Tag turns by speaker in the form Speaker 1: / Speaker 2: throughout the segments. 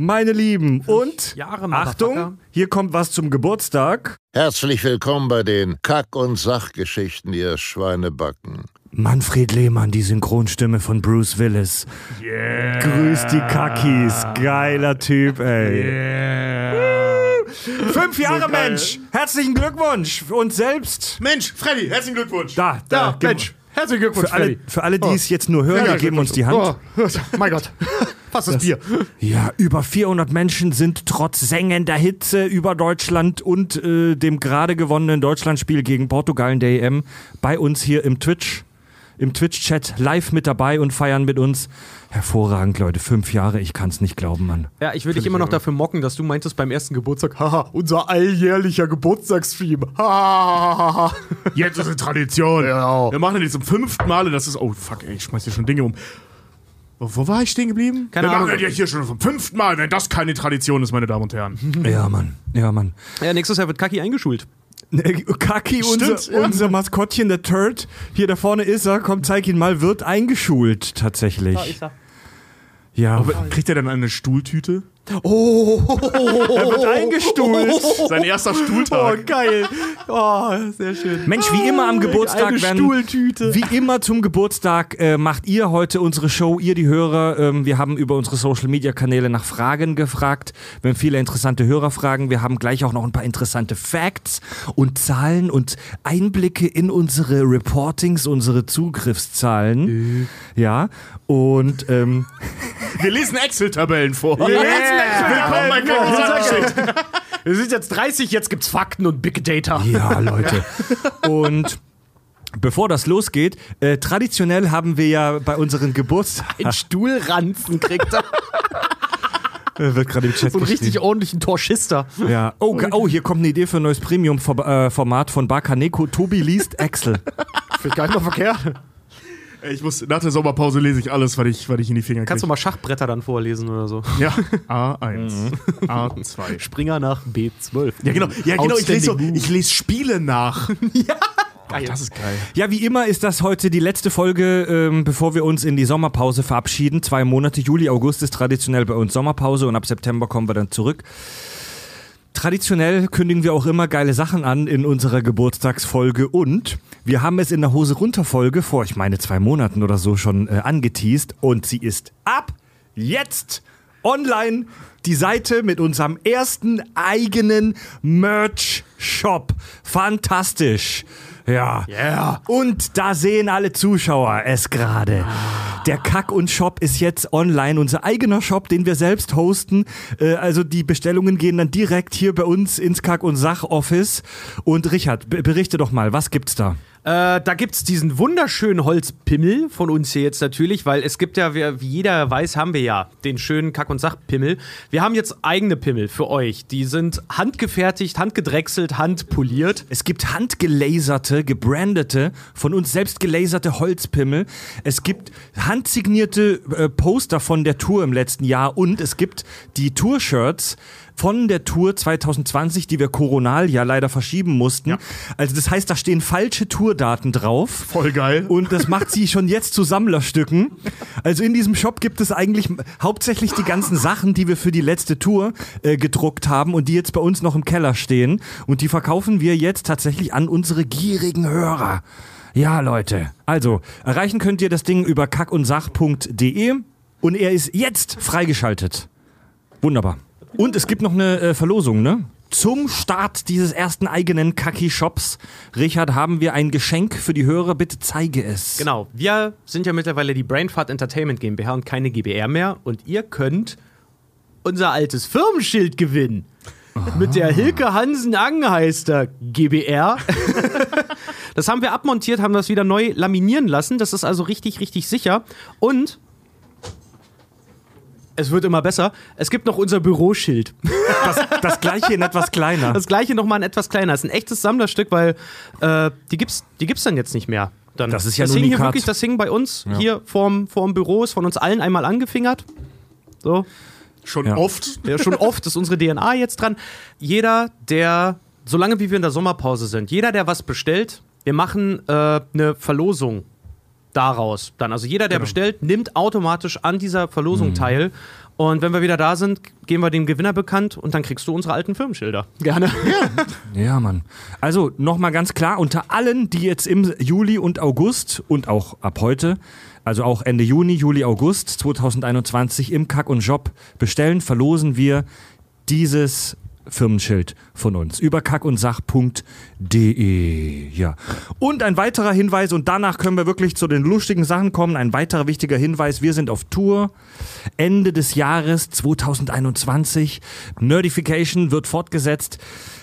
Speaker 1: meine Lieben. Und
Speaker 2: Jahre.
Speaker 1: Achtung, hier kommt was zum Geburtstag.
Speaker 3: Herzlich willkommen bei den Kack- und Sachgeschichten, ihr Schweinebacken.
Speaker 1: Manfred Lehmann, die Synchronstimme von Bruce Willis. Yeah. Grüß die Kakis. Geiler Typ, ey. Fünf Jahre, Mensch. Herzlichen Glückwunsch. Und selbst.
Speaker 4: Mensch, Freddy, herzlichen Glückwunsch.
Speaker 1: Da, da.
Speaker 2: Ja, Mensch, herzlichen Glückwunsch,
Speaker 1: Für alle, für alle, die es jetzt nur hören, wir geben uns die Hand.
Speaker 2: Oh, mein Gott. Fast das, Bier.
Speaker 1: Ja, über 400 Menschen sind trotz sengender Hitze über Deutschland und äh, dem gerade gewonnenen Deutschlandspiel gegen Portugal in der EM bei uns hier im Twitch, im Twitch-Chat live mit dabei und feiern mit uns. Hervorragend, Leute. Fünf Jahre, ich kann es nicht glauben, Mann.
Speaker 2: Ja, ich will dich immer noch dafür mocken, dass du meintest beim ersten Geburtstag, haha, unser alljährlicher Geburtstagsstream. Hahaha.
Speaker 4: Jetzt ist eine Tradition.
Speaker 2: Genau.
Speaker 4: Wir machen den jetzt zum fünften Mal und das ist. Oh, fuck, ey, ich schmeiß hier schon Dinge um. Wo, wo war ich stehen geblieben?
Speaker 2: Keine
Speaker 4: Wir
Speaker 2: Ahnung.
Speaker 4: machen das ja hier schon zum fünften Mal, wenn das keine Tradition ist, meine Damen und Herren.
Speaker 1: Ja, Mann. Ja, Mann.
Speaker 2: Ja, nächstes Jahr wird Kaki eingeschult.
Speaker 1: Kaki, unser,
Speaker 4: Stimmt, ja.
Speaker 1: unser Maskottchen, der Turd, hier da vorne ist er, komm, zeig ihn mal, wird eingeschult tatsächlich. Ja,
Speaker 4: Aber kriegt er dann eine Stuhltüte?
Speaker 1: Er wird eingestuhlt.
Speaker 4: Sein erster
Speaker 2: Oh,
Speaker 4: Stuhltag.
Speaker 2: geil. Oh, sehr schön.
Speaker 1: Mensch, wie immer am Geburtstag
Speaker 2: eine
Speaker 1: werden,
Speaker 2: Stuhltüte.
Speaker 1: wie immer zum Geburtstag äh, macht ihr heute unsere Show, ihr die Hörer. Ähm, wir haben über unsere Social Media Kanäle nach Fragen gefragt. Wir haben viele interessante Hörerfragen. Wir haben gleich auch noch ein paar interessante Facts und Zahlen und Einblicke in unsere Reportings, unsere Zugriffszahlen. Ja, und ähm,
Speaker 4: Wir lesen Excel-Tabellen vor. Willkommen bei Kack- und Sachgeschichten.
Speaker 2: Wir sind jetzt 30, jetzt gibt's Fakten und Big Data.
Speaker 1: Ja, Leute. Und bevor das losgeht, äh, traditionell haben wir ja bei unseren Geburtstagen.
Speaker 2: Ein Stuhlranzen kriegt er.
Speaker 1: Äh, wird gerade im Chat
Speaker 2: So einen richtig ordentlichen Torschister.
Speaker 1: Ja. Oh, oh, hier kommt eine Idee für ein neues Premium-Format von Bakaneko. Tobi liest Excel.
Speaker 2: Finde ich gar nicht mal verkehrt.
Speaker 4: Ich muss, nach der Sommerpause lese ich alles, was ich, was ich in die Finger
Speaker 2: Kannst du
Speaker 4: kriege.
Speaker 2: mal Schachbretter dann vorlesen oder so?
Speaker 4: Ja, A1, A2.
Speaker 2: Springer nach B12.
Speaker 4: Ja, genau. Ja, genau. Ich lese, so, ich lese Spiele nach. ja. Ach, das ist geil.
Speaker 1: Ja, wie immer ist das heute die letzte Folge, ähm, bevor wir uns in die Sommerpause verabschieden. Zwei Monate, Juli, August ist traditionell bei uns Sommerpause und ab September kommen wir dann zurück. Traditionell kündigen wir auch immer geile Sachen an in unserer Geburtstagsfolge und wir haben es in der Hose runter Folge vor, ich meine zwei Monaten oder so schon äh, angeteased und sie ist ab jetzt online die Seite mit unserem ersten eigenen Merch-Shop. Fantastisch. Ja.
Speaker 2: Yeah.
Speaker 1: Und da sehen alle Zuschauer es gerade. Der Kack und Shop ist jetzt online, unser eigener Shop, den wir selbst hosten. Äh, also die Bestellungen gehen dann direkt hier bei uns ins Kack und Sach Office. Und Richard, be- berichte doch mal, was gibt's da?
Speaker 2: Äh, da gibt's diesen wunderschönen Holzpimmel von uns hier jetzt natürlich, weil es gibt ja, wie wie jeder weiß, haben wir ja den schönen Kack- und Sachpimmel. Wir haben jetzt eigene Pimmel für euch. Die sind handgefertigt, handgedrechselt, handpoliert.
Speaker 1: Es gibt handgelaserte, gebrandete, von uns selbst gelaserte Holzpimmel. Es gibt handsignierte äh, Poster von der Tour im letzten Jahr und es gibt die Tour-Shirts von der Tour 2020, die wir koronal ja leider verschieben mussten. Also das heißt, da stehen falsche Tourdaten drauf.
Speaker 4: Voll geil.
Speaker 1: Und das macht sie schon jetzt zu Sammlerstücken. Also in diesem Shop gibt es eigentlich hauptsächlich die ganzen Sachen, die wir für die letzte Tour äh, gedruckt haben und die jetzt bei uns noch im Keller stehen. Und die verkaufen wir jetzt tatsächlich an unsere gierigen Hörer. Ja, Leute. Also, erreichen könnt ihr das Ding über kackundsach.de und er ist jetzt freigeschaltet. Wunderbar. Und es gibt noch eine äh, Verlosung, ne? Zum Start dieses ersten eigenen Kaki-Shops, Richard, haben wir ein Geschenk für die Hörer. Bitte zeige es.
Speaker 2: Genau, wir sind ja mittlerweile die Brainfart Entertainment GmbH und keine GBR mehr. Und ihr könnt unser altes Firmenschild gewinnen. Mit der Hilke Hansen Angenheister GBR. das haben wir abmontiert, haben das wieder neu laminieren lassen. Das ist also richtig, richtig sicher. Und Es wird immer besser. Es gibt noch unser Büroschild.
Speaker 1: Das, das gleiche in etwas kleiner.
Speaker 2: Das gleiche nochmal in etwas kleiner. Das ist ein echtes Sammlerstück, weil äh, die gibt's, die gibt's dann jetzt nicht mehr. Dann.
Speaker 1: Das ist ja
Speaker 2: das hing hier wirklich, Das hing bei uns hier vorm, vorm Büro, ist von uns allen einmal angefingert. So.
Speaker 4: Schon
Speaker 1: Ja.
Speaker 4: oft.
Speaker 2: Ja, schon oft ist unsere DNA jetzt dran. Jeder, der, solange wie wir in der Sommerpause sind, jeder, der was bestellt, wir machen äh, eine Verlosung daraus dann. Also jeder, der bestellt, nimmt automatisch an dieser Verlosung teil. Und wenn wir wieder da sind, geben wir dem Gewinner bekannt und dann kriegst du unsere alten Firmenschilder. Gerne.
Speaker 1: Ja, Mann. Also nochmal ganz klar, unter allen, die jetzt im Juli und August und auch ab heute, also auch Ende Juni, Juli, August 2021 im Kack und Job bestellen, verlosen wir dieses Firmenschild von uns über kackundsach.de. Ja. Und ein weiterer Hinweis, und danach können wir wirklich zu den lustigen Sachen kommen. Ein weiterer wichtiger Hinweis: Wir sind auf Tour Ende des Jahres 2021. Nerdification wird fortgesetzt.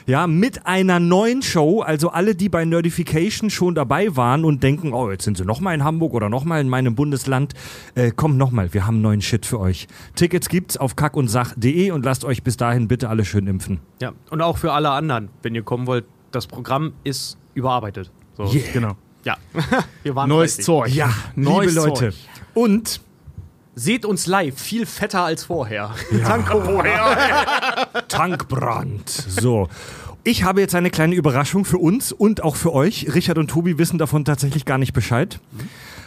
Speaker 1: Ja, mit einer neuen Show. Also alle, die bei Nerdification schon dabei waren und denken, oh, jetzt sind sie nochmal in Hamburg oder nochmal in meinem Bundesland. Äh, kommt nochmal, wir haben neuen Shit für euch. Tickets gibt's auf kackundsach.de und lasst euch bis dahin bitte alle schön impfen.
Speaker 2: Ja, und auch für alle anderen, wenn ihr kommen wollt, das Programm ist überarbeitet. So.
Speaker 1: Yeah.
Speaker 4: Genau.
Speaker 2: Ja, wir waren
Speaker 4: Neues. Zeug.
Speaker 1: Ja,
Speaker 4: Neues
Speaker 1: liebe Leute.
Speaker 4: Zeug.
Speaker 1: Und
Speaker 2: Seht uns live, viel fetter als vorher.
Speaker 1: Tankbrand. So. Ich habe jetzt eine kleine Überraschung für uns und auch für euch. Richard und Tobi wissen davon tatsächlich gar nicht Bescheid.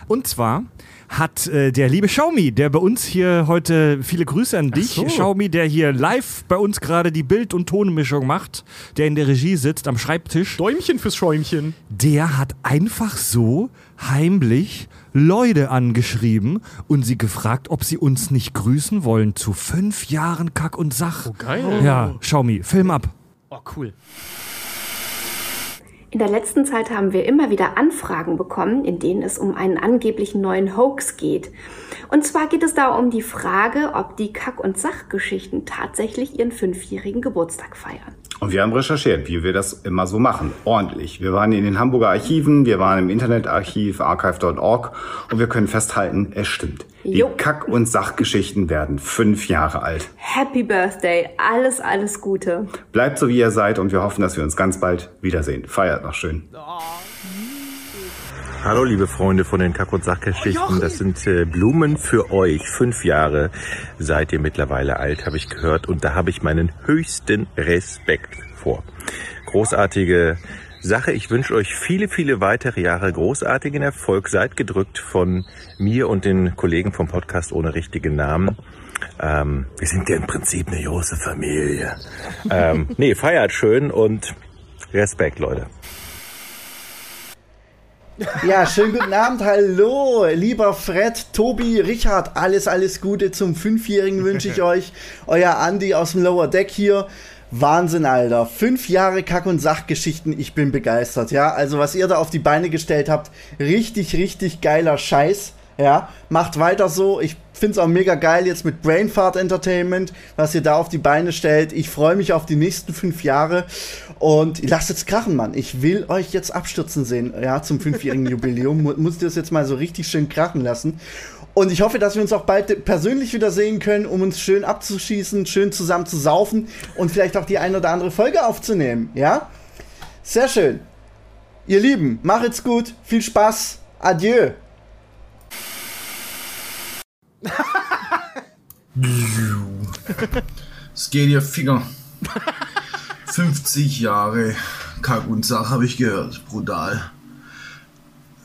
Speaker 1: Und zwar hat äh, der liebe Xiaomi, der bei uns hier heute viele Grüße an dich,
Speaker 4: so.
Speaker 1: Xiaomi, der hier live bei uns gerade die Bild- und Tonmischung macht, der in der Regie sitzt am Schreibtisch,
Speaker 2: Däumchen fürs Schäumchen.
Speaker 1: der hat einfach so heimlich Leute angeschrieben und sie gefragt, ob sie uns nicht grüßen wollen zu fünf Jahren Kack und Sach.
Speaker 4: Oh, geil.
Speaker 1: Ja, Xiaomi, Film ab.
Speaker 2: Oh, cool.
Speaker 5: In der letzten Zeit haben wir immer wieder Anfragen bekommen, in denen es um einen angeblichen neuen Hoax geht. Und zwar geht es da um die Frage, ob die Kack- und Sachgeschichten tatsächlich ihren fünfjährigen Geburtstag feiern.
Speaker 6: Und wir haben recherchiert, wie wir das immer so machen. Ordentlich. Wir waren in den Hamburger Archiven, wir waren im Internetarchiv archive.org und wir können festhalten, es stimmt. Die
Speaker 5: Jo.
Speaker 6: Kack- und Sachgeschichten werden fünf Jahre alt.
Speaker 5: Happy Birthday, alles, alles Gute.
Speaker 6: Bleibt so, wie ihr seid und wir hoffen, dass wir uns ganz bald wiedersehen. Feiert noch schön.
Speaker 7: Hallo liebe Freunde von den Kack- und Sachgeschichten, das sind äh, Blumen für euch. Fünf Jahre seid ihr mittlerweile alt, habe ich gehört. Und da habe ich meinen höchsten Respekt vor. Großartige Sache. Ich wünsche euch viele, viele weitere Jahre großartigen Erfolg. Seid gedrückt von mir und den Kollegen vom Podcast ohne richtigen Namen. Ähm, wir sind ja im Prinzip eine große Familie. ähm, nee, feiert schön und Respekt, Leute.
Speaker 8: Ja, schönen guten Abend, hallo, lieber Fred, Tobi, Richard, alles, alles Gute zum Fünfjährigen wünsche ich euch. Euer Andi aus dem Lower Deck hier. Wahnsinn, Alter. Fünf Jahre Kack- und Sachgeschichten, ich bin begeistert, ja. Also, was ihr da auf die Beine gestellt habt, richtig, richtig geiler Scheiß. Ja, macht weiter so. Ich find's auch mega geil jetzt mit Brainfart Entertainment, was ihr da auf die Beine stellt. Ich freue mich auf die nächsten fünf Jahre und lasst jetzt krachen, Mann. Ich will euch jetzt abstürzen sehen, ja, zum fünfjährigen Jubiläum. Mu- Muss das jetzt mal so richtig schön krachen lassen. Und ich hoffe, dass wir uns auch bald persönlich wieder sehen können, um uns schön abzuschießen, schön zusammen zu saufen und vielleicht auch die ein oder andere Folge aufzunehmen, ja? Sehr schön. Ihr Lieben, macht's gut, viel Spaß, adieu.
Speaker 9: Es geht ihr Finger. 50 Jahre Kack und Sach habe ich gehört. Brutal.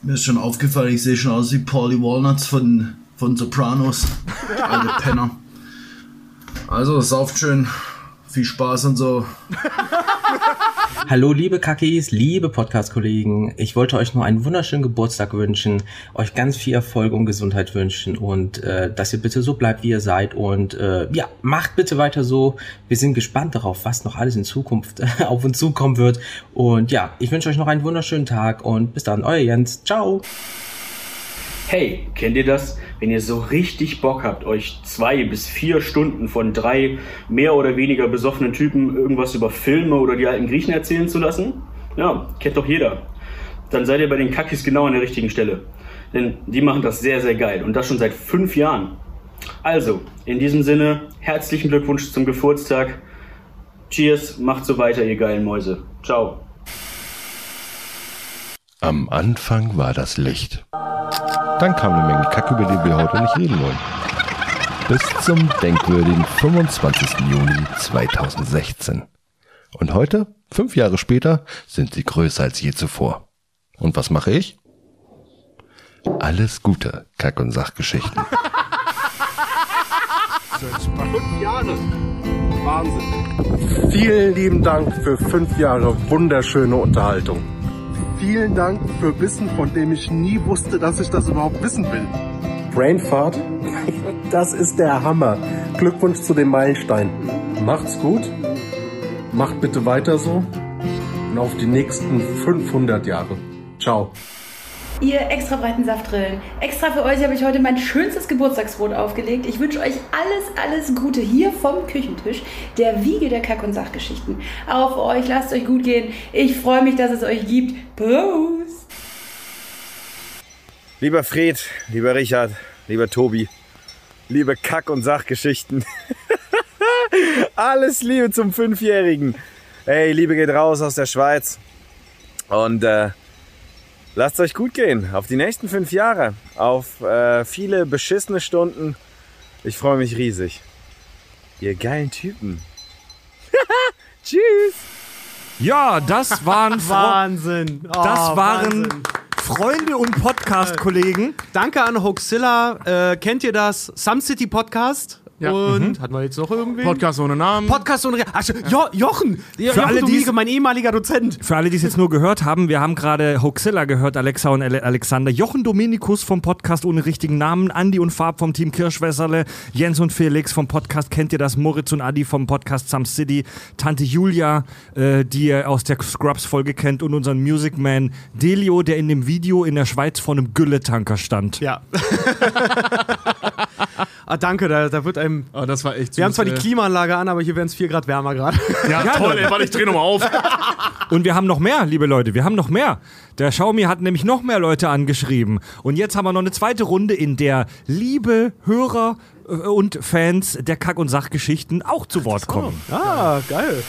Speaker 9: Mir ist schon aufgefallen, ich sehe schon aus wie Paulie Walnuts von, von Sopranos. Alte Penner. Also, sauft schön. Viel Spaß und so.
Speaker 10: Hallo liebe Kackis, liebe Podcast-Kollegen. Ich wollte euch nur einen wunderschönen Geburtstag wünschen, euch ganz viel Erfolg und Gesundheit wünschen und äh, dass ihr bitte so bleibt, wie ihr seid und äh, ja, macht bitte weiter so. Wir sind gespannt darauf, was noch alles in Zukunft auf uns zukommen wird und ja, ich wünsche euch noch einen wunderschönen Tag und bis dann, euer Jens. Ciao.
Speaker 11: Hey, kennt ihr das? Wenn ihr so richtig Bock habt, euch zwei bis vier Stunden von drei mehr oder weniger besoffenen Typen irgendwas über Filme oder die alten Griechen erzählen zu lassen? Ja, kennt doch jeder. Dann seid ihr bei den Kackis genau an der richtigen Stelle. Denn die machen das sehr, sehr geil. Und das schon seit fünf Jahren. Also, in diesem Sinne, herzlichen Glückwunsch zum Geburtstag. Cheers, macht so weiter, ihr geilen Mäuse. Ciao.
Speaker 12: Am Anfang war das Licht. Dann kam eine Menge Kack, über die wir heute nicht reden wollen. Bis zum denkwürdigen 25. Juni 2016. Und heute, fünf Jahre später, sind sie größer als je zuvor. Und was mache ich? Alles Gute, Kack- und Sachgeschichten.
Speaker 13: Fünf Jahre. Wahnsinn. Vielen lieben Dank für fünf Jahre wunderschöne Unterhaltung. Vielen Dank für Wissen, von dem ich nie wusste, dass ich das überhaupt wissen will. Brainfart, das ist der Hammer. Glückwunsch zu dem Meilenstein. Macht's gut. Macht bitte weiter so. Und auf die nächsten 500 Jahre. Ciao.
Speaker 14: Ihr extra breiten Saftrillen. Extra für euch habe ich heute mein schönstes Geburtstagsbrot aufgelegt. Ich wünsche euch alles, alles Gute hier vom Küchentisch, der Wiege der Kack- und Sachgeschichten. Auf euch, lasst euch gut gehen. Ich freue mich, dass es euch gibt. Prost!
Speaker 15: Lieber Fred, lieber Richard, lieber Tobi, liebe Kack- und Sachgeschichten. Alles Liebe zum Fünfjährigen. Hey, Liebe geht raus aus der Schweiz. Und äh, lasst euch gut gehen auf die nächsten fünf Jahre. Auf äh, viele beschissene Stunden. Ich freue mich riesig. Ihr geilen Typen. Tschüss.
Speaker 1: Ja, das waren Fro-
Speaker 2: Wahnsinn. Oh,
Speaker 1: Das waren
Speaker 2: Wahnsinn.
Speaker 1: Freunde und Podcast-Kollegen.
Speaker 2: Danke an Hoaxilla. Äh, kennt ihr das? Some City Podcast?
Speaker 4: Ja.
Speaker 2: Und
Speaker 4: Mhm.
Speaker 2: hatten wir jetzt noch irgendwie?
Speaker 4: Podcast ohne Namen.
Speaker 2: Podcast ohne Re Ach, jo Jochen!
Speaker 1: Für
Speaker 2: Jochen
Speaker 1: alle,
Speaker 2: Domige, mein ehemaliger Dozent.
Speaker 1: Für alle, die es jetzt nur gehört haben, wir haben gerade Hoaxilla gehört, Alexa und Ale Alexander, Jochen Dominikus vom Podcast ohne richtigen Namen, Andi und Farb vom Team Kirschwässerle, Jens und Felix vom Podcast Kennt ihr das, Moritz und Adi vom Podcast Some City, Tante Julia, äh, die ihr aus der Scrubs-Folge kennt und unseren Music Man Delio, der in dem Video in der Schweiz vor einem Gülletanker stand.
Speaker 2: Ja. ah, danke, da, da wird einem.
Speaker 4: Oh, das war echt
Speaker 2: Wir haben zwar die
Speaker 4: ey.
Speaker 2: Klimaanlage an, aber hier werden es 4 Grad wärmer gerade.
Speaker 4: Ja, toll, ey, warte, ich dreh nochmal auf.
Speaker 1: Und wir haben noch mehr, liebe Leute, wir haben noch mehr. Der Xiaomi hat nämlich noch mehr Leute angeschrieben. Und jetzt haben wir noch eine zweite Runde, in der liebe Hörer äh, und Fans der Kack- und Sachgeschichten auch zu Wort kommen.
Speaker 2: Ah, geil.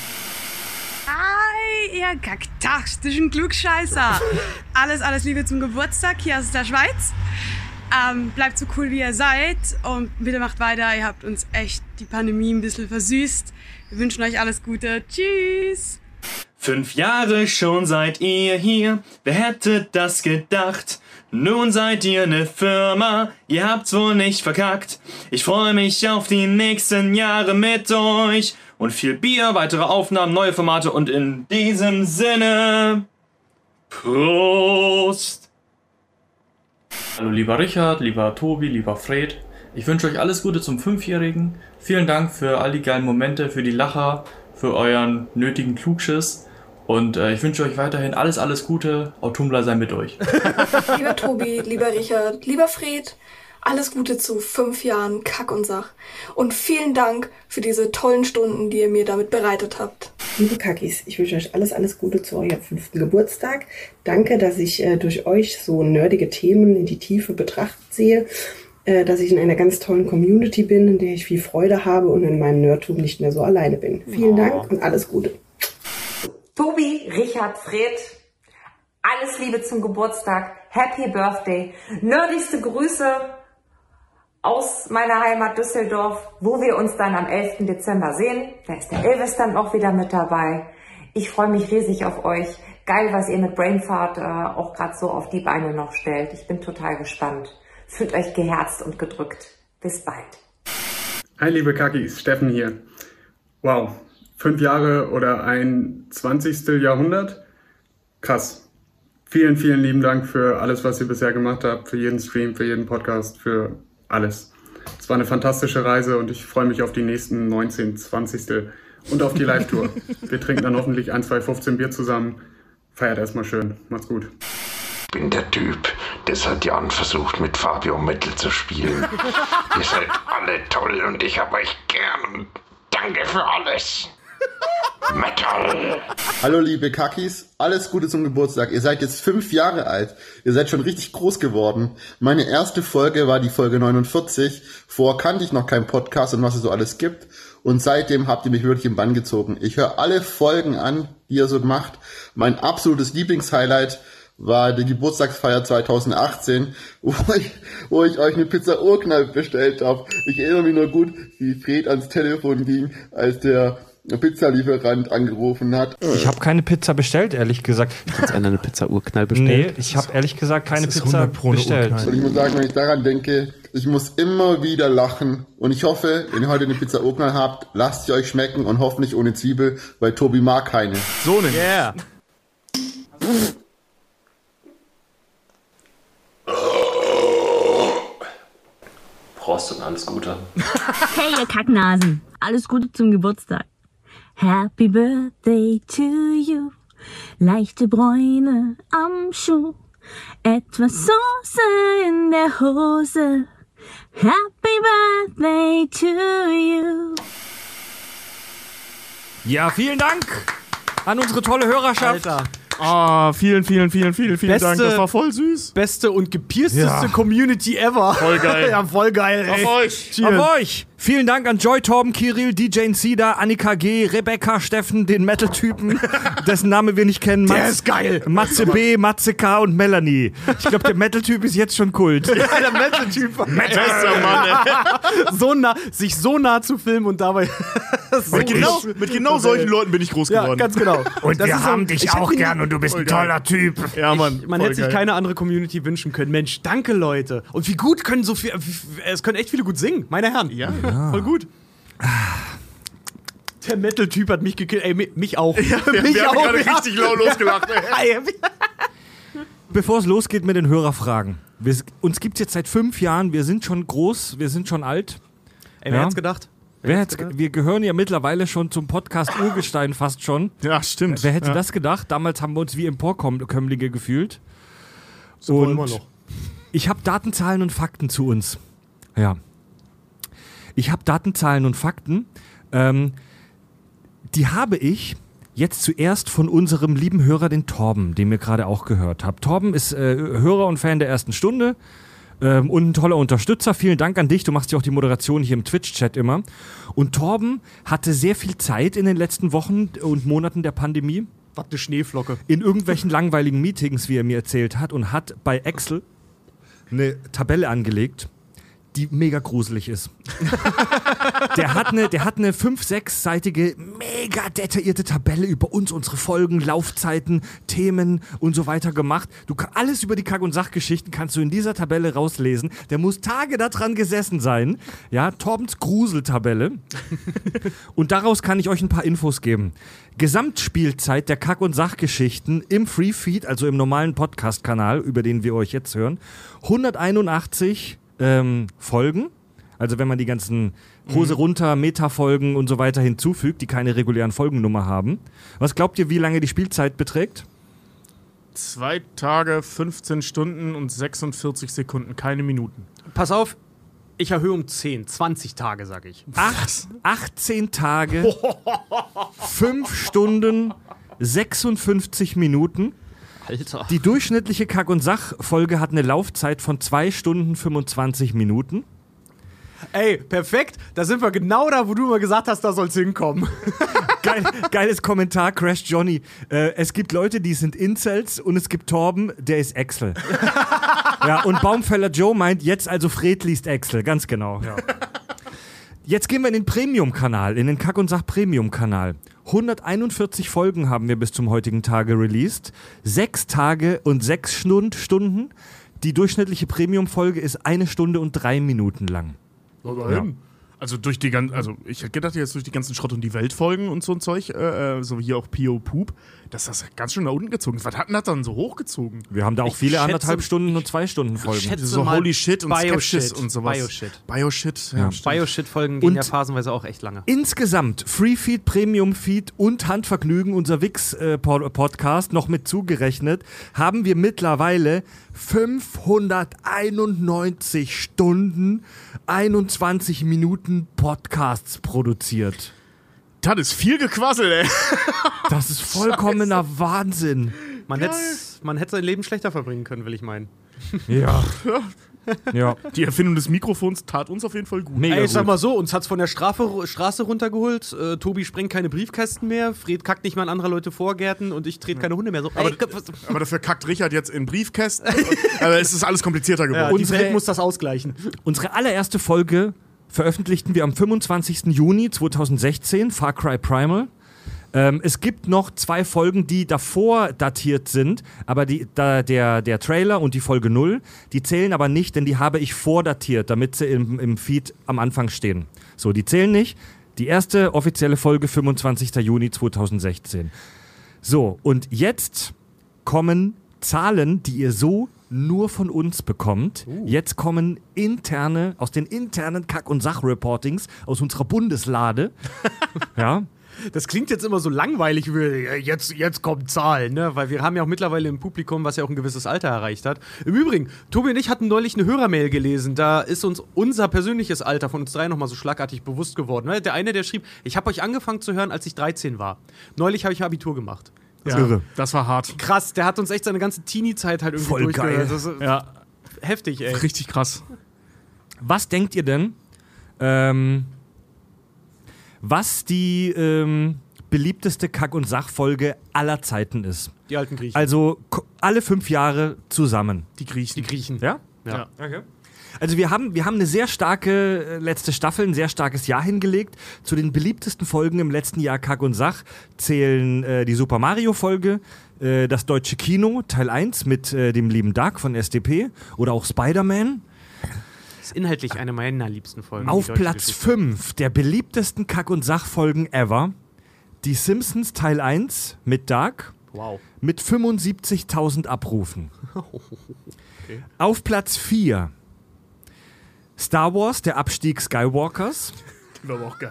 Speaker 16: Hi, ihr kaktastischen Klugscheißer. Alles, alles Liebe zum Geburtstag hier aus der Schweiz. Ähm, bleibt so cool, wie ihr seid und bitte macht weiter. Ihr habt uns echt die Pandemie ein bisschen versüßt. Wir wünschen euch alles Gute. Tschüss.
Speaker 17: Fünf Jahre schon seid ihr hier, wer hätte das gedacht? Nun seid ihr eine Firma, ihr habt's wohl nicht verkackt. Ich freue mich auf die nächsten Jahre mit euch und viel Bier, weitere Aufnahmen, neue Formate und in diesem Sinne Prost!
Speaker 18: Hallo lieber Richard, lieber Tobi, lieber Fred. Ich wünsche euch alles Gute zum Fünfjährigen. Vielen Dank für all die geilen Momente, für die Lacher, für euren nötigen Klugschiss. Und äh, ich wünsche euch weiterhin alles, alles Gute. Autumnbler sei mit euch.
Speaker 19: Lieber Tobi, lieber Richard, lieber Fred, alles Gute zu fünf Jahren Kack und Sach. Und vielen Dank für diese tollen Stunden, die ihr mir damit bereitet habt.
Speaker 5: Liebe Kackis, ich wünsche euch alles, alles Gute zu eurem fünften Geburtstag. Danke, dass ich äh, durch euch so nerdige Themen in die Tiefe betrachtet sehe, äh, dass ich in einer ganz tollen Community bin, in der ich viel Freude habe und in meinem Nerdtum nicht mehr so alleine bin. Vielen Dank und alles Gute.
Speaker 20: Tobi, Richard, Fred, alles Liebe zum Geburtstag. Happy Birthday. Nerdigste Grüße aus meiner Heimat Düsseldorf, wo wir uns dann am 11. Dezember sehen. Da ist der Elvis dann auch wieder mit dabei. Ich freue mich riesig auf euch. Geil, was ihr mit Brainfart äh, auch gerade so auf die Beine noch stellt. Ich bin total gespannt. Fühlt euch geherzt und gedrückt. Bis bald.
Speaker 21: Hi liebe Kakis, Steffen hier. Wow, fünf Jahre oder ein 20. Jahrhundert? Krass. Vielen, vielen lieben Dank für alles, was ihr bisher gemacht habt, für jeden Stream, für jeden Podcast, für alles. Es war eine fantastische Reise und ich freue mich auf die nächsten 19, 20. und auf die Live-Tour. Wir trinken dann hoffentlich ein, zwei, 15 Bier zusammen. Feiert erstmal schön. Macht's gut.
Speaker 22: Ich bin der Typ, der seit Jahren versucht, mit Fabio Metal zu spielen. Ihr seid alle toll und ich hab euch gern. und Danke für alles. Metal.
Speaker 23: Hallo liebe Kakis, alles Gute zum Geburtstag. Ihr seid jetzt fünf Jahre alt. Ihr seid schon richtig groß geworden. Meine erste Folge war die Folge 49. Vorher kannte ich noch keinen Podcast und was es so alles gibt. Und seitdem habt ihr mich wirklich im Bann gezogen. Ich höre alle Folgen an, die ihr so macht. Mein absolutes Lieblingshighlight war die Geburtstagsfeier 2018, wo ich, wo ich euch eine Pizza Urknall bestellt habe. Ich erinnere mich nur gut, wie Fred ans Telefon ging, als der Pizzalieferant angerufen hat.
Speaker 1: Ich habe keine Pizza bestellt, ehrlich gesagt.
Speaker 2: Hat einer eine Pizza Urknall
Speaker 1: Nee, ich habe ehrlich gesagt keine Pizza bestellt.
Speaker 23: Und ich muss sagen, wenn ich daran denke, ich muss immer wieder lachen. Und ich hoffe, wenn ihr heute eine Pizza Urknall habt, lasst sie euch schmecken und hoffentlich ohne Zwiebel, weil Tobi mag keine.
Speaker 4: So nämlich.
Speaker 2: Yeah.
Speaker 17: Prost und alles Gute.
Speaker 24: Hey, ihr Kacknasen. Alles Gute zum Geburtstag. Happy Birthday to you. Leichte Bräune am Schuh. Etwas Soße in der Hose. Happy Birthday to you.
Speaker 1: Ja, vielen Dank an unsere tolle Hörerschaft.
Speaker 2: Alter.
Speaker 4: Ah, vielen, vielen, vielen, vielen, vielen Dank. Das war voll süß.
Speaker 2: Beste und gepiersteste
Speaker 1: Ja.
Speaker 2: Community ever.
Speaker 4: Voll geil.
Speaker 2: ja, voll geil, ey.
Speaker 4: Auf euch.
Speaker 2: Cheers.
Speaker 1: Auf euch! Vielen Dank an Joy, Torben, Kirill, DJ Sida, Annika G, Rebecca, Steffen, den Metal-Typen, dessen Name wir nicht kennen.
Speaker 2: Der ist geil.
Speaker 1: Matze B, Matze K und Melanie. Ich glaube, der Metal-Typ ist jetzt schon Kult.
Speaker 2: Ja, der Metal-Typ.
Speaker 4: Ey.
Speaker 2: so nah, sich so nah zu filmen und dabei. so
Speaker 4: Mit genau, mit genau solchen Leuten bin ich groß
Speaker 2: Ja,
Speaker 4: geworden.
Speaker 2: ganz genau.
Speaker 1: Und
Speaker 2: Das
Speaker 1: wir
Speaker 2: ist so-
Speaker 1: haben dich
Speaker 2: ich
Speaker 1: auch gern und du bist ein
Speaker 4: geil.
Speaker 1: toller Typ.
Speaker 4: Ja, Mann.
Speaker 2: Man
Speaker 4: voll
Speaker 2: hätte sich
Speaker 4: geil.
Speaker 2: keine andere Community wünschen können. Mensch, danke Leute. Und wie gut können so viel. Es können echt viele gut singen, meine Herren.
Speaker 4: Ja,
Speaker 2: voll gut. Der Metal-Typ hat mich gekillt. Ey, mi- mich auch.
Speaker 4: Ja, wir,
Speaker 2: mich
Speaker 4: wir haben
Speaker 2: auch.
Speaker 4: gerade
Speaker 2: ja.
Speaker 4: richtig laut losgelacht. Ey.
Speaker 1: Bevor es losgeht mit den Hörerfragen. Wir, uns gibt es jetzt seit fünf Jahren. Wir sind schon groß, wir sind schon alt.
Speaker 2: Ey, wer hätt's gedacht?
Speaker 1: Wer hätt's, ge- wir gehören ja mittlerweile schon zum Podcast Urgestein fast schon.
Speaker 4: Ja, stimmt.
Speaker 1: Wer hätte
Speaker 4: ja.
Speaker 1: das gedacht? Damals haben wir uns wie Emporkömmlinge gefühlt.
Speaker 4: So
Speaker 1: Und
Speaker 4: immer noch.
Speaker 1: Ich habe Datenzahlen und Fakten zu uns. Ja. Ich habe Datenzahlen und Fakten. Ähm, die habe ich jetzt zuerst von unserem lieben Hörer, den Torben, den ihr gerade auch gehört habt. Torben ist äh, Hörer und Fan der ersten Stunde ähm, und ein toller Unterstützer. Vielen Dank an dich. Du machst ja auch die Moderation hier im Twitch-Chat immer. Und Torben hatte sehr viel Zeit in den letzten Wochen und Monaten der Pandemie.
Speaker 2: Was eine Schneeflocke.
Speaker 1: In irgendwelchen langweiligen Meetings, wie er mir erzählt hat, und hat bei Excel eine Tabelle angelegt, die mega gruselig ist. der hat eine, der hat eine 5-, 6-seitige, mega detaillierte Tabelle über uns, unsere Folgen, Laufzeiten, Themen und so weiter gemacht. Du alles über die Kack- und Sachgeschichten kannst du in dieser Tabelle rauslesen. Der muss Tage daran gesessen sein. Ja, Torbens Gruseltabelle. Und daraus kann ich euch ein paar Infos geben. Gesamtspielzeit der Kack- und Sachgeschichten im Free Feed, also im normalen Podcast-Kanal, über den wir euch jetzt hören, 181 ähm, Folgen. Also wenn man die ganzen Hose runter, Meta-Folgen und so weiter hinzufügt, die keine regulären Folgennummer haben. Was glaubt ihr, wie lange die Spielzeit beträgt?
Speaker 4: Zwei Tage, 15 Stunden und 46 Sekunden, keine Minuten.
Speaker 2: Pass auf, ich erhöhe um 10, 20 Tage, sag ich.
Speaker 1: Acht, 18 Tage, 5 Stunden, 56 Minuten.
Speaker 2: Alter.
Speaker 1: Die durchschnittliche Kack- und Sach-Folge hat eine Laufzeit von 2 Stunden 25 Minuten.
Speaker 2: Ey, perfekt. Da sind wir genau da, wo du immer gesagt hast, da soll's hinkommen.
Speaker 1: Geil, geiles Kommentar, Crash Johnny. Äh, es gibt Leute, die sind Incels und es gibt Torben, der ist Excel. ja, und Baumfäller Joe meint, jetzt also Fred liest Excel, ganz genau. Jetzt gehen wir in den Premium-Kanal, in den Kack- und Sach-Premium-Kanal. 141 Folgen haben wir bis zum heutigen Tage released. Sechs Tage und sechs Stunden. Die durchschnittliche Premium-Folge ist eine Stunde und drei Minuten lang.
Speaker 4: Immerhin. Also durch die ganzen, also ich hätte gedacht, jetzt durch die ganzen Schrott und die Welt folgen und so ein Zeug, äh, äh, so wie hier auch Pio Poop, dass das ganz schön nach unten gezogen ist. Was hat denn das dann so hochgezogen?
Speaker 1: Wir haben da auch
Speaker 4: Ich
Speaker 1: viele
Speaker 4: schätze-
Speaker 1: anderthalb Stunden und zwei Stunden Folgen.
Speaker 4: schätze so Holy Shit und Skepsis und sowas.
Speaker 2: Bioshit.
Speaker 4: Bioshit, ja.
Speaker 1: Ja.
Speaker 2: Bioshit-Folgen gehen
Speaker 1: Und-
Speaker 2: ja phasenweise auch echt lange.
Speaker 1: Insgesamt Freefeed, Premium-Feed und Handvergnügen, unser Wix-Podcast, noch mit zugerechnet, haben wir mittlerweile 591 Stunden, 21 Minuten Podcasts produziert.
Speaker 4: Das ist viel gequasselt, ey.
Speaker 1: Das ist vollkommener Wahnsinn.
Speaker 2: Man hätte man hätte sein Leben schlechter verbringen können, will ich meinen.
Speaker 1: Ja. Ja.
Speaker 4: Die Erfindung des Mikrofons tat uns auf jeden Fall gut.
Speaker 2: Ey, ich sag mal so, uns hat's von der Strafe, Straße runtergeholt. Äh, Tobi sprengt keine Briefkästen mehr. Fred kackt nicht mal in anderer Leute Vorgärten und ich trete keine Hunde mehr so.
Speaker 4: Aber,
Speaker 2: Ey,
Speaker 4: aber dafür kackt Richard jetzt in Briefkästen. aber es ist alles komplizierter geworden.
Speaker 2: ja, Welt muss das ausgleichen.
Speaker 1: Unsere allererste Folge veröffentlichten wir am 25. Juni 2016, Far Cry Primal. Ähm, es gibt noch zwei Folgen, die davor datiert sind, aber die, da, der, der Trailer und die Folge 0, die zählen aber nicht, denn die habe ich vordatiert, damit sie im, im Feed am Anfang stehen. So, die zählen nicht. Die erste offizielle Folge 25. Juni 2016. So, und jetzt kommen Zahlen, die ihr so nur von uns bekommt. Jetzt kommen interne, aus den internen Kack- und Sachreportings aus unserer Bundeslade. ja.
Speaker 2: Das klingt jetzt immer so langweilig, wie, äh, jetzt, jetzt kommen Zahlen, ne? Weil wir haben ja auch mittlerweile ein Publikum, was ja auch ein gewisses Alter erreicht hat. Im Übrigen, Tobi und ich hatten neulich eine Hörermail gelesen. Da ist uns unser persönliches Alter von uns drei nochmal so schlagartig bewusst geworden. Ne? Der eine, der schrieb, ich habe euch angefangen zu hören, als ich 13 war. Neulich habe ich Abitur gemacht.
Speaker 4: Ja, irre. Das war hart.
Speaker 2: Krass, der hat uns echt seine ganze Teenie-Zeit halt irgendwie
Speaker 1: Voll geil.
Speaker 2: Das ist
Speaker 4: Ja.
Speaker 2: heftig, ey.
Speaker 4: Richtig krass.
Speaker 1: Was denkt ihr denn, ähm, was die ähm, beliebteste Kack- und Sachfolge aller Zeiten ist?
Speaker 2: Die alten Griechen.
Speaker 1: Also alle fünf Jahre zusammen.
Speaker 4: Die Griechen.
Speaker 2: Die Griechen.
Speaker 1: Ja?
Speaker 2: Ja.
Speaker 1: Okay. Also wir haben, wir haben eine sehr starke äh, letzte Staffel, ein sehr starkes Jahr hingelegt. Zu den beliebtesten Folgen im letzten Jahr Kack und Sach zählen äh, die Super Mario Folge, äh, das deutsche Kino Teil 1 mit äh, dem lieben Doug von SDP oder auch Spider-Man.
Speaker 2: Das ist inhaltlich eine meiner liebsten Folgen.
Speaker 1: Auf Platz
Speaker 2: Geschichte.
Speaker 1: 5 der beliebtesten Kack- und Sachfolgen ever. Die Simpsons Teil 1 mit Doug
Speaker 2: Wow.
Speaker 1: mit 75.000 Abrufen.
Speaker 2: Okay.
Speaker 1: Auf Platz 4 Star Wars, der Abstieg Skywalkers
Speaker 4: Die war aber auch geil.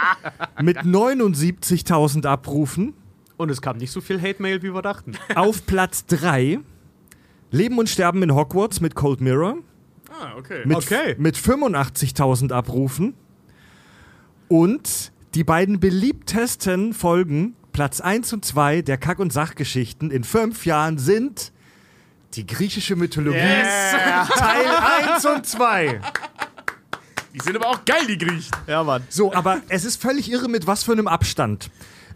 Speaker 1: mit 79.000 Abrufen.
Speaker 2: Und es kam nicht so viel Hate-Mail, wie wir dachten.
Speaker 1: Auf Platz 3 Leben und Sterben in Hogwarts mit Cold Mirror
Speaker 4: Ah, okay.
Speaker 1: mit,
Speaker 2: Okay.
Speaker 1: mit 85.000 Abrufen. Und die beiden beliebtesten Folgen, Platz 1 und 2 der Kack- und Sachgeschichten in fünf Jahren sind die griechische Mythologie Teil 1 und 2.
Speaker 4: Die sind aber auch geil, die Griechen.
Speaker 2: Ja, Mann.
Speaker 1: So, aber es ist völlig irre, mit was für einem Abstand.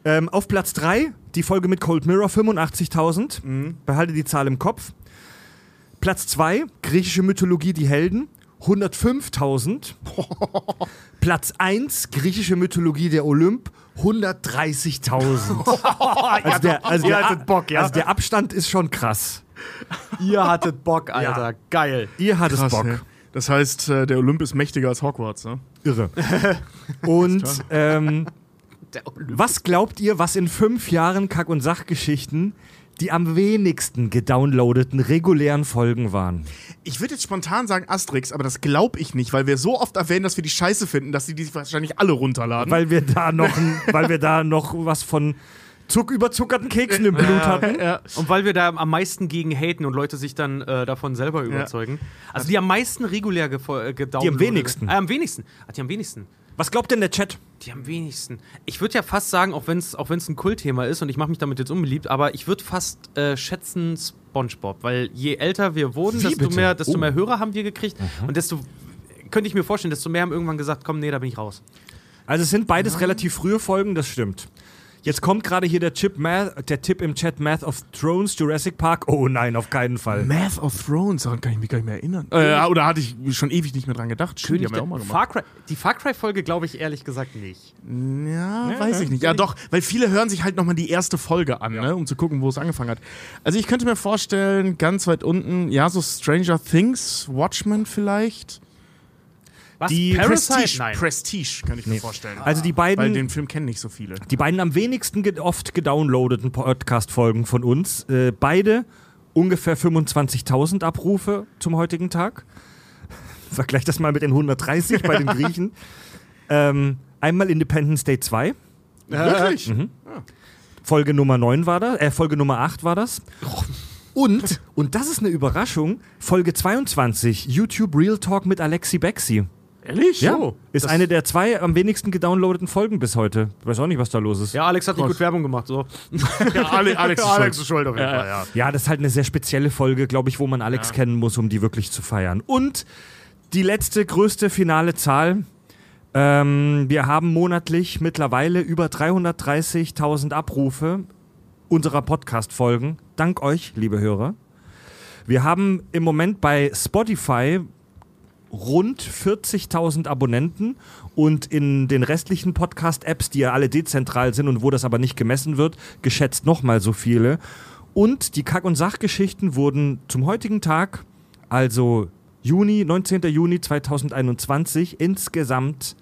Speaker 1: Ähm, auf Platz 3 die Folge mit Cold Mirror, 85.000. Behalte die Zahl im Kopf. Platz 2, griechische Mythologie, die Helden, 105.000. Platz 1, griechische Mythologie, der Olymp, 130.000. also, der, also,
Speaker 2: Ihr
Speaker 1: der,
Speaker 2: hattet Bock, ja?
Speaker 1: also der Abstand ist schon krass.
Speaker 2: Ihr hattet Bock, Alter. Geil.
Speaker 1: Ihr hattet
Speaker 4: Krass,
Speaker 1: Bock.
Speaker 4: ja. Das heißt, äh, der Olymp ist mächtiger als Hogwarts, ne?
Speaker 1: Irre. Und ähm, was glaubt ihr, was in fünf Jahren Kack- und Sachgeschichten die am wenigsten gedownloadeten regulären Folgen waren?
Speaker 4: Ich würde jetzt spontan sagen Asterix, aber das glaube ich nicht, weil wir so oft erwähnen, dass wir die scheiße finden, dass sie die wahrscheinlich alle runterladen.
Speaker 1: Weil wir da noch, weil wir da noch was von Zuck überzuckerten Keksen im Blut hatten.
Speaker 4: ja.
Speaker 2: Und weil wir da am meisten gegen haten und Leute sich dann äh, davon selber überzeugen. Also die am meisten regulär äh, gedownloadet.
Speaker 1: Die am wenigsten.
Speaker 2: Äh, am wenigsten. Ah, die am wenigsten.
Speaker 1: Was glaubt denn der Chat?
Speaker 2: Die am wenigsten. Ich würde ja fast sagen, auch wenn es auch wenn's ein Kultthema ist und ich mache mich damit jetzt unbeliebt, aber ich würde fast äh, schätzen SpongeBob, weil je älter wir wurden,
Speaker 1: Wie
Speaker 2: desto
Speaker 1: bitte?
Speaker 2: mehr, desto
Speaker 1: Oh.
Speaker 2: mehr Hörer haben wir gekriegt und desto könnte ich mir vorstellen, desto mehr haben irgendwann gesagt, komm, nee, da bin ich raus.
Speaker 1: Also es sind beides relativ frühe Folgen, das stimmt. Jetzt kommt gerade hier der, Chip Math, der Tipp im Chat Math of Thrones, Jurassic Park. Oh nein, auf keinen Fall.
Speaker 4: Math of Thrones, daran kann ich mich gar nicht mehr erinnern. Äh, oder hatte ich schon ewig nicht mehr dran gedacht. Stimmt, die haben wir auch mal gemacht.
Speaker 2: Far Cry, die Far Cry-Folge glaube ich ehrlich gesagt nicht.
Speaker 4: Ja, weiß ich nicht. Ja, doch, weil viele hören sich halt nochmal die erste Folge an, ne, um zu gucken, wo es angefangen hat. Also ich könnte mir vorstellen, ganz weit unten, ja, so Stranger Things, Watchmen vielleicht.
Speaker 2: Was?
Speaker 1: Die
Speaker 2: Parasite?
Speaker 4: Prestige,
Speaker 2: Nein.
Speaker 4: Prestige kann ich mir vorstellen.
Speaker 1: Also die beiden-
Speaker 4: Weil den Film kennen nicht so viele.
Speaker 1: Die beiden am wenigsten ge oft gedownloadeten Podcast-Folgen von uns, äh, beide ungefähr 25.000 Abrufe zum heutigen Tag. Vergleich das mal mit den 130 bei den Griechen. Ähm, einmal Independence Day 2.
Speaker 4: Wirklich?
Speaker 1: Mhm. Folge Nummer 9 war das, äh, Folge Nummer 8 war das. Und, und das ist eine Überraschung, Folge 22, YouTube Real Talk mit Alexi Bexi.
Speaker 4: Ehrlich?
Speaker 1: Ja,
Speaker 2: Oh,
Speaker 1: ist eine der zwei am wenigsten gedownloadeten Folgen bis heute. Weiß auch nicht, was da los ist.
Speaker 2: Ja, Alex hat nicht gut Werbung gemacht. So.
Speaker 4: Ja, Ale- Alex ist
Speaker 2: Alex
Speaker 4: schuld.
Speaker 2: ist schuld auf jeden
Speaker 4: Ja,
Speaker 2: Fall, ja.
Speaker 1: Ja, das ist halt eine sehr spezielle Folge, glaube ich, wo man Alex kennen muss, um die wirklich zu feiern. Und die letzte, größte finale Zahl. Ähm, wir haben monatlich mittlerweile über 330.000 Abrufe unserer Podcast-Folgen. Dank euch, liebe Hörer. Wir haben im Moment bei Spotify rund 40.000 Abonnenten und in den restlichen Podcast-Apps, die ja alle dezentral sind und wo das aber nicht gemessen wird, geschätzt nochmal so viele. Und die Kack- und Sachgeschichten wurden zum heutigen Tag, also Juni, 19. Juni 2021, insgesamt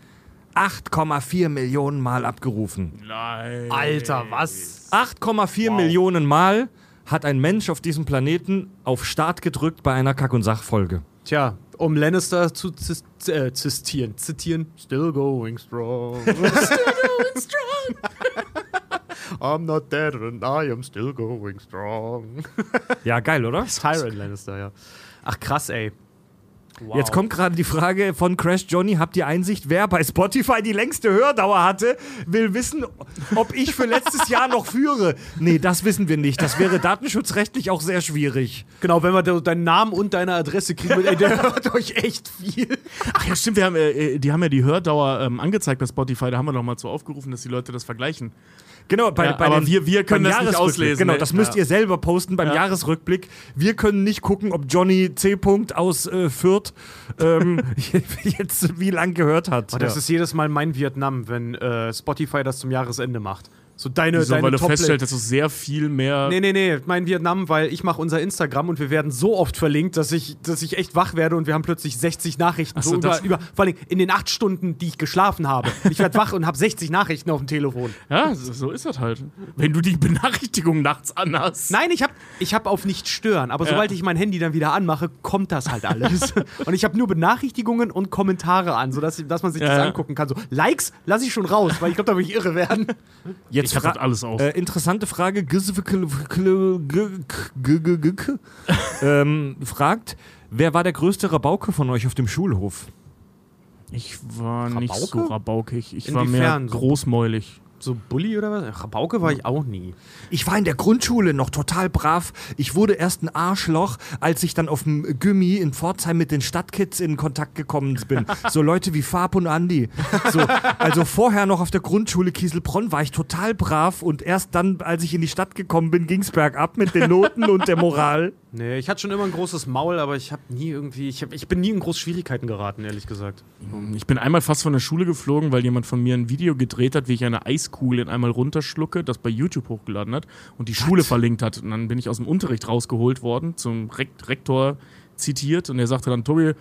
Speaker 1: 8,4 Millionen Mal abgerufen.
Speaker 4: Nein.
Speaker 2: Alter, was?
Speaker 1: 8,4 Millionen Mal hat ein Mensch auf diesem Planeten auf Start gedrückt bei einer Kack- und Sachfolge.
Speaker 2: Tja, um Lannister zu zis äh, zitieren. Zitieren. Still going strong. still going strong. I'm not dead and I am still going strong.
Speaker 1: Ja, geil, oder?
Speaker 2: Tyrion Lannister, ja. Ach krass, ey. Wow.
Speaker 1: Jetzt kommt gerade die Frage von Crash Johnny. Habt ihr Einsicht, wer bei Spotify die längste Hördauer hatte? Will wissen, ob ich für letztes Jahr noch führe. Nee, das wissen wir nicht. Das wäre datenschutzrechtlich auch sehr schwierig.
Speaker 2: Genau, wenn wir de- deinen Namen und deine Adresse kriegen, ey, der hört euch echt viel.
Speaker 4: Ach ja, stimmt, wir haben, äh, die haben ja die Hördauer ähm, angezeigt bei Spotify, da haben wir noch mal zu aufgerufen, dass die Leute das vergleichen.
Speaker 1: Genau, bei,
Speaker 4: Ja,
Speaker 1: bei
Speaker 4: aber
Speaker 1: den-
Speaker 4: wir- wir können das nicht auslesen,
Speaker 1: Genau,
Speaker 4: ne?
Speaker 1: das müsst
Speaker 4: Ja.
Speaker 1: ihr selber posten beim
Speaker 4: Ja.
Speaker 1: Jahresrückblick. Wir können nicht gucken, ob Johnny C. -Punkt aus äh, Fürth ähm, jetzt wie lang gehört hat.
Speaker 2: Oh, das
Speaker 1: Ja.
Speaker 2: ist jedes Mal mein Vietnam, wenn äh, Spotify das zum Jahresende macht. So deine,
Speaker 4: Wieso,
Speaker 2: deine
Speaker 4: weil du
Speaker 2: Top-
Speaker 4: feststellst, dass du sehr viel mehr.
Speaker 2: Nee, nee, nee, mein Vietnam, weil ich mache unser Instagram und wir werden so oft verlinkt, dass ich, dass ich echt wach werde und wir haben plötzlich 60 Nachrichten.
Speaker 4: Ach so,
Speaker 2: so über, über, vor allem in den acht Stunden, die ich geschlafen habe. Ich werde wach und habe 60 Nachrichten auf dem Telefon.
Speaker 4: Ja, so ist das halt. Wenn du die Benachrichtigung nachts anhast.
Speaker 2: Nein, ich habe ich hab auf nicht stören, aber
Speaker 4: Ja.
Speaker 2: sobald ich mein Handy dann wieder anmache, kommt das halt alles. und ich habe nur Benachrichtigungen und Kommentare an, sodass, dass man sich
Speaker 4: Ja,
Speaker 2: das angucken kann. So Likes lasse ich schon raus, weil ich glaube, da will ich irre werden.
Speaker 1: Jetzt
Speaker 4: Ich hab
Speaker 1: fra-
Speaker 4: das alles auf.
Speaker 1: Äh, interessante Frage. ähm, fragt, wer war der größte Rabauke von euch auf dem Schulhof?
Speaker 4: Ich war nicht so
Speaker 2: Rabauke?
Speaker 4: rabaukig. Ich war mehr
Speaker 2: Inwiefern? So-
Speaker 4: großmäulig.
Speaker 2: So Bully oder was? Rabauke war ich auch nie.
Speaker 1: Ich war in der Grundschule noch total brav. Ich wurde erst ein Arschloch, als ich dann auf dem Gummi in Pforzheim mit den Stadtkids in Kontakt gekommen bin. So Leute wie Fab und Andi. So, also vorher noch auf der Grundschule Kieselbronn war ich total brav und erst dann, als ich in die Stadt gekommen bin, ging's bergab mit den Noten und der Moral.
Speaker 2: Nee, ich hatte schon immer ein großes Maul, aber ich habe nie irgendwie, ich, hab, ich bin nie in große Schwierigkeiten geraten, ehrlich gesagt.
Speaker 4: Ich bin einmal fast von der Schule geflogen, weil jemand von mir ein Video gedreht hat, wie ich eine Eiskugel in einmal runterschlucke, das bei YouTube hochgeladen hat und die Schule verlinkt hat. Und dann bin ich aus dem Unterricht rausgeholt worden, zum Rekt Rektor zitiert und er sagte dann, Tobi,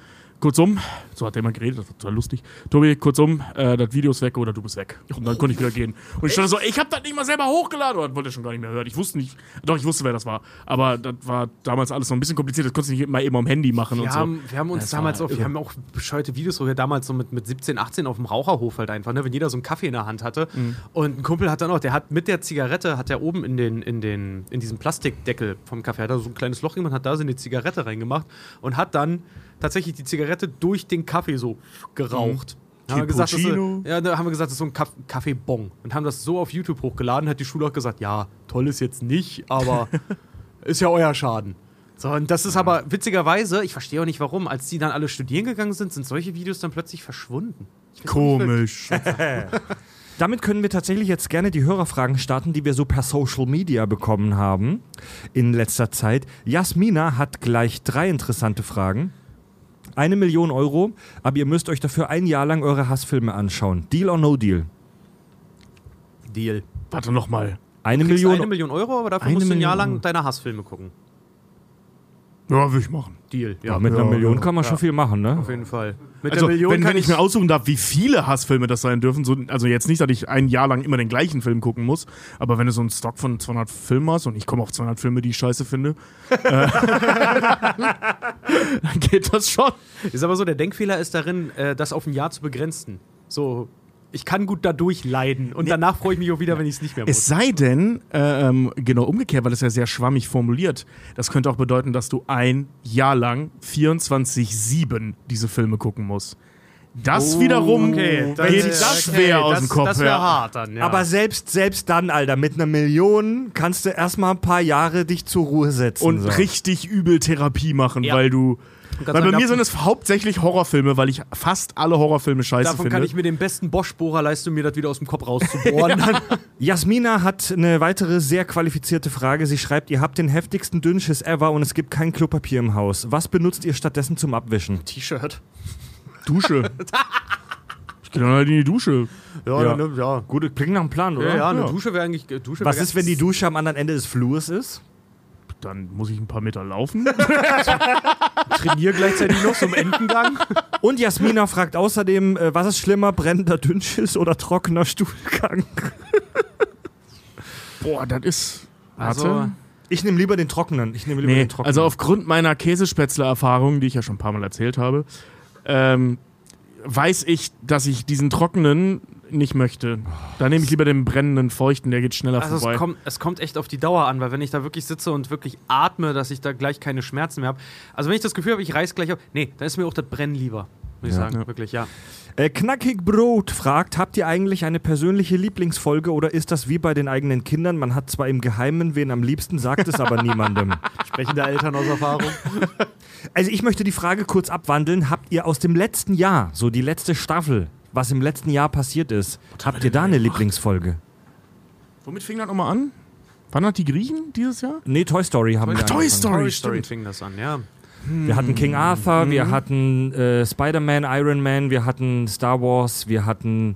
Speaker 4: kurzum, so hat er immer geredet, das war total lustig, Tobi, kurzum, äh, das Video ist weg oder du bist weg. Und dann konnte ich wieder gehen. Und ich stand so, ich habe das nicht mal selber hochgeladen. Oder wollte schon gar nicht mehr hören. Ich wusste nicht, doch, ich wusste, wer das war. Aber das war damals alles noch ein bisschen kompliziert. Das konntest du nicht mal eben am Handy machen
Speaker 2: Wir
Speaker 4: und so.
Speaker 2: haben, wir haben uns
Speaker 4: Das
Speaker 2: damals auch, wir haben auch bescheuerte Videos, wo wir damals so mit, mit 17, 18 auf dem Raucherhof halt einfach, ne, wenn jeder so einen Kaffee in der Hand hatte.
Speaker 4: Mhm.
Speaker 2: Und ein Kumpel hat dann auch, der hat mit der Zigarette, hat er oben in den, in den, in diesem Plastikdeckel vom Kaffee, hat er so ein kleines Loch gemacht, hat da so eine Zigarette reingemacht und hat dann tatsächlich die Zigarette durch den Kaffee so geraucht.
Speaker 4: Mhm.
Speaker 2: Haben wir gesagt, das ist, ja, da haben wir gesagt, das ist so ein Kaff- Kaffeebon. Und haben das so auf YouTube hochgeladen, hat die Schule auch gesagt, ja, toll ist jetzt nicht, aber ist ja euer Schaden. So, und das ist aber witzigerweise, ich verstehe auch nicht warum, als die dann alle studieren gegangen sind, sind solche Videos dann plötzlich verschwunden.
Speaker 4: Komisch.
Speaker 1: Damit können wir tatsächlich jetzt gerne die Hörerfragen starten, die wir so per Social Media bekommen haben in letzter Zeit. Jasmina hat gleich drei interessante Fragen. Eine Million Euro, aber ihr müsst euch dafür ein Jahr lang eure Hassfilme anschauen. Deal or no deal?
Speaker 2: Deal.
Speaker 4: Warte noch mal.
Speaker 1: Eine Million.
Speaker 2: eine Million Euro, aber dafür
Speaker 4: Eine
Speaker 2: musst du ein Jahr lang deine Hassfilme gucken.
Speaker 4: Ja, will ich machen.
Speaker 2: Deal.
Speaker 1: Ja, mit einer Million kann man schon viel machen, ne?
Speaker 2: Auf jeden Fall. Mit
Speaker 4: Also,
Speaker 2: der Million
Speaker 4: wenn,
Speaker 2: kann
Speaker 4: wenn ich mir aussuchen darf, wie viele Hassfilme das sein dürfen, so, also jetzt nicht, dass ich ein Jahr lang immer den gleichen Film gucken muss, aber wenn du so einen Stock von 200 Filmen hast und ich komme auf 200 Filme, die ich scheiße finde, äh, dann geht das schon.
Speaker 2: Ist aber so, der Denkfehler ist darin, äh, das auf ein Jahr zu begrenzen. So, ich kann gut dadurch leiden und danach freue ich mich auch wieder, wenn ich es nicht mehr muss.
Speaker 4: Es sei denn, äh, ähm, genau umgekehrt, weil das ja sehr schwammig formuliert, das könnte auch bedeuten, dass du ein Jahr lang 24-7 diese Filme gucken musst. Das
Speaker 1: Oh,
Speaker 4: wiederum
Speaker 1: okay, das-
Speaker 4: geht
Speaker 1: okay,
Speaker 4: das schwer aus
Speaker 2: das-
Speaker 4: dem Kopf.
Speaker 2: das wär
Speaker 4: ja.
Speaker 2: hart dann, ja.
Speaker 1: Aber selbst, selbst dann, Alter, mit einer Million kannst du erstmal ein paar Jahre dich zur Ruhe setzen.
Speaker 4: Und
Speaker 1: so.
Speaker 4: richtig übel Therapie machen,
Speaker 2: Ja.
Speaker 4: weil du. Weil bei mir sind
Speaker 2: davon-
Speaker 4: es hauptsächlich Horrorfilme, weil ich fast alle Horrorfilme scheiße
Speaker 2: Davon
Speaker 4: finde.
Speaker 2: kann ich mir den besten Bosch-Bohrer leisten, um mir das wieder aus dem Kopf rauszubohren. Dann.
Speaker 1: Jasmina hat eine weitere sehr qualifizierte Frage. Sie schreibt, ihr habt den heftigsten Dünnschiss ever und es gibt kein Klopapier im Haus. Was benutzt ihr stattdessen zum Abwischen?
Speaker 2: T-Shirt.
Speaker 4: Dusche. ich gehe dann halt in die Dusche.
Speaker 2: Ja,
Speaker 1: Ja.
Speaker 2: dann, ja.
Speaker 1: Gut, klingt nach einem Plan, oder?
Speaker 2: Ja, ja, eine Dusche wäre eigentlich. Dusche
Speaker 1: Was
Speaker 2: wär
Speaker 1: ist, wenn die Dusche am anderen Ende des Flurs ist?
Speaker 4: Dann muss ich ein paar Meter laufen.
Speaker 2: Trainier gleichzeitig noch so im Entengang.
Speaker 1: Und Jasmina fragt außerdem, äh, was ist schlimmer, brennender Dünnschiss oder trockener Stuhlgang?
Speaker 4: Boah, das ist. Warte.
Speaker 1: Also, ich nehme lieber den trockenen. Ich nehme lieber
Speaker 4: Nee,
Speaker 1: den trockenen.
Speaker 4: also aufgrund meiner Käsespätzle-Erfahrung, die ich ja schon ein paar Mal erzählt habe, ähm, weiß ich, dass ich diesen trockenen nicht möchte. Da nehme ich lieber den brennenden, feuchten, der geht schneller
Speaker 2: Also
Speaker 4: vorbei.
Speaker 2: es kommt, es kommt echt auf die Dauer an, weil wenn ich da wirklich sitze und wirklich atme, dass ich da gleich keine Schmerzen mehr habe. Also wenn ich das Gefühl habe, ich reiß gleich auf. Nee, dann ist mir auch das Brennen lieber. Muss ich
Speaker 1: Ja.
Speaker 2: sagen,
Speaker 1: Ja.
Speaker 2: wirklich, ja.
Speaker 1: Äh, Knackig Brot fragt, habt ihr eigentlich eine persönliche Lieblingsfolge oder ist das wie bei den eigenen Kindern? Man hat zwar im Geheimen wen am liebsten, sagt es aber niemandem.
Speaker 2: Sprechende Eltern aus Erfahrung.
Speaker 1: Also ich möchte die Frage kurz abwandeln. Habt ihr aus dem letzten Jahr, so die letzte Staffel, was im letzten Jahr passiert ist, habt ihr da eine Lieblingsfolge?
Speaker 4: Womit fing das nochmal an? Wann hat die Griechen dieses Jahr?
Speaker 1: Nee, Toy Story haben wir
Speaker 4: Toy
Speaker 1: angefangen.
Speaker 4: Story,
Speaker 2: Toy Story
Speaker 4: stimmt.
Speaker 2: fing das an, ja.
Speaker 1: Wir hatten King Arthur, wir
Speaker 4: Mhm.
Speaker 1: hatten äh, Spider-Man, Iron Man, wir hatten Star Wars, wir hatten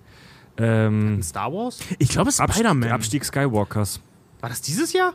Speaker 1: ähm,
Speaker 2: Star Wars?
Speaker 4: Ich glaube, Spider-Man.
Speaker 1: der Abstieg Skywalkers.
Speaker 2: War das dieses Jahr?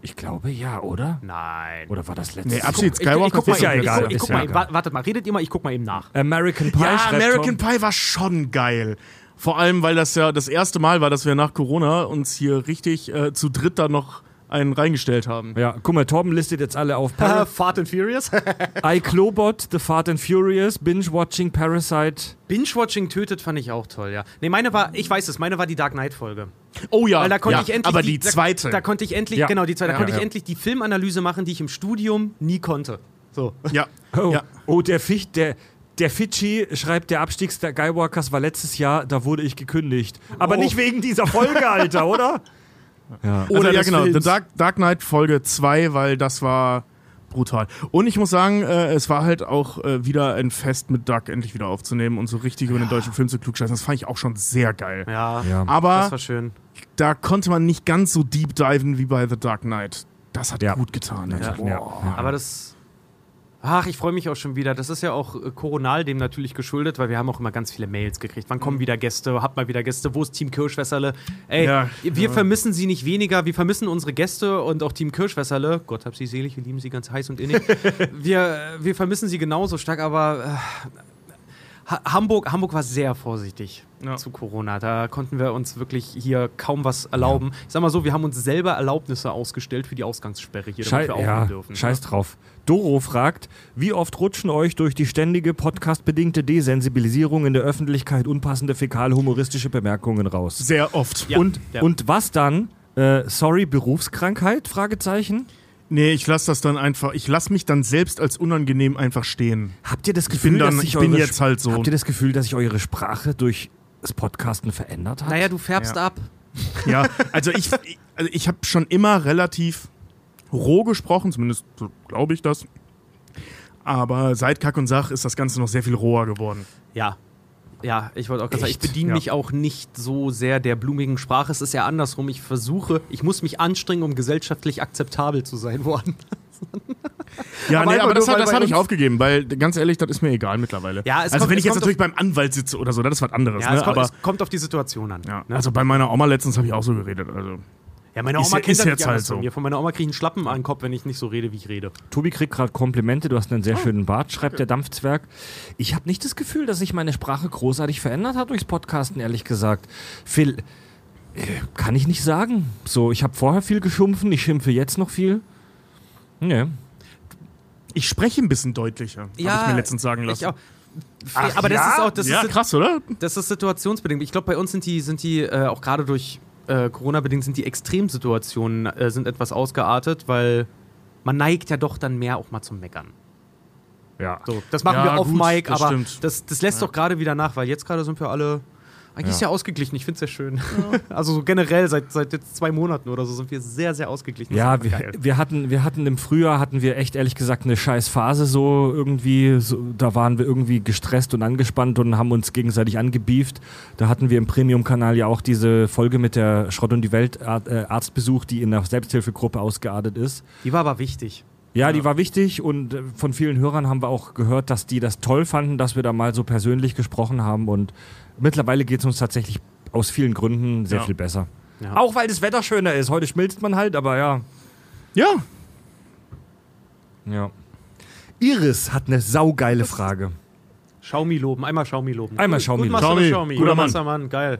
Speaker 1: Ich glaube ja, oder?
Speaker 2: Nein.
Speaker 1: Oder war das letztes
Speaker 4: Nee? Abschied
Speaker 2: Ich, ich, ich guck mal
Speaker 1: ist ja egal,
Speaker 2: Ich, ich
Speaker 1: ist
Speaker 2: guck
Speaker 1: ja
Speaker 2: mal,
Speaker 1: egal.
Speaker 2: Wartet mal, redet ihr mal, ich guck mal eben nach.
Speaker 1: American Pie.
Speaker 4: Ja, American
Speaker 1: Tom.
Speaker 4: Pie war schon geil. Vor allem, weil das ja das erste Mal war, dass wir nach Corona uns hier richtig äh, zu dritt da noch einen reingestellt haben.
Speaker 1: Ja, guck mal, Torben listet jetzt alle auf.
Speaker 2: Fart and Furious?
Speaker 1: iClobot, The Fart and Furious, Binge-Watching, Parasite.
Speaker 2: Binge-Watching tötet fand ich auch toll, ja. Nee, meine war, ich weiß es, meine war die Dark Knight-Folge.
Speaker 4: Oh ja,
Speaker 2: Weil da konnte
Speaker 4: ja,
Speaker 2: ich endlich
Speaker 4: aber die,
Speaker 2: da-
Speaker 4: zweite.
Speaker 2: Da, konnte ich endlich,
Speaker 1: Ja.
Speaker 2: genau, die zweite, da
Speaker 1: Ja,
Speaker 2: konnte
Speaker 1: ja.
Speaker 2: ich endlich die Filmanalyse machen, die ich im Studium nie konnte. So.
Speaker 4: ja.
Speaker 1: Oh,
Speaker 4: ja.
Speaker 1: oh der Ficht, der. Der Fidschi schreibt, der Abstieg der Skywalkers war letztes Jahr, da wurde ich gekündigt. Aber
Speaker 2: Oh.
Speaker 1: nicht wegen dieser Folge, Alter, oder? Ja.
Speaker 4: Oder
Speaker 2: Oder
Speaker 4: ja, genau.
Speaker 2: Films.
Speaker 4: The Dark, Dark Knight Folge 2, weil das war brutal. Und ich muss sagen, äh, es war halt auch äh, wieder ein Fest mit Duck endlich wieder aufzunehmen und so richtig über den deutschen Film zu klugscheißen. Das fand ich auch schon sehr geil.
Speaker 2: Ja,
Speaker 1: Ja.
Speaker 4: Aber
Speaker 2: das war schön.
Speaker 4: da konnte man nicht ganz so deep diven wie bei The Dark Knight. Das hat
Speaker 1: Ja.
Speaker 4: gut getan.
Speaker 1: Ja.
Speaker 4: Boah.
Speaker 2: Aber das. Ach, ich freue mich auch schon wieder. Das ist ja auch äh, koronal dem natürlich geschuldet, weil wir haben auch immer ganz viele Mails gekriegt. Wann kommen wieder Gäste? Habt mal wieder Gäste? Wo ist Team Kirschwässerle? Ey,
Speaker 4: Ja,
Speaker 2: wir
Speaker 4: ja.
Speaker 2: vermissen sie nicht weniger. Wir vermissen unsere Gäste und auch Team Kirschwässerle. Gott hab sie selig, wir lieben sie ganz heiß und innig. wir, wir vermissen sie genauso stark, aber äh, Ha- Hamburg, Hamburg war sehr vorsichtig
Speaker 4: Ja.
Speaker 2: zu Corona. Da konnten wir uns wirklich hier kaum was erlauben. Ich sag mal so, wir haben uns selber Erlaubnisse ausgestellt für die Ausgangssperre hier,
Speaker 1: Schei
Speaker 2: damit wir
Speaker 1: ja,
Speaker 2: aufnehmen dürfen.
Speaker 1: scheiß drauf. Doro fragt, wie oft rutschen euch durch die ständige podcastbedingte Desensibilisierung in der Öffentlichkeit unpassende fäkal-humoristische Bemerkungen raus?
Speaker 4: Sehr oft.
Speaker 2: Ja.
Speaker 1: Und,
Speaker 2: Ja.
Speaker 1: und was dann? Äh, sorry, Berufskrankheit? Fragezeichen.
Speaker 4: Nee, ich lasse das dann einfach, ich lasse mich dann selbst als unangenehm einfach stehen.
Speaker 1: Habt ihr das
Speaker 4: Ich
Speaker 1: Gefühl,
Speaker 4: bin dann-
Speaker 1: dass sich
Speaker 4: ich bin
Speaker 1: eure,
Speaker 4: jetzt halt so.
Speaker 1: Habt ihr das Gefühl, dass sich eure Sprache durch das Podcasten verändert hat?
Speaker 2: Naja, du färbst
Speaker 4: Ja.
Speaker 2: ab.
Speaker 4: Ja, also ich, also ich habe schon immer relativ roh gesprochen, zumindest glaube ich das. Aber seit Kack und Sach ist das Ganze noch sehr viel roher geworden.
Speaker 2: Ja. Ja, ich wollte auch gerade sagen, ich bediene
Speaker 4: Ja.
Speaker 2: mich auch nicht so sehr der blumigen Sprache. Es ist ja andersrum. Ich versuche, ich muss mich anstrengen, um gesellschaftlich akzeptabel zu sein worden.
Speaker 4: Ja,
Speaker 2: Aber
Speaker 4: nee, aber das, hat- das habe ich aufgegeben, weil ganz ehrlich, das ist mir egal mittlerweile.
Speaker 2: Ja,
Speaker 4: also
Speaker 2: kommt-
Speaker 4: wenn ich jetzt natürlich beim Anwalt sitze oder so, das ist was anderes.
Speaker 2: Ja,
Speaker 4: ne?
Speaker 2: es, kommt,
Speaker 4: aber
Speaker 2: es kommt auf die Situation an.
Speaker 4: ja,
Speaker 2: ne?
Speaker 4: also bei meiner Oma letztens habe ich auch so geredet. Also
Speaker 2: ja, meine
Speaker 4: ist
Speaker 2: Oma
Speaker 4: ja-
Speaker 2: kennt
Speaker 4: ist
Speaker 2: das
Speaker 4: jetzt halt
Speaker 2: von
Speaker 4: so.
Speaker 2: mir. Von meiner Oma kriege ich einen Schlappen an den Kopf, wenn ich nicht so rede, wie ich rede.
Speaker 1: Tobi kriegt gerade Komplimente, du hast einen sehr
Speaker 2: Oh.
Speaker 1: schönen Bart, schreibt der Dampfzwerg. Ich habe nicht das Gefühl, dass sich meine Sprache großartig verändert hat durchs Podcasten, ehrlich gesagt. Phil, äh, kann ich nicht sagen. So, ich habe vorher viel geschumpfen, ich schimpfe jetzt noch viel. Nee.
Speaker 4: ich spreche ein bisschen deutlicher, habe ich mir letztens sagen lassen.
Speaker 2: Ich auch. aber das ist auch das
Speaker 4: ja,
Speaker 2: ist,
Speaker 4: krass, oder?
Speaker 2: Das ist situationsbedingt. Ich glaube, bei uns sind die, sind die äh, auch gerade durch äh, Corona bedingt sind die Extremsituationen äh, sind etwas ausgeartet, weil man neigt ja doch dann mehr auch mal zum Meckern.
Speaker 1: Ja.
Speaker 2: So, das machen
Speaker 4: Ja,
Speaker 2: wir auf
Speaker 4: gut, das
Speaker 2: aber
Speaker 4: stimmt.
Speaker 2: das, das lässt doch gerade wieder nach, weil jetzt gerade sind wir alle eigentlich
Speaker 1: Ja.
Speaker 2: sehr ausgeglichen. Ich finde es sehr schön. also so generell seit, seit jetzt zwei Monaten oder so sind wir sehr, sehr ausgeglichen.
Speaker 1: Ja,
Speaker 2: ist
Speaker 1: wir, wir, hatten, wir hatten im Frühjahr, hatten wir echt ehrlich gesagt eine scheiß Phase so irgendwie. So, da waren wir irgendwie gestresst und angespannt und haben uns gegenseitig angebieft. Da hatten wir im Premium-Kanal ja auch diese Folge mit der Schrott und die Welt äh, Arztbesuch, die in der Selbsthilfegruppe ausgeartet ist.
Speaker 2: Die war aber wichtig.
Speaker 1: Ja, die war wichtig und äh, von vielen Hörern haben wir auch gehört, dass die das toll fanden, dass wir da mal so persönlich gesprochen haben und mittlerweile geht es uns tatsächlich aus vielen Gründen sehr
Speaker 4: Ja.
Speaker 1: viel besser.
Speaker 2: Ja.
Speaker 1: Auch weil das Wetter schöner ist. Heute schmilzt man halt, aber ja.
Speaker 4: Ja.
Speaker 1: Ja. Iris hat eine saugeile Frage.
Speaker 2: Xiaomi loben, einmal Xiaomi loben.
Speaker 1: Einmal
Speaker 2: Gut-
Speaker 1: Xiaomi
Speaker 2: Gut
Speaker 4: loben.
Speaker 2: das,
Speaker 4: Xiaomi,
Speaker 2: Xiaomi.
Speaker 4: guter
Speaker 2: Gut
Speaker 4: Mann.
Speaker 2: Mann, geil.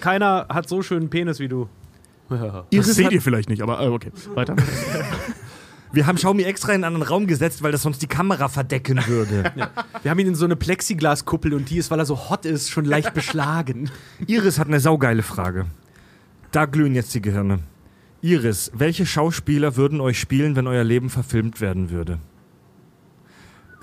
Speaker 2: Keiner hat so schönen Penis wie du.
Speaker 4: Das
Speaker 1: Iris
Speaker 4: seht
Speaker 1: hat-
Speaker 4: ihr vielleicht nicht, aber äh, okay. Weiter.
Speaker 1: Wir haben Xiaomi extra in einen anderen Raum gesetzt, weil das sonst die Kamera verdecken würde.
Speaker 2: Wir haben ihn in so eine Plexiglaskuppel und die ist, weil er so hot ist, schon leicht beschlagen.
Speaker 1: Iris hat eine saugeile Frage. Da glühen jetzt die Gehirne. Iris, welche Schauspieler würden euch spielen, wenn euer Leben verfilmt werden würde?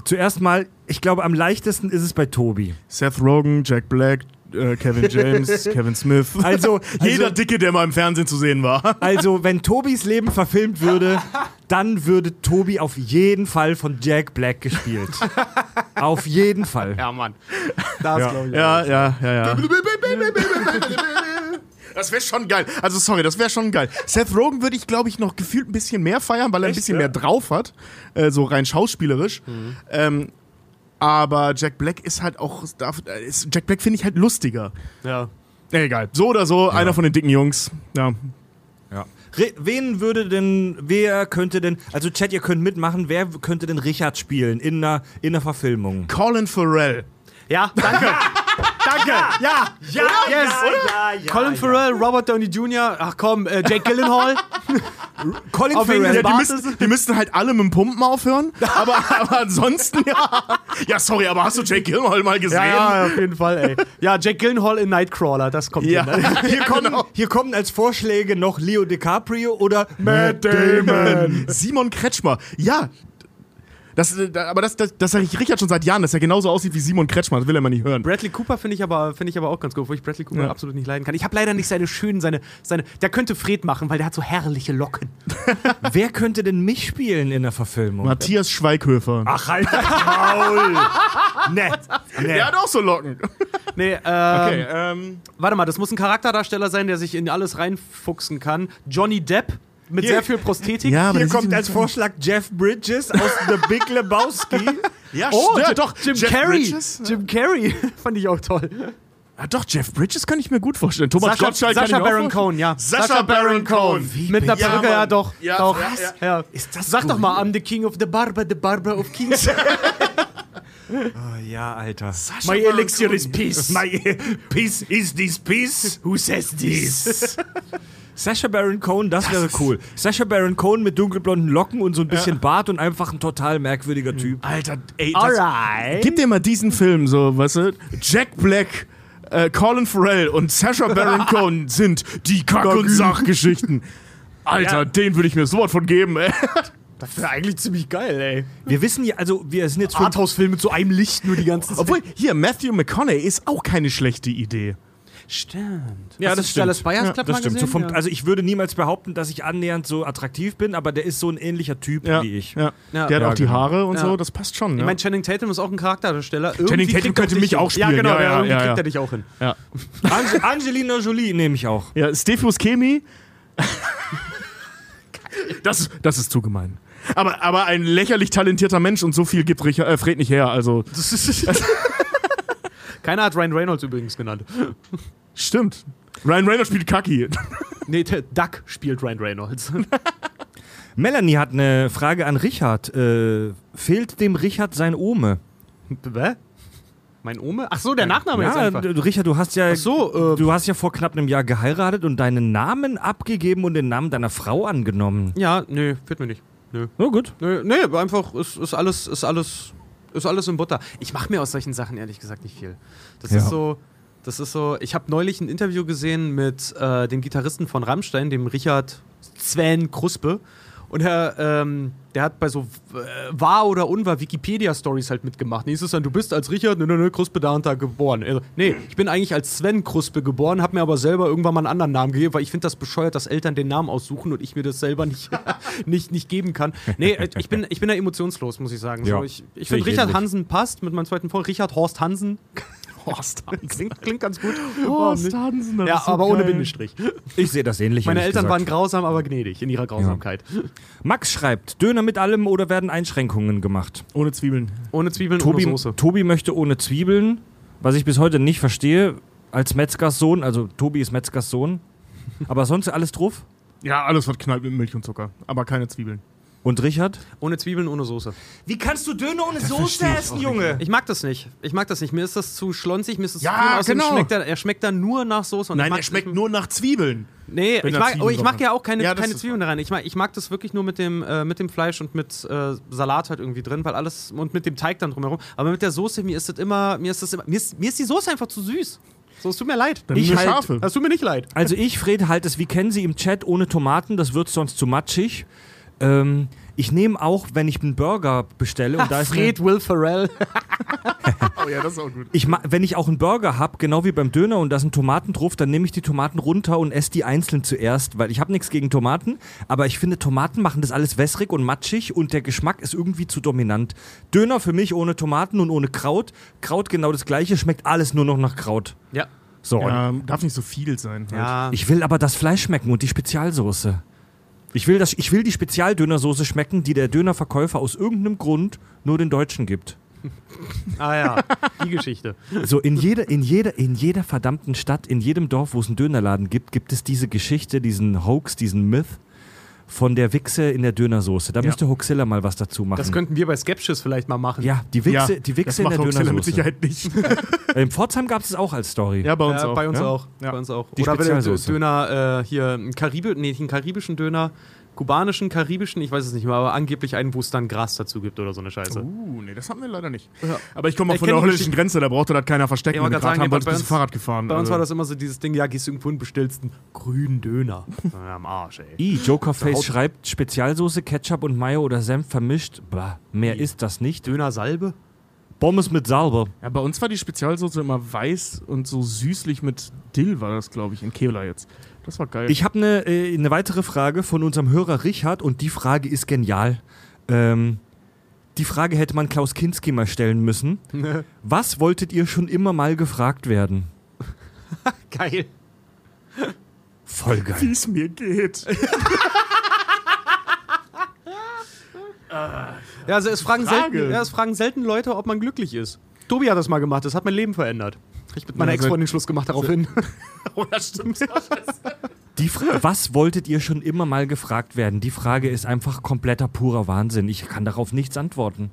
Speaker 1: Zuerst mal, ich glaube, am leichtesten ist es bei Tobi.
Speaker 4: Seth Rogen, Jack Black, äh, Kevin James, Kevin Smith.
Speaker 1: Also,
Speaker 4: jeder
Speaker 1: also-
Speaker 4: Dicke, der mal im Fernsehen zu sehen war.
Speaker 1: Also, wenn Tobis Leben verfilmt würde, dann würde Tobi auf jeden Fall von Jack Black gespielt. auf jeden Fall.
Speaker 2: Ja, Mann. Das
Speaker 1: Ja.
Speaker 2: glaube ich.
Speaker 4: Ja, ja, ja, ja. Das wäre schon geil. Also sorry, das wäre schon geil. Seth Rogen würde ich, glaube ich, noch gefühlt ein bisschen mehr feiern, weil er ein
Speaker 1: Echt,
Speaker 4: bisschen
Speaker 1: ja?
Speaker 4: mehr drauf hat, äh, so rein schauspielerisch. Ähm, aber Jack Black ist halt auch, darf- äh, ist, Jack Black finde ich halt lustiger.
Speaker 2: Ja.
Speaker 4: Egal. So oder so, einer von den dicken Jungs. Ja.
Speaker 1: Ja. Re wen würde denn, wer könnte denn, also Chat, ihr könnt mitmachen, wer könnte denn Richard spielen in einer, in einer Verfilmung?
Speaker 4: Colin Farrell.
Speaker 2: Ja, danke. danke. Ja, ja, yes.
Speaker 1: ja, ja,
Speaker 2: Colin Farrell, Robert Downey Jr., ach komm, äh, Jake Gyllenhaal.
Speaker 1: Colin
Speaker 2: Auf
Speaker 1: Farrell.
Speaker 4: Ja, die, müssten, die müssten halt alle mit dem Pumpen aufhören. Aber, aber ansonsten, ja. Ja, sorry, aber hast du Jake Gyllenhaal mal gesehen?
Speaker 2: Ja, ja, auf jeden Fall, ey. Ja, Jake Gyllenhaal in Nightcrawler, das kommt
Speaker 4: Ja.
Speaker 2: hin. ne?
Speaker 1: Hier kommen, hier kommen als Vorschläge noch Leo DiCaprio oder
Speaker 4: Matt Damon. Simon Kretschmer. Ja. Das, äh, aber das, das, das sage ich Richard schon seit Jahren, dass er genauso aussieht wie Simon Kretschmer. Das will er mal nicht hören.
Speaker 2: Bradley Cooper finde ich, aber finde ich aber auch ganz gut, wo ich Bradley Cooper
Speaker 4: Ja.
Speaker 2: absolut nicht leiden kann. Ich habe leider nicht seine schönen, seine, seine. Der könnte Fred machen, weil der hat so herrliche Locken.
Speaker 1: wer könnte denn mich spielen in der Verfilmung?
Speaker 4: Matthias Schweighöfer.
Speaker 1: Ach, halt Maul! Nett, nett.
Speaker 4: Der hat auch so Locken.
Speaker 2: Nee, ähm,
Speaker 4: Okay, ähm.
Speaker 2: Warte mal, das muss ein Charakterdarsteller sein, der sich in alles reinfuchsen kann. Johnny Depp mit
Speaker 1: Hier-
Speaker 2: sehr viel Prosthetik.
Speaker 4: Ja,
Speaker 1: Hier kommt als Vorschlag Jeff Bridges aus The Big Lebowski.
Speaker 4: Ja,
Speaker 2: Oh,
Speaker 4: ja,
Speaker 2: Jim,
Speaker 4: doch.
Speaker 2: Jim
Speaker 4: Jeff
Speaker 2: Carrey.
Speaker 4: Bridges?
Speaker 2: Jim Carrey fand ich auch toll.
Speaker 4: Ah, doch, Jeff Bridges kann ich mir gut vorstellen. Thomas
Speaker 2: Sascha,
Speaker 4: Gottschalk kann
Speaker 2: Sascha
Speaker 4: auch
Speaker 2: Baron. Cohen, ja.
Speaker 4: Sascha Baron Cohen.
Speaker 2: Mit einer
Speaker 4: Ja,
Speaker 2: Perücke, ja
Speaker 4: Mann.
Speaker 2: doch.
Speaker 4: Ja,
Speaker 2: doch.
Speaker 4: ja,
Speaker 2: Ja.
Speaker 1: Ist das
Speaker 2: Sag doch
Speaker 1: skurril?
Speaker 2: mal, I'm the king of the barber, the barber of kings.
Speaker 1: Oh, ja, Alter.
Speaker 2: My elixir is peace.
Speaker 1: My peace is this peace?
Speaker 2: Who says this?
Speaker 1: Sasha Baron Cohen, das wäre cool. Sasha Baron Cohen mit dunkelblonden Locken und so ein bisschen Bart und einfach ein total merkwürdiger Typ.
Speaker 4: Alter, ey, das,
Speaker 2: Alright.
Speaker 4: gib dir mal diesen Film so, weißt du? Jack Black, äh, Colin Farrell und Sasha Baron Cohen sind die Kack- und Sachgeschichten. Alter,
Speaker 1: Ja.
Speaker 4: den würde ich mir sowas von geben, ey.
Speaker 2: Das wäre eigentlich ziemlich geil, ey.
Speaker 1: Wir wissen ja, also wir sind jetzt fünf,
Speaker 2: Arthouse-Film mit so einem Licht nur die ganze Zeit.
Speaker 4: Obwohl, hier, Matthew McConaughey ist auch keine schlechte Idee.
Speaker 2: Stimmt.
Speaker 1: Ja,
Speaker 2: Hast
Speaker 1: das
Speaker 2: du
Speaker 1: stimmt.
Speaker 2: Dallas Buyers
Speaker 1: ja,
Speaker 2: Club
Speaker 1: das
Speaker 2: mal
Speaker 1: stimmt. So vom,
Speaker 2: Ja.
Speaker 1: Also ich würde niemals behaupten, dass ich annähernd so attraktiv bin, aber der ist so ein ähnlicher Typ
Speaker 4: Ja,
Speaker 1: wie ich.
Speaker 4: ja.
Speaker 2: Ja.
Speaker 4: Der hat
Speaker 1: Ja,
Speaker 4: auch die
Speaker 1: genau.
Speaker 4: Haare und
Speaker 2: Ja.
Speaker 4: so, das passt schon.
Speaker 2: Ich
Speaker 4: Ja.
Speaker 2: meine, Channing Tatum ist auch ein Charakterdarsteller.
Speaker 4: Channing
Speaker 2: Irgendwie
Speaker 4: Tatum
Speaker 2: kriegt er
Speaker 4: könnte mich
Speaker 2: hin.
Speaker 4: auch spielen.
Speaker 2: Ja, genau,
Speaker 4: Ja, ja,
Speaker 2: irgendwie
Speaker 4: ja,
Speaker 2: kriegt
Speaker 4: ja.
Speaker 2: er dich auch hin.
Speaker 4: ja.
Speaker 1: Ange Angelina Jolie nehme ich auch.
Speaker 4: ja, Stephius Chemi. das, das ist zu gemein. Aber, aber ein lächerlich talentierter Mensch und so viel gibt Richard, äh, Fred nicht her. Also,
Speaker 2: Keiner hat Ryan Reynolds übrigens genannt.
Speaker 4: Stimmt. Ryan Reynolds spielt Kaki.
Speaker 2: Nee, Duck spielt Ryan Reynolds.
Speaker 1: Melanie hat eine Frage an Richard. Äh, fehlt dem Richard sein Ome?
Speaker 2: Hä? Mein Ome? Ach so, der Nachname jetzt
Speaker 1: Ja,
Speaker 2: einfach.
Speaker 1: du- Richard, du hast ja,
Speaker 2: Ach so, äh,
Speaker 1: du hast ja vor knapp einem Jahr geheiratet und deinen Namen abgegeben und den Namen deiner Frau angenommen.
Speaker 2: Ja, nö, fehlt mir nicht. Nö.
Speaker 1: Na gut.
Speaker 2: Nö, nee, einfach ist, ist alles, ist alles, ist alles in Butter. Ich mache mir aus solchen Sachen ehrlich gesagt nicht viel. Das
Speaker 1: Ja.
Speaker 2: ist so, das ist so. Ich habe neulich ein Interview gesehen mit äh, dem Gitarristen von Rammstein, dem Richard Sven Kruspe. Und er, ähm, der hat bei so äh, wahr oder unwahr Wikipedia-Stories halt mitgemacht. Und hieß es dann, du bist als Richard ne, ne, ne, Kruspe da und da geboren. Also, nee, ich bin eigentlich als Sven Kruspe geboren, hab mir aber selber irgendwann mal einen anderen Namen gegeben, weil ich finde das bescheuert, dass Eltern den Namen aussuchen und ich mir das selber nicht, nicht, nicht geben kann. Nee, äh, ich bin, ich bin da emotionslos, muss ich sagen.
Speaker 1: Ja,
Speaker 2: so, ich ich finde,
Speaker 1: ich
Speaker 2: Richard
Speaker 1: ähnlich.
Speaker 2: Hansen passt mit meinem zweiten Vor. Richard Horst Hansen.
Speaker 4: Horst Hansen.
Speaker 2: klingt, klingt ganz gut.
Speaker 4: Horst? Hansen, das
Speaker 2: Ja,
Speaker 4: ist so
Speaker 2: aber ohne
Speaker 4: geil.
Speaker 2: Bindestrich.
Speaker 1: Ich sehe das ähnlich.
Speaker 2: Meine Eltern
Speaker 1: gesagt.
Speaker 2: waren grausam, aber gnädig in ihrer Grausamkeit.
Speaker 1: Max schreibt, Döner mit allem oder werden Einschränkungen gemacht?
Speaker 4: Ohne Zwiebeln.
Speaker 2: Ohne Zwiebeln,
Speaker 1: Tobi,
Speaker 2: ohne Soße.
Speaker 1: Tobi möchte ohne Zwiebeln, was ich bis heute nicht verstehe, als Metzgers Sohn, also Tobi ist Metzgers Sohn, aber sonst alles drauf?
Speaker 4: Ja, alles, was knallt mit Milch und Zucker. Aber keine Zwiebeln.
Speaker 1: Und Richard?
Speaker 2: Ohne Zwiebeln, ohne Soße.
Speaker 1: Wie kannst du Döner ohne
Speaker 2: Das
Speaker 1: Soße
Speaker 2: ich
Speaker 1: essen, Junge?
Speaker 2: Ich mag das nicht. Ich mag das nicht. Mir ist das zu schlonzig, mir ist das
Speaker 4: Ja,
Speaker 2: zu viel.
Speaker 4: Genau.
Speaker 2: Schmeckt er, er schmeckt dann nur nach Soße. Und
Speaker 4: Nein,
Speaker 2: ich mag
Speaker 4: er schmeckt nur nach Zwiebeln.
Speaker 2: Nee, ich mag,
Speaker 4: Zwiebeln
Speaker 2: oh, ich mag ja auch keine,
Speaker 4: Ja,
Speaker 2: keine Zwiebeln da rein. Ich mag, ich mag das wirklich nur mit dem, äh, mit dem Fleisch und mit äh, Salat halt irgendwie drin, weil alles und mit dem Teig dann drumherum. Aber mit der Soße, mir ist das immer, mir ist das immer, mir ist, mir ist die Soße einfach zu süß. So, es tut mir leid.
Speaker 1: Dann eine
Speaker 2: halt. Das tut mir nicht leid.
Speaker 1: Also ich, Fred, halte es, wie kennen Sie im Chat, ohne Tomaten, das wird sonst zu matschig. Ähm, ich nehme auch, wenn ich einen Burger bestelle und da ist
Speaker 2: Fred Will Ferrell.
Speaker 4: Oh ja, das ist auch gut.
Speaker 1: ich wenn ich auch einen Burger habe, genau wie beim Döner und da sind Tomaten drauf, dann nehme ich die Tomaten runter und esse die einzeln zuerst, weil ich habe nichts gegen Tomaten, aber ich finde Tomaten machen das alles wässrig und matschig und der Geschmack ist irgendwie zu dominant. Döner für mich ohne Tomaten und ohne Kraut. Kraut genau das gleiche, schmeckt alles nur noch nach Kraut.
Speaker 2: Ja.
Speaker 1: So.
Speaker 4: Ja, darf nicht so viel sein. Halt.
Speaker 1: Ich will aber das Fleisch schmecken und die Spezialsoße. Ich will, das, ich will die Spezialdönersoße schmecken, die der Dönerverkäufer aus irgendeinem Grund nur den Deutschen gibt.
Speaker 2: Ah ja, die Geschichte.
Speaker 1: So in jeder, in jeder, in jeder verdammten Stadt, in jedem Dorf, wo es einen Dönerladen gibt, gibt es diese Geschichte, diesen Hoax, diesen Myth von der Wichse in der Dönersoße. Da
Speaker 2: Ja.
Speaker 1: müsste Hoaxilla mal was dazu machen.
Speaker 2: Das könnten wir bei Skepsis vielleicht mal machen.
Speaker 1: ja, die Wichse,
Speaker 2: Ja,
Speaker 1: die
Speaker 2: das
Speaker 1: Wichse in
Speaker 2: macht
Speaker 1: der
Speaker 2: Hoaxilla
Speaker 1: Dönersoße.
Speaker 2: mit Sicherheit
Speaker 4: nicht.
Speaker 1: Im Pforzheim gab es es auch als Story.
Speaker 4: Ja, bei uns
Speaker 2: Ja,
Speaker 4: auch.
Speaker 2: Bei uns
Speaker 1: Ja?
Speaker 2: auch.
Speaker 4: Ja.
Speaker 2: Bei uns auch.
Speaker 1: Die
Speaker 2: Oder wenn der. Döner äh, hier einen, Karibi nee, einen karibischen Döner, kubanischen, karibischen, ich weiß es nicht mehr, aber angeblich einen, wo es dann Gras dazu gibt oder so eine Scheiße.
Speaker 4: Uh, nee, das haben wir leider nicht.
Speaker 2: Ja.
Speaker 4: Aber ich komme mal
Speaker 2: Ich
Speaker 4: von der holländischen Grenze, da brauchte das keiner verstecken.
Speaker 2: Ja,
Speaker 4: gerade
Speaker 2: sagen,
Speaker 4: haben du
Speaker 2: uns-
Speaker 4: Fahrrad gefahren.
Speaker 2: Bei uns
Speaker 4: also.
Speaker 2: war das immer so dieses Ding, ja, gehst du irgendwo hin, bestellst einen grünen Döner. Ja, am Arsch, ey.
Speaker 1: I, Jokerface schreibt Spezialsoße, Ketchup und Mayo oder Senf vermischt. Bah, mehr ist das nicht.
Speaker 2: Döner-Salbe?
Speaker 1: Pommes mit Salbe.
Speaker 4: Ja, bei uns war die Spezialsoße immer weiß und so süßlich mit Dill war das, glaube ich, in Kevlar jetzt. Das war geil.
Speaker 1: Ich habe eine äh, eine weitere Frage von unserem Hörer Richard und die Frage ist genial. Ähm, die Frage hätte man Klaus Kinski mal stellen müssen. Was wolltet ihr schon immer mal gefragt werden?
Speaker 2: Geil.
Speaker 1: Voll geil.
Speaker 4: Wie es mir geht.
Speaker 2: Ja, also es fragen,
Speaker 4: Frage.
Speaker 2: selten, ja, es fragen selten Leute, ob man glücklich ist. Tobi hat das mal gemacht, das hat mein Leben verändert. Ich mit meiner
Speaker 1: Ja,
Speaker 2: Ex-Freundin Schluss gemacht daraufhin.
Speaker 4: oh, das stimmt.
Speaker 1: Die Was wolltet ihr schon immer mal gefragt werden? Die Frage ist einfach kompletter purer Wahnsinn. Ich kann darauf nichts antworten.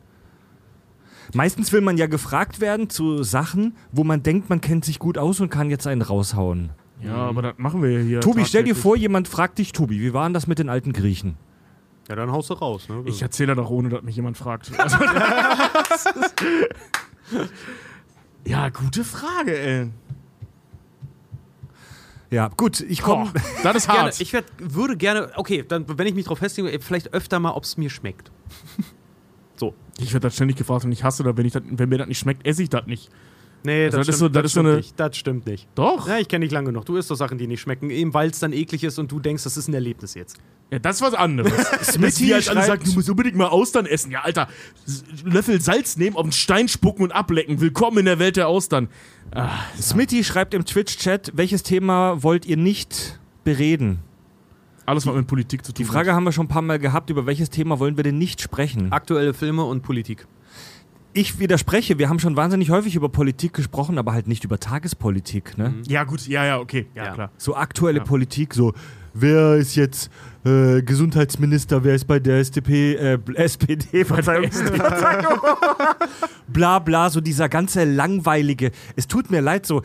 Speaker 1: Meistens will man ja gefragt werden zu Sachen, wo man denkt, man kennt sich gut aus und kann jetzt einen raushauen.
Speaker 4: Ja, aber das machen wir ja hier.
Speaker 1: Tobi, stell dir vor, jemand fragt dich, Tobi, wie war denn das mit den alten Griechen?
Speaker 2: Ja, dann haust du raus. Ne?
Speaker 4: Ich erzähle doch, ohne dass mich jemand fragt. Also, ja, gute Frage, ey.
Speaker 1: Ja, gut, ich komme.
Speaker 4: Das ist
Speaker 2: gerne,
Speaker 4: hart.
Speaker 2: ich werd, würde gerne, okay, dann, wenn ich mich drauf festlege, vielleicht öfter mal, ob es mir schmeckt. so.
Speaker 4: Ich werde das ständig gefragt und ich hasse das, wenn, ich das, wenn mir das nicht schmeckt, esse ich das nicht.
Speaker 2: Nee,
Speaker 4: Also
Speaker 2: das,
Speaker 4: das ist
Speaker 2: stimmt,
Speaker 4: so- das so
Speaker 2: stimmt
Speaker 4: eine-
Speaker 2: nicht. Das stimmt nicht.
Speaker 4: Doch.
Speaker 2: Ja, ich kenne dich lange genug. Du isst doch Sachen, die nicht schmecken, eben weil es dann eklig ist und du denkst, das ist ein Erlebnis jetzt.
Speaker 4: Ja, das ist was anderes.
Speaker 1: Smithy
Speaker 4: halt alle
Speaker 1: schreibt-
Speaker 4: sagen, du musst unbedingt mal Austern essen. Ja, Alter, Löffel Salz nehmen, auf den Stein spucken und ablecken. Willkommen in der Welt der Austern. Ah,
Speaker 1: Smitty schreibt im Twitch-Chat, welches Thema wollt ihr nicht bereden?
Speaker 4: alles, was mit Politik zu tun
Speaker 1: Die Frage haben wir schon ein paar Mal gehabt, über welches Thema wollen wir denn nicht sprechen?
Speaker 2: Aktuelle Filme und Politik.
Speaker 1: Ich widerspreche, wir haben schon wahnsinnig häufig über Politik gesprochen, aber halt nicht über Tagespolitik. Ne?
Speaker 4: hat. Ja, gut, ja, ja, okay. Ja,
Speaker 2: Ja.
Speaker 4: klar.
Speaker 1: So aktuelle
Speaker 4: Ja.
Speaker 1: Politik, so wer ist jetzt äh, Gesundheitsminister, wer ist bei der SDP, äh, SPD, Verzeihung, Verzeihung. bla bla, so dieser ganze langweilige, es tut mir leid so,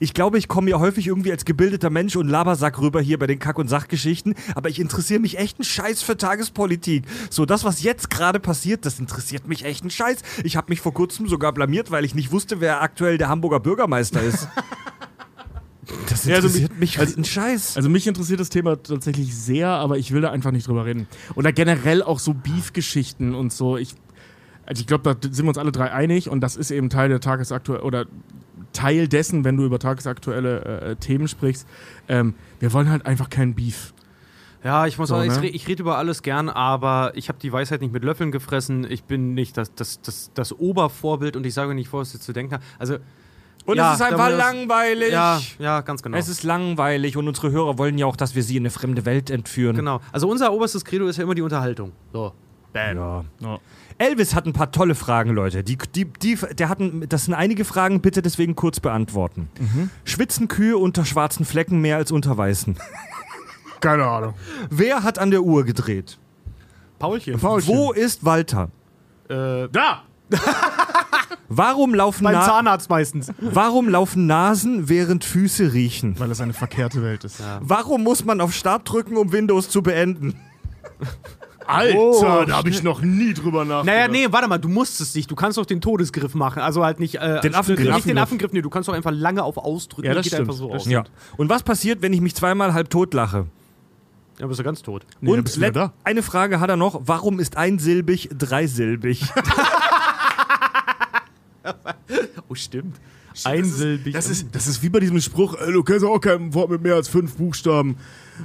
Speaker 1: ich glaube, ich komme ja häufig irgendwie als gebildeter Mensch und Labersack rüber hier bei den Kack- und Sachgeschichten, aber ich interessiere mich echt einen Scheiß für Tagespolitik. So, das, was jetzt gerade passiert, das interessiert mich echt einen Scheiß. Ich habe mich vor kurzem sogar blamiert, weil ich nicht wusste, wer aktuell der Hamburger Bürgermeister ist. Das
Speaker 4: Ja, also
Speaker 1: interessiert mich
Speaker 4: also,
Speaker 1: ein Scheiß.
Speaker 4: Also mich interessiert das Thema tatsächlich sehr, aber ich will da einfach nicht drüber reden. Oder generell auch so Beef-Geschichten und so. Ich, also ich glaube, da sind wir uns alle drei einig und das ist eben Teil der tagesaktuellen oder Teil dessen, wenn du über tagesaktuelle äh, Themen sprichst. Ähm, wir wollen halt einfach keinen Beef.
Speaker 2: Ja, ich muss
Speaker 4: So,
Speaker 2: sagen, ich,
Speaker 4: ne?
Speaker 2: re- ich rede über alles gern, aber ich habe die Weisheit nicht mit Löffeln gefressen. Ich bin nicht das, das, das, das Obervorbild und ich sage nicht vor, was ihr zu denken habt. Also,
Speaker 1: Und
Speaker 2: ja,
Speaker 1: es ist einfach langweilig.
Speaker 2: Ja, ja, ganz genau.
Speaker 1: Es ist langweilig und unsere Hörer wollen ja auch, dass wir sie in eine fremde Welt entführen.
Speaker 2: Genau. Also unser oberstes Credo ist ja immer die Unterhaltung. So.
Speaker 1: Bam. Ja. Elvis hat ein paar tolle Fragen, Leute. Die, die, die, der hat ein, das sind einige Fragen, bitte deswegen kurz beantworten. Schwitzen Kühe unter schwarzen Flecken mehr als unter weißen?
Speaker 4: Keine Ahnung.
Speaker 1: Wer hat an der Uhr gedreht?
Speaker 2: Paulchen.
Speaker 1: Wo ist Walter?
Speaker 2: Äh,
Speaker 4: da!
Speaker 1: Warum laufen
Speaker 2: Beim
Speaker 1: Na-
Speaker 2: Zahnarzt meistens.
Speaker 1: Warum laufen Nasen, während Füße riechen?
Speaker 4: Weil es eine verkehrte Welt ist.
Speaker 1: Warum muss man auf Start drücken, um Windows zu beenden?
Speaker 4: Alter,
Speaker 2: Oh,
Speaker 4: da habe ich noch nie drüber nachgedacht.
Speaker 2: Naja, nee, warte mal, du musst es nicht. Du kannst doch den Todesgriff machen. Also halt nicht. Äh,
Speaker 1: Den Affengriff.
Speaker 2: Nicht den Affengriff, nee, du kannst doch einfach lange auf ausdrücken.
Speaker 4: Ja, das
Speaker 2: geht
Speaker 4: stimmt,
Speaker 2: einfach so
Speaker 4: das
Speaker 2: aus.
Speaker 1: Ja. Und was passiert, wenn ich mich zweimal halb tot lache?
Speaker 2: Ja, bist du ganz tot.
Speaker 4: Nee,
Speaker 1: Und
Speaker 4: bist du wieder
Speaker 1: let-
Speaker 4: da.
Speaker 1: eine Frage hat er noch. Warum ist einsilbig dreisilbig?
Speaker 2: Oh, stimmt. Einsilbig.
Speaker 4: Das ist, das ist wie bei diesem Spruch, äh, du kennst auch kein Wort mit mehr als fünf Buchstaben.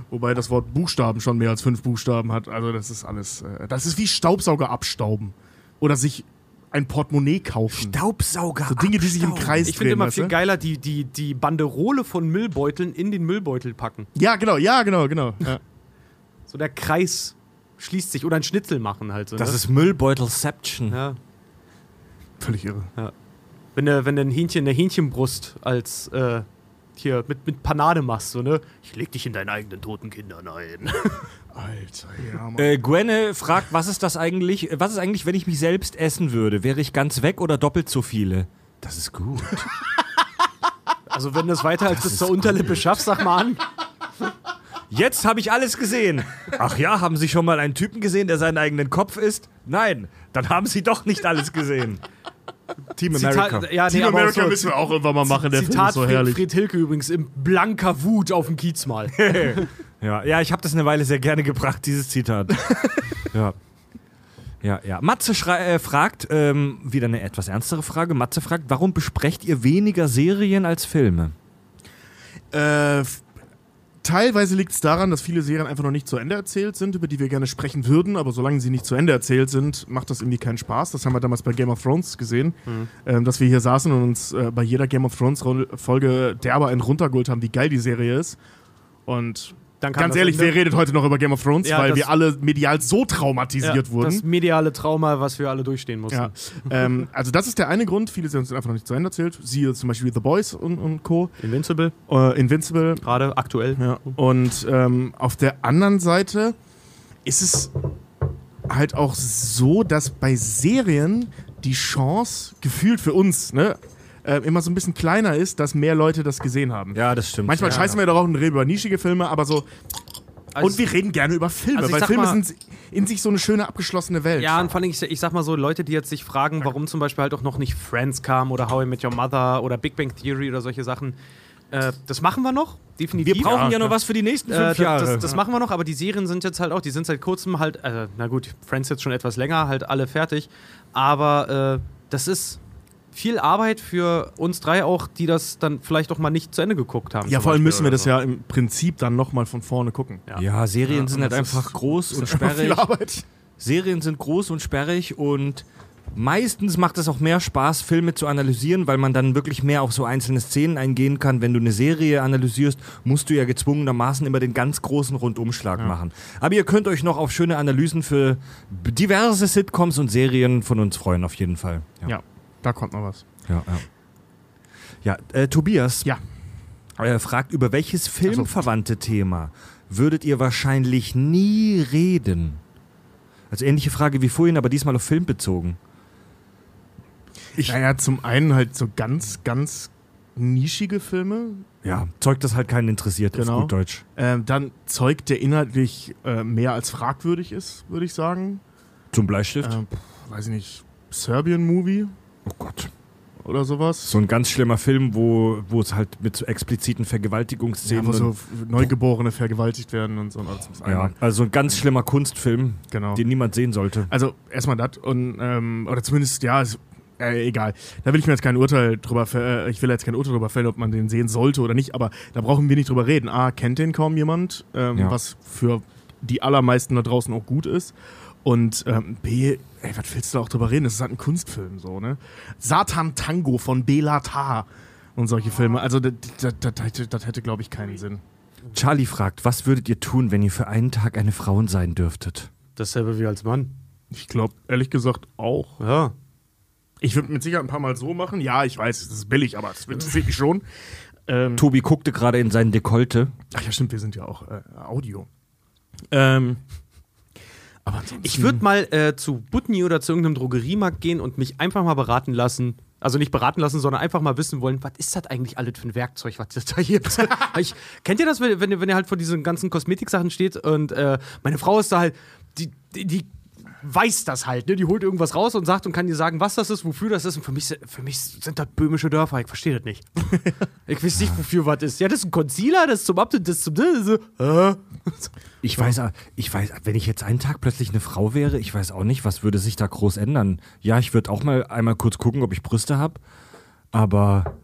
Speaker 4: Wobei das Wort Buchstaben schon mehr als fünf Buchstaben hat. Also das ist alles, äh, das ist wie Staubsauger abstauben. Oder sich ein Portemonnaie kaufen.
Speaker 1: Staubsauger
Speaker 4: So Dinge, die sich im Kreis
Speaker 2: Ich finde
Speaker 4: drehen.
Speaker 2: immer viel
Speaker 4: du?
Speaker 2: geiler, die, die, die Banderole von Müllbeuteln in den Müllbeutel packen.
Speaker 4: Ja, genau, ja, genau, genau. Ja.
Speaker 2: So der Kreis schließt sich. Oder ein Schnitzel machen halt. So,
Speaker 1: Das
Speaker 2: ne?
Speaker 1: ist Müllbeutelception.
Speaker 2: Ja.
Speaker 4: Völlig irre.
Speaker 2: Ja. Wenn du wenn du ein Hähnchen, eine Hähnchenbrust als äh, hier mit, mit Panade machst, so, ne? Ich leg dich in deinen eigenen toten Kindern ein.
Speaker 4: Alter, ja, Mann.
Speaker 1: Äh, Gwenne fragt, was ist das eigentlich? Was ist eigentlich, wenn ich mich selbst essen würde? Wäre ich ganz weg oder doppelt so viele? Das ist gut.
Speaker 2: Also wenn du es weiter als bis zur Unterlippe schaffst, sag mal an.
Speaker 1: Jetzt habe ich alles gesehen. Ach ja, haben Sie schon mal einen Typen gesehen, der seinen eigenen Kopf isst? Nein, dann haben Sie doch nicht alles gesehen. Team America.
Speaker 2: Zitat, ja, nee,
Speaker 4: Team America
Speaker 2: so,
Speaker 4: müssen wir auch irgendwann mal machen, der Film
Speaker 2: Zitat
Speaker 4: ist so
Speaker 2: Fred,
Speaker 4: herrlich.
Speaker 2: Fred Hilke übrigens in blanker Wut auf dem Kiez mal.
Speaker 1: Ja, ja ich habe das eine Weile sehr gerne gebracht, dieses Zitat. ja. Ja, ja. Matze schrei- äh, fragt, ähm, wieder eine etwas ernstere Frage. Matze fragt, warum besprecht ihr weniger Serien als Filme?
Speaker 4: Äh, teilweise liegt es daran, dass viele Serien einfach noch nicht zu Ende erzählt sind, über die wir gerne sprechen würden, aber solange sie nicht zu Ende erzählt sind, macht das irgendwie keinen Spaß. Das haben wir damals bei Game of Thrones gesehen,
Speaker 2: Mhm.
Speaker 4: ähm, dass wir hier saßen und uns äh, bei jeder Game of Thrones Ro- Folge derbe einen runtergeholt haben, wie geil die Serie ist. Und ganz ehrlich,
Speaker 2: Ende.
Speaker 4: wer redet heute noch über Game of Thrones,
Speaker 2: Ja,
Speaker 4: weil wir alle medial so traumatisiert
Speaker 2: Ja,
Speaker 4: wurden.
Speaker 2: Das mediale Trauma, was wir alle durchstehen mussten.
Speaker 4: Ja. ähm, also das ist der eine Grund. Viele sind einfach noch nicht zu Ende erzählt. Siehe zum Beispiel The Boys und, und Co.
Speaker 2: Invincible.
Speaker 4: Äh, Invincible.
Speaker 2: Gerade aktuell.
Speaker 4: Ja. Und ähm, auf der anderen Seite ist es halt auch so, dass bei Serien die Chance gefühlt für uns, ne? Äh, immer so ein bisschen kleiner ist, dass mehr Leute das gesehen haben.
Speaker 1: Ja, das stimmt.
Speaker 4: Manchmal
Speaker 1: ja.
Speaker 4: scheißen wir doch auch und reden über nischige Filme, aber so.
Speaker 2: Also-
Speaker 4: und wir reden gerne über Filme,
Speaker 2: Also
Speaker 4: weil Filme
Speaker 2: mal-
Speaker 4: sind in sich so eine schöne abgeschlossene Welt.
Speaker 2: Ja, und vor allem, ich, ich sag mal so, Leute, die jetzt sich fragen, warum zum Beispiel halt auch noch nicht Friends kam oder How I Met Your Mother oder Big Bang Theory oder solche Sachen. Äh, das machen wir noch, definitiv.
Speaker 1: Wir brauchen ja, noch was für die nächsten
Speaker 2: Äh,
Speaker 1: fünf
Speaker 2: das,
Speaker 1: Jahre.
Speaker 2: das, das machen wir noch, aber die Serien sind jetzt halt auch, die sind seit kurzem halt, äh, na gut, Friends jetzt schon etwas länger, halt alle fertig. Aber äh, das ist viel Arbeit für uns drei auch, die das dann vielleicht auch mal nicht zu Ende geguckt haben.
Speaker 4: Ja, vor allem
Speaker 2: Beispiel
Speaker 4: müssen wir das
Speaker 2: so.
Speaker 4: ja im Prinzip dann nochmal von vorne gucken.
Speaker 1: Ja, Serien
Speaker 4: Ja,
Speaker 1: sind halt einfach groß und
Speaker 4: ist einfach viel
Speaker 1: sperrig.
Speaker 4: Arbeit.
Speaker 1: Serien sind groß und sperrig und meistens macht es auch mehr Spaß, Filme zu analysieren, weil man dann wirklich mehr auf so einzelne Szenen eingehen kann. Wenn du eine Serie analysierst, musst du ja gezwungenermaßen immer den ganz großen Rundumschlag machen. Aber ihr könnt euch noch auf schöne Analysen für diverse Sitcoms und Serien von uns freuen, auf jeden Fall.
Speaker 4: Ja, da kommt noch was.
Speaker 1: Ja, ja. Ja, äh, Tobias.
Speaker 4: Ja.
Speaker 1: Äh, fragt, über welches filmverwandte Thema würdet ihr wahrscheinlich nie reden? Also ähnliche Frage wie vorhin, aber diesmal auf Film bezogen.
Speaker 4: Ich naja, zum einen halt so ganz, ganz nischige Filme.
Speaker 1: Ja, Zeug, das halt keinen interessiert,
Speaker 4: Genau.
Speaker 1: auf gut Deutsch.
Speaker 4: Ähm, dann Zeug, der inhaltlich äh, mehr als fragwürdig ist, würde ich sagen.
Speaker 1: Zum Bleistift?
Speaker 4: Ähm, weiß ich nicht, Serbian Movie.
Speaker 1: Oh Gott.
Speaker 4: oder sowas.
Speaker 1: So ein ganz schlimmer Film, wo, wo es halt mit so expliziten Vergewaltigungsszenen.
Speaker 4: Ja, wo so Neugeborene vergewaltigt werden und so. und
Speaker 1: ja, also ein ganz schlimmer Kunstfilm,
Speaker 4: Genau.
Speaker 1: den niemand sehen sollte.
Speaker 4: Also erstmal das und ähm, oder zumindest ja, es, äh, egal. Da will ich mir jetzt kein Urteil drüber, äh, ich will jetzt kein Urteil drüber fällen, ob man den sehen sollte oder nicht. Aber da brauchen wir nicht drüber reden. A, kennt den kaum jemand, ähm,
Speaker 1: Ja.
Speaker 4: was für die allermeisten da draußen auch gut ist. Und ähm, B, ey, was willst du da auch drüber reden? Das ist halt ein Kunstfilm so, ne? Satan Tango von Bela Tar und solche Filme. Also das, das, das, hätte, das hätte glaube ich, keinen Sinn.
Speaker 1: Charlie fragt, was würdet ihr tun, wenn ihr für einen Tag eine Frau sein dürftet?
Speaker 2: Dasselbe wie als Mann.
Speaker 4: Ich glaube, ehrlich gesagt, auch.
Speaker 2: Ja.
Speaker 4: Ich würde mit Sicherheit ein paar Mal so machen. Ja, ich weiß, das ist billig, aber das interessiert mich schon. Ähm,
Speaker 1: Tobi guckte gerade in seinen Dekolte.
Speaker 4: ach ja, stimmt, wir sind ja auch äh, Audio. Ähm, aber
Speaker 2: Ich würde mal äh, zu Butni oder zu irgendeinem Drogeriemarkt gehen und mich einfach mal beraten lassen. Also nicht beraten lassen, sondern einfach mal wissen wollen, was ist das eigentlich alles für ein Werkzeug, was das da gibt. ich, kennt ihr das, wenn, wenn, ihr- wenn ihr halt vor diesen ganzen Kosmetiksachen steht und äh, meine Frau ist da halt, die, die, die weiß das halt, ne? Die holt irgendwas raus und sagt und kann dir sagen, was das ist, wofür das ist. Und für mich, für mich sind das böhmische Dörfer, ich verstehe das nicht. ich weiß nicht, wofür was ist. Ja, das ist ein Concealer, das ist zum Up, das ist zum. Das ist, äh.
Speaker 1: Ich weiß, ich weiß, wenn ich jetzt einen Tag plötzlich eine Frau wäre, ich weiß auch nicht, was würde sich da groß ändern. Ja, ich würde auch mal einmal kurz gucken, ob ich Brüste habe. Aber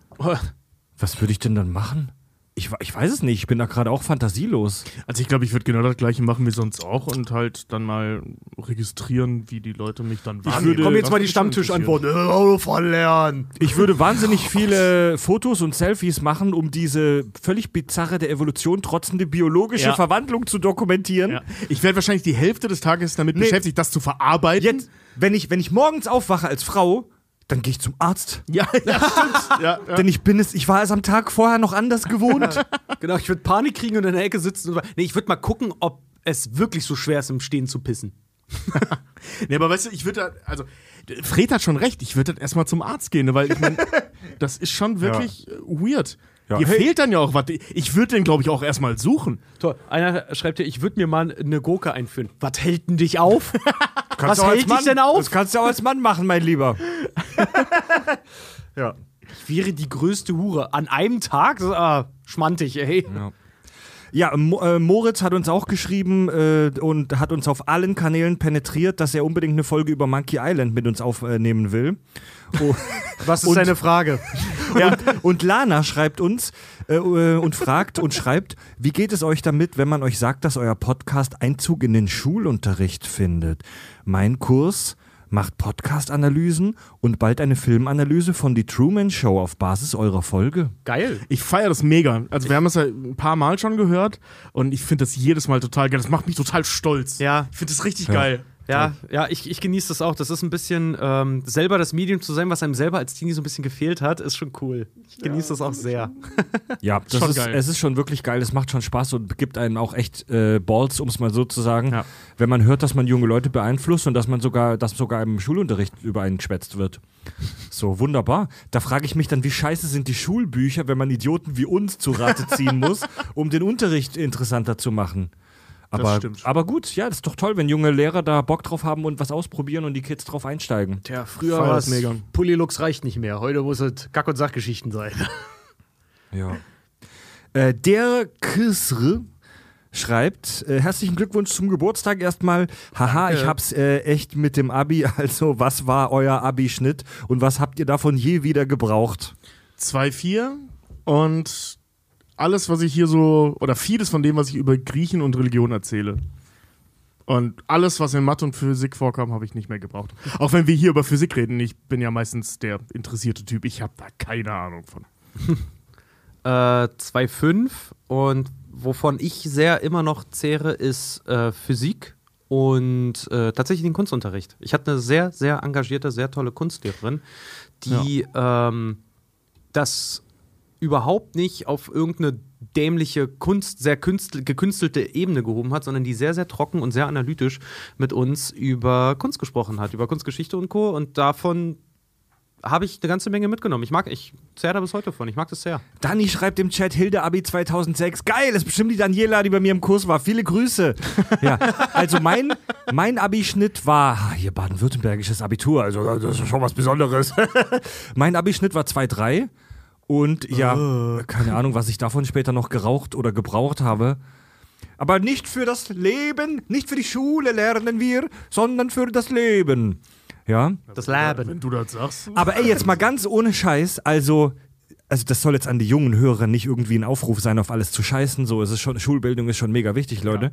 Speaker 1: was würde ich denn dann machen? Ich, ich weiß es nicht, ich bin da gerade auch fantasielos.
Speaker 4: Also ich glaube, ich würde genau das gleiche machen wie sonst auch und halt dann mal registrieren, wie die Leute mich dann wahrnehmen.
Speaker 1: würde-
Speaker 2: Komm jetzt mal die
Speaker 4: mich schon
Speaker 2: Stammtischantwort. Äh, von lernen.
Speaker 1: Ich würde wahnsinnig viele Fotos und Selfies machen, um diese völlig bizarre der Evolution trotzende biologische
Speaker 4: Ja.
Speaker 1: Verwandlung zu dokumentieren.
Speaker 4: Ja. Ich werde wahrscheinlich die Hälfte des Tages damit
Speaker 1: Nee.
Speaker 4: beschäftigt, das zu verarbeiten.
Speaker 1: Jetzt, wenn ich, wenn ich morgens aufwache als Frau, dann gehe ich zum Arzt.
Speaker 4: Ja, ja, stimmt. ja, ja.
Speaker 1: Denn ich bin es, ich war es am Tag vorher noch anders gewohnt.
Speaker 2: Genau, ich würde Panik kriegen und in der Ecke sitzen. Und, nee, ich würde mal gucken, ob es wirklich so schwer ist, im Stehen zu pissen.
Speaker 4: Nee, aber weißt du, ich würde da, also, Fred hat schon recht, ich würde dann erstmal zum Arzt gehen, ne, weil ich meine, das ist schon wirklich äh, weird.
Speaker 1: Ja,
Speaker 4: Dir
Speaker 1: hey.
Speaker 4: fehlt dann ja auch was. Ich würde den, glaube ich, auch erstmal suchen.
Speaker 2: Toll. Einer schreibt hier, ich würde mir mal eine Gurke einführen. Was hält denn dich auf?
Speaker 1: Kannst
Speaker 2: Was
Speaker 1: du auch als
Speaker 2: hält dich
Speaker 1: Mann-
Speaker 2: denn auf?
Speaker 1: Das kannst du auch als Mann machen, mein Lieber. ja.
Speaker 2: Ich wäre die größte Hure. An einem Tag? Ah, schmantig, ey.
Speaker 1: Ja. Ja, äh, Moritz hat uns auch geschrieben äh, und hat uns auf allen Kanälen penetriert, dass er unbedingt eine Folge über Monkey Island mit uns aufnehmen will. Oh,
Speaker 2: Was ist
Speaker 1: Und-
Speaker 2: deine Frage?
Speaker 1: und, und Lana schreibt uns äh, und fragt und schreibt, wie geht es euch damit, wenn man euch sagt, dass euer Podcast Einzug in den Schulunterricht findet? Mein Kurs macht Podcast-Analysen und bald eine Filmanalyse von Die Truman Show auf Basis eurer Folge.
Speaker 2: Geil.
Speaker 4: Ich feiere das mega. Also wir haben es ja ein paar Mal schon gehört und ich finde das jedes Mal total geil. Das macht mich total stolz.
Speaker 2: Ja.
Speaker 4: Ich finde das richtig
Speaker 1: Ja.
Speaker 4: geil.
Speaker 2: Ja, ja, ich, ich genieße das auch. Das ist ein bisschen, ähm, selber das Medium zu sein, was einem selber als Teenie so ein bisschen gefehlt hat, ist schon cool. Ich genieße das auch sehr.
Speaker 1: Ja, das
Speaker 4: Schon
Speaker 1: ist,
Speaker 4: geil.
Speaker 1: es ist schon wirklich geil. Es macht schon Spaß und gibt einem auch echt äh, Balls, um es mal so zu sagen.
Speaker 4: Ja.
Speaker 1: Wenn man hört, dass man junge Leute beeinflusst und dass man sogar, dass sogar im Schulunterricht über einen geschwätzt wird. So, wunderbar. Da frage ich mich dann, wie scheiße sind die Schulbücher, wenn man Idioten wie uns zu Rate ziehen muss, um den Unterricht interessanter zu machen. Aber,
Speaker 4: stimmt.
Speaker 1: aber gut, ja, das ist doch toll, wenn junge Lehrer da Bock drauf haben und was ausprobieren und die Kids drauf einsteigen.
Speaker 2: Tja, früher war
Speaker 4: das
Speaker 2: es
Speaker 4: mega.
Speaker 2: Pullylux reicht nicht mehr. Heute muss es Kack- und Sachgeschichten sein.
Speaker 1: Ja. Äh, der Kisr schreibt, äh, herzlichen Glückwunsch zum Geburtstag erstmal. Haha,
Speaker 2: Danke.
Speaker 1: ich hab's äh, echt mit dem Abi. Also, was war euer Abi-Schnitt und was habt ihr davon je wieder gebraucht?
Speaker 4: 2-4 und alles, was ich hier so, oder vieles von dem, was ich über Griechen und Religion erzähle. Und alles, was in Mathe und Physik vorkam, habe ich nicht mehr gebraucht. Auch wenn wir hier über Physik reden, ich bin ja meistens der interessierte Typ. Ich habe da keine Ahnung von.
Speaker 2: Äh, 2,5 und wovon ich sehr immer noch zehre, ist äh, Physik und äh, tatsächlich den Kunstunterricht. Ich hatte eine sehr, sehr engagierte, sehr tolle Kunstlehrerin, die ähm, das überhaupt nicht auf irgendeine dämliche Kunst, sehr gekünstelte Ebene gehoben hat, sondern die sehr, sehr trocken und sehr analytisch mit uns über Kunst gesprochen hat, über Kunstgeschichte und Co. Und davon habe ich eine ganze Menge mitgenommen. Ich mag, ich zerre da bis heute von. Ich mag das sehr.
Speaker 1: Danny schreibt im Chat Hilde Abi 2006. Geil, das ist bestimmt die Daniela, die bei mir im Kurs war. Viele Grüße. Ja, also mein, mein Abischnitt war, hier baden-württembergisches Abitur, also das ist schon was Besonderes. mein Abischnitt war 2,3 und ja, keine Ahnung, was ich davon später noch geraucht oder gebraucht habe. Aber nicht für das Leben, nicht für die Schule lernen wir, sondern für das Leben. Ja.
Speaker 2: Das Leben.
Speaker 4: Wenn du das sagst.
Speaker 1: Aber ey, jetzt mal ganz ohne Scheiß, also, also das soll jetzt an die jungen Hörer nicht irgendwie ein Aufruf sein, auf alles zu scheißen. So ist es schon, Schulbildung ist schon mega wichtig, Leute.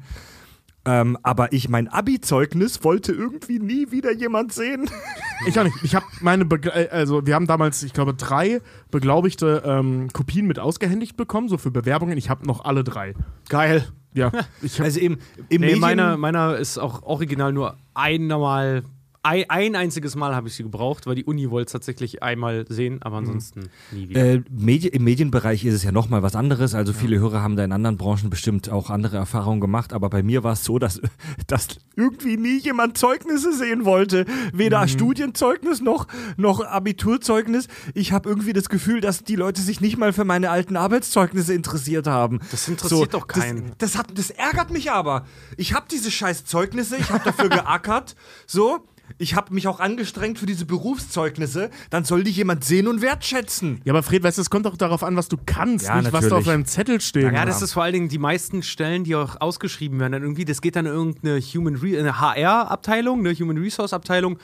Speaker 1: Ähm, aber ich, mein Abi-Zeugnis wollte irgendwie nie wieder jemand sehen.
Speaker 4: Ich auch nicht. Ich habe meine, Begle äh, also wir haben damals, ich glaube, drei beglaubigte ähm, Kopien mit ausgehändigt bekommen, so für Bewerbungen. Ich habe noch alle drei.
Speaker 2: Geil.
Speaker 4: Ja.
Speaker 1: Also im, im
Speaker 2: nee,
Speaker 1: Medien
Speaker 2: meiner, meiner ist auch original nur einmal, ein, ein einziges Mal habe ich sie gebraucht, weil die Uni wollte es tatsächlich einmal sehen, aber ansonsten nie wieder.
Speaker 1: Äh, Medi Im Medienbereich ist es ja nochmal was anderes. Also viele Hörer haben da in anderen Branchen bestimmt auch andere Erfahrungen gemacht. Aber bei mir war es so, dass, dass irgendwie nie jemand Zeugnisse sehen wollte. Weder Studienzeugnis noch, noch Abiturzeugnis. Ich habe irgendwie das Gefühl, dass die Leute sich nicht mal für meine alten Arbeitszeugnisse interessiert haben.
Speaker 2: Das interessiert doch keinen.
Speaker 1: Das, das, hat, das ärgert mich aber. Ich habe diese scheiß Zeugnisse, ich habe dafür geackert. So. Ich habe mich auch angestrengt für diese Berufszeugnisse. Dann soll die jemand sehen und wertschätzen.
Speaker 4: ja, aber Fred, weißt du, es kommt doch darauf an, was du kannst,
Speaker 1: Ja,
Speaker 4: nicht was da auf
Speaker 1: natürlich.
Speaker 4: deinem Zettel steht.
Speaker 2: Ja, das ist vor allen Dingen die meisten Stellen, die auch ausgeschrieben werden. Dann irgendwie, das geht dann in irgendeine Human Re eine HR-Abteilung, eine Human Resource-Abteilung.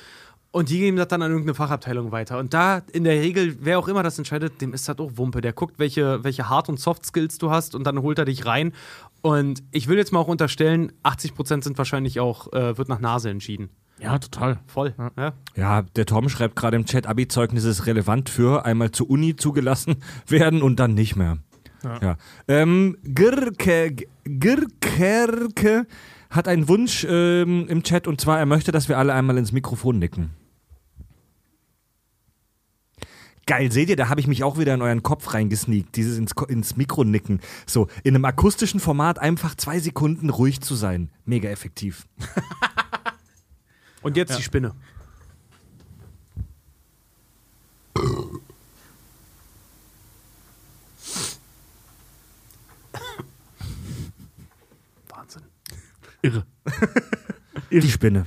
Speaker 2: Und die geben das dann an irgendeine Fachabteilung weiter. Und da in der Regel, wer auch immer das entscheidet, dem ist das auch Wumpe. Der guckt, welche, welche Hard- und Soft-Skills du hast und dann holt er dich rein. Und ich will jetzt mal auch unterstellen, 80% sind wahrscheinlich auch, äh, wird nach Nase entschieden.
Speaker 4: Ja, total.
Speaker 2: Voll. Ja.
Speaker 1: Ja, der Tom schreibt gerade im Chat, Abi-Zeugnis ist relevant für einmal zur Uni zugelassen werden und dann nicht mehr.
Speaker 4: Ja.
Speaker 1: Ja. Ähm, Girke, Girkerke hat einen Wunsch ähm, im Chat und zwar, er möchte, dass wir alle einmal ins Mikrofon nicken. Geil, seht ihr, da habe ich mich auch wieder in euren Kopf reingesneakt, dieses ins, ins Mikro nicken. So, in einem akustischen Format einfach zwei Sekunden ruhig zu sein. Mega effektiv.
Speaker 2: Und jetzt die Spinne. Wahnsinn.
Speaker 4: Irre.
Speaker 1: Die Spinne.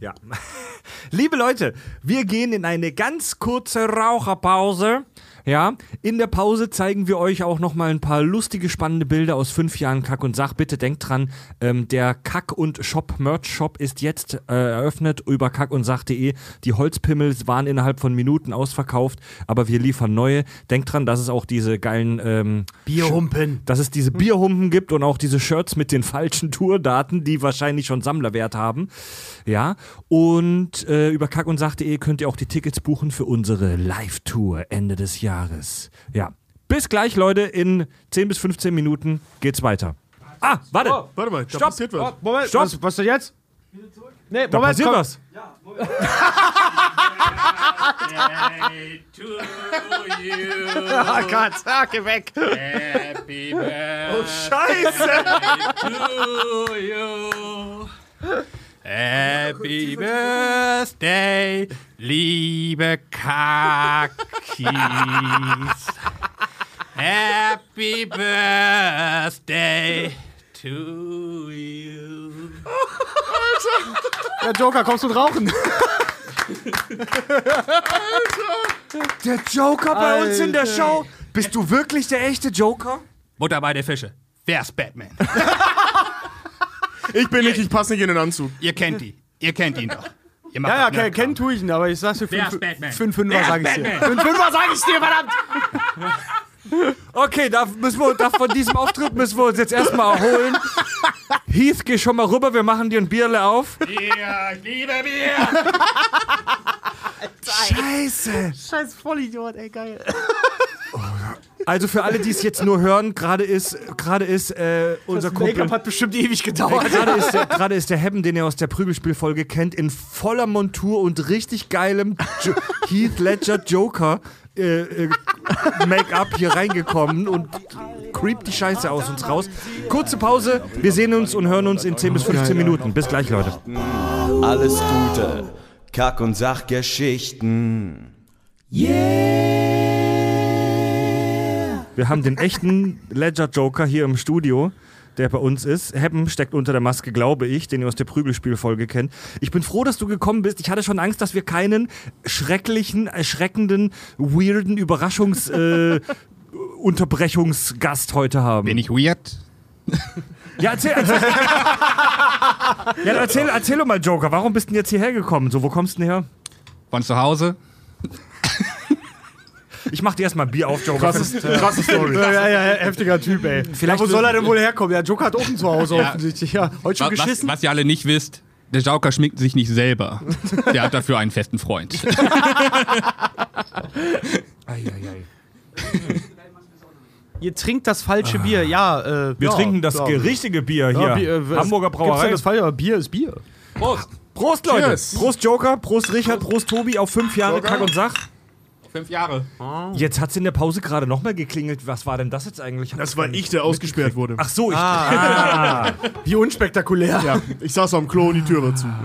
Speaker 1: Ja. Liebe Leute, wir gehen in eine ganz kurze Raucherpause. Ja, in der Pause zeigen wir euch auch noch mal ein paar lustige, spannende Bilder aus fünf Jahren Kack und Sach. Bitte denkt dran, ähm, der Kack und Shop Merch Shop ist jetzt äh, eröffnet über kackundsach.de. Die Holzpimmels waren innerhalb von Minuten ausverkauft, aber wir liefern neue. Denkt dran, dass es auch diese geilen ähm,
Speaker 2: Bierhumpen.
Speaker 1: dass es diese Bierhumpen gibt und auch diese Shirts mit den falschen Tourdaten, die wahrscheinlich schon Sammlerwert haben. Ja, und äh, über kackundsach.de könnt ihr auch die Tickets buchen für unsere Live-Tour Ende des Jahres. Ja, bis gleich, Leute. In 10 bis 15 Minuten geht's weiter. Ah, warte.
Speaker 4: Oh, warte mal, da
Speaker 1: Stopp.
Speaker 4: passiert was.
Speaker 2: Oh, Moment,
Speaker 1: Stopp.
Speaker 2: Was, was denn jetzt? Nee,
Speaker 1: Da passiert was.
Speaker 2: Oh Gott, ah, geh weg.
Speaker 25: Happy
Speaker 1: Oh, Scheiße.
Speaker 25: to you. Happy Birthday, liebe Kakis. Happy Birthday to you.
Speaker 2: Ja, Joker, kommst du rauchen?
Speaker 1: Der Joker bei uns in der
Speaker 2: Alter.
Speaker 1: Show. Bist du wirklich der echte Joker?
Speaker 25: Butter bei der Fische. Wer ist Batman?
Speaker 4: Ich bin nicht, ich passe nicht in den Anzug.
Speaker 25: Ihr kennt ihn. Ihr kennt ihn doch. Ihr macht
Speaker 2: Ja, ja, kennen kenn tue ich ihn, aber ich sag's dir,
Speaker 25: Wer
Speaker 2: fünf,
Speaker 25: ist Batman?
Speaker 2: fünf Fünfer
Speaker 25: Wer ist
Speaker 2: sag ich dir.
Speaker 25: Batman?
Speaker 2: Fünf Fünfer sag ich dir, verdammt!
Speaker 1: Okay, da müssen wir, da von diesem Auftritt müssen wir uns jetzt erstmal erholen. Heath, geh schon mal rüber, wir machen dir ein Bierle auf.
Speaker 25: Ja, ich liebe Bier.
Speaker 1: Scheiße.
Speaker 2: Scheiß Vollidiot, ey, geil.
Speaker 1: Also für alle, die es jetzt nur hören, gerade ist, gerade ist äh, unser
Speaker 2: Das Make-up
Speaker 1: Kumpel.
Speaker 2: hat bestimmt ewig
Speaker 1: Äh,
Speaker 2: gedauert.
Speaker 1: Gerade ist, der, gerade ist der Hebben, den ihr aus der Prügelspielfolge kennt, in voller Montur und richtig geilem jo Heath Ledger Joker äh, äh, Make-up hier reingekommen und creept die Scheiße aus uns raus. Kurze Pause, wir sehen uns und hören uns in 10 bis 15 Minuten. Bis gleich, Leute.
Speaker 26: Alles Gute, Kack- und Sachgeschichten.
Speaker 1: Wir haben den echten Ledger Joker hier im Studio, der bei uns ist. Heppen steckt unter der Maske, glaube ich, den ihr aus der Prügelspielfolge kennt. Ich bin froh, dass du gekommen bist. Ich hatte schon Angst, dass wir keinen schrecklichen, erschreckenden, weirden Überraschungs äh, Unterbrechungsgast heute haben.
Speaker 26: Bin ich weird?
Speaker 1: Ja, erzähl, erzähl. ja, erzähl, erzähl doch mal, Joker. Warum bist du denn jetzt hierher gekommen? So, wo kommst du denn her?
Speaker 26: Von zu Hause.
Speaker 1: Ich mach dir erstmal ein Bier auf, Joker.
Speaker 2: Krasses, krasse Story. Ja, ja, ja, heftiger Typ, ey.
Speaker 1: Vielleicht
Speaker 2: ja, wo soll er denn wohl herkommen? Ja, Joker hat auch ein Zuhause
Speaker 26: Ja.
Speaker 2: offensichtlich. Ja, heute schon
Speaker 26: Wa- was,
Speaker 2: geschissen.
Speaker 26: was ihr alle nicht wisst, der Joker schminkt sich nicht selber. Der hat dafür einen festen Freund.
Speaker 2: Ihr trinkt das falsche Bier, ja. Äh,
Speaker 1: Wir
Speaker 2: ja,
Speaker 1: trinken das
Speaker 2: ja.
Speaker 1: richtige Bier hier.
Speaker 2: Ja, Bier, äh,
Speaker 1: Hamburger
Speaker 2: gibt's denn
Speaker 1: Brauerei.
Speaker 2: Das falsche, aber Bier ist Bier.
Speaker 26: Prost!
Speaker 1: Prost, Leute.
Speaker 2: Cheers.
Speaker 1: Prost, Joker. Prost, Richard. Prost, Tobi. Auf fünf Jahre
Speaker 26: Joker.
Speaker 1: Kack und Sach.
Speaker 26: Fünf Jahre.
Speaker 1: Jetzt hat's in der Pause gerade nochmal geklingelt. Was war denn das jetzt eigentlich?
Speaker 4: Das war ich, der ausgesperrt wurde.
Speaker 1: Ach so, ich.
Speaker 2: Ah. Wie unspektakulär.
Speaker 4: Ja, ich saß am Klo und die Tür war zu.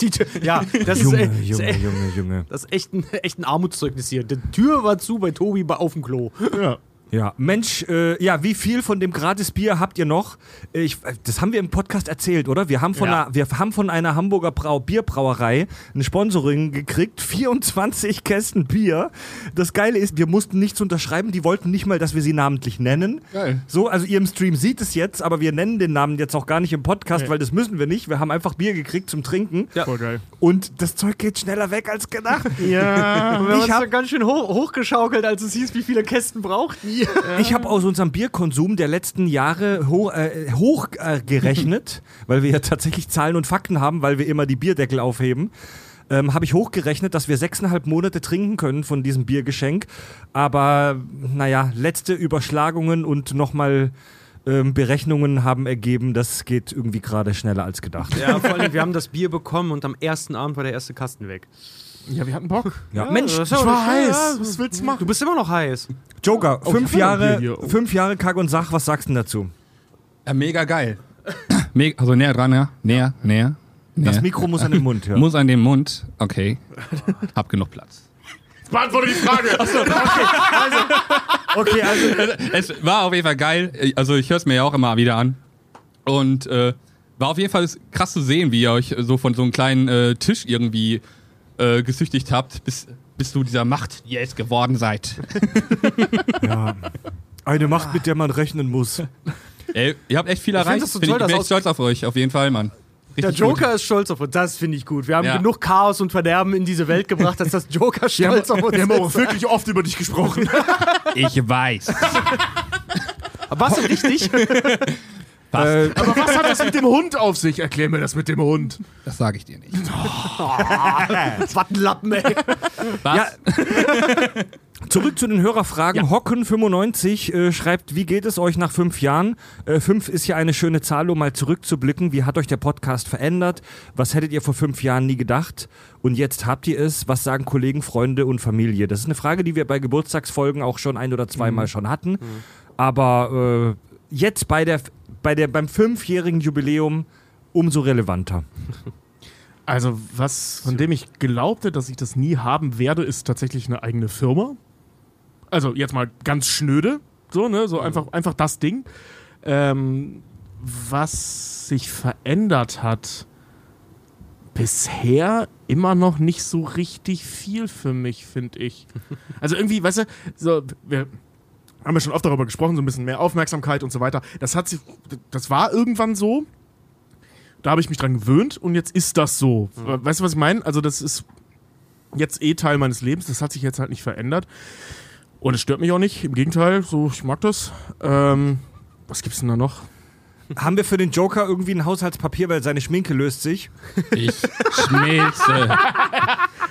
Speaker 2: Die, Tür- ja, das
Speaker 1: Junge,
Speaker 2: ist,
Speaker 1: Junge,
Speaker 2: ist,
Speaker 1: Junge, Junge.
Speaker 2: Das ist echt ein, echt ein Armutszeugnis hier. Die Tür war zu bei Tobi bei- auf dem Klo.
Speaker 4: Ja.
Speaker 1: Ja, Mensch, äh, ja, wie viel von dem Gratisbier habt ihr noch? Äh, Ich, äh, das haben wir im Podcast erzählt, oder? Wir haben von,
Speaker 2: Ja.
Speaker 1: einer, wir haben von einer Hamburger Brau Bierbrauerei ein Sponsoring gekriegt, 24 Kästen Bier. Das Geile ist, wir mussten nichts unterschreiben, die wollten nicht mal, dass wir sie namentlich nennen.
Speaker 26: Geil.
Speaker 1: So, also ihr im Stream seht es jetzt, aber wir nennen den Namen jetzt auch gar nicht im Podcast,
Speaker 4: Nee.
Speaker 1: weil das müssen wir nicht. Wir haben einfach Bier gekriegt zum Trinken.
Speaker 4: Voll geil.
Speaker 1: Und das Zeug geht schneller weg als gedacht.
Speaker 2: Ja, wir haben
Speaker 1: ich
Speaker 2: uns
Speaker 1: hab-
Speaker 2: ganz schön hoch, hochgeschaukelt, als es hieß, wie viele Kästen braucht ihr.
Speaker 1: Ich habe aus unserem Bierkonsum der letzten Jahre ho äh, hoch äh, gerechnet, weil wir ja tatsächlich Zahlen und Fakten haben, weil wir immer die Bierdeckel aufheben. Ähm, habe ich hochgerechnet, dass wir sechseinhalb Monate trinken können von diesem Biergeschenk. Aber naja, letzte Überschlagungen und nochmal ähm, Berechnungen haben ergeben, das geht irgendwie gerade schneller als gedacht.
Speaker 2: Ja, vor allem, wir haben das Bier bekommen und am ersten Abend war der erste Kasten weg.
Speaker 4: Ja, wir hatten Bock.
Speaker 1: Ja. Mensch,
Speaker 2: das ist
Speaker 4: ich
Speaker 2: ja-
Speaker 4: war
Speaker 2: ja,
Speaker 4: heiß.
Speaker 2: ja,
Speaker 4: Was willst du machen?
Speaker 2: Du bist immer noch heiß.
Speaker 1: Joker,
Speaker 4: Oh,
Speaker 1: fünf Jahre.
Speaker 4: Oh.
Speaker 1: fünf Jahre Kack und Sach, was sagst du denn dazu?
Speaker 26: Ja, mega geil. Me also näher dran, ja? Näher, näher. näher.
Speaker 1: Das Mikro muss an den Mund, ja.
Speaker 26: Muss an den Mund. Okay. Hab genug Platz.
Speaker 4: Beantworte die Frage.
Speaker 1: Okay, also
Speaker 26: Es war auf jeden Fall geil. Also ich höre es mir ja auch immer wieder an. Und äh, war auf jeden Fall krass zu sehen, wie ihr euch so von so einem kleinen äh, Tisch irgendwie äh, gesüchtigt habt, bis, bis zu dieser Macht, die ihr jetzt geworden seid.
Speaker 1: ja. Eine Macht, mit der man rechnen muss.
Speaker 26: Ey, ihr habt echt viel
Speaker 2: Ich
Speaker 26: erreicht.
Speaker 2: das so toll,
Speaker 26: ich bin echt stolz auf euch, auf jeden Fall, Mann.
Speaker 2: Der
Speaker 26: Richtig
Speaker 2: Joker ist stolz auf uns. Das finde ich gut. Wir haben
Speaker 26: Ja.
Speaker 2: genug Chaos und Verderben in diese Welt gebracht, dass das Joker
Speaker 4: Wir haben,
Speaker 2: stolz auf uns
Speaker 4: wir haben auch
Speaker 2: ist.
Speaker 4: wirklich oft über dich gesprochen.
Speaker 26: gut. Ich weiß.
Speaker 2: Warst du richtig?
Speaker 1: Äh,
Speaker 4: Aber was hat das mit dem Hund auf sich? Erklär mir das mit dem Hund.
Speaker 26: Das sage ich dir nicht.
Speaker 2: das war ein Lappen, ey.
Speaker 26: Was?
Speaker 1: Ja. Zurück zu den Hörerfragen. Hocken95 äh, schreibt, wie geht es euch nach fünf Jahren? Äh, fünf ist ja eine schöne Zahl, um mal zurückzublicken. Wie hat euch der Podcast verändert? Was hättet ihr vor fünf Jahren nie gedacht? Und jetzt habt ihr es. Was sagen Kollegen, Freunde und Familie? Das ist eine Frage, die wir bei Geburtstagsfolgen auch schon ein oder zweimal schon hatten. Aber äh, jetzt bei der, bei der, beim fünfjährigen Jubiläum umso relevanter.
Speaker 4: Also, was, von dem ich glaubte, dass ich das nie haben werde, ist tatsächlich eine eigene Firma. Also, jetzt mal ganz schnöde. So, ne? So einfach, einfach das Ding. Ähm, was sich verändert hat, bisher immer noch nicht so richtig viel für mich, finde ich. Also irgendwie, weißt du, so, wir haben ja schon oft darüber gesprochen, so ein bisschen mehr Aufmerksamkeit und so weiter. Das hat sich, das war irgendwann so. Da habe ich mich dran gewöhnt und jetzt ist das so. Weißt du, was ich meine? Also, das ist jetzt eh Teil meines Lebens. Das hat sich jetzt halt nicht verändert. Und es stört mich auch nicht. Im Gegenteil, so, ich mag das. Ähm, was gibt's denn da noch?
Speaker 1: Haben wir für den Joker irgendwie ein Haushaltspapier, weil seine Schminke löst sich?
Speaker 26: Ich schmilze.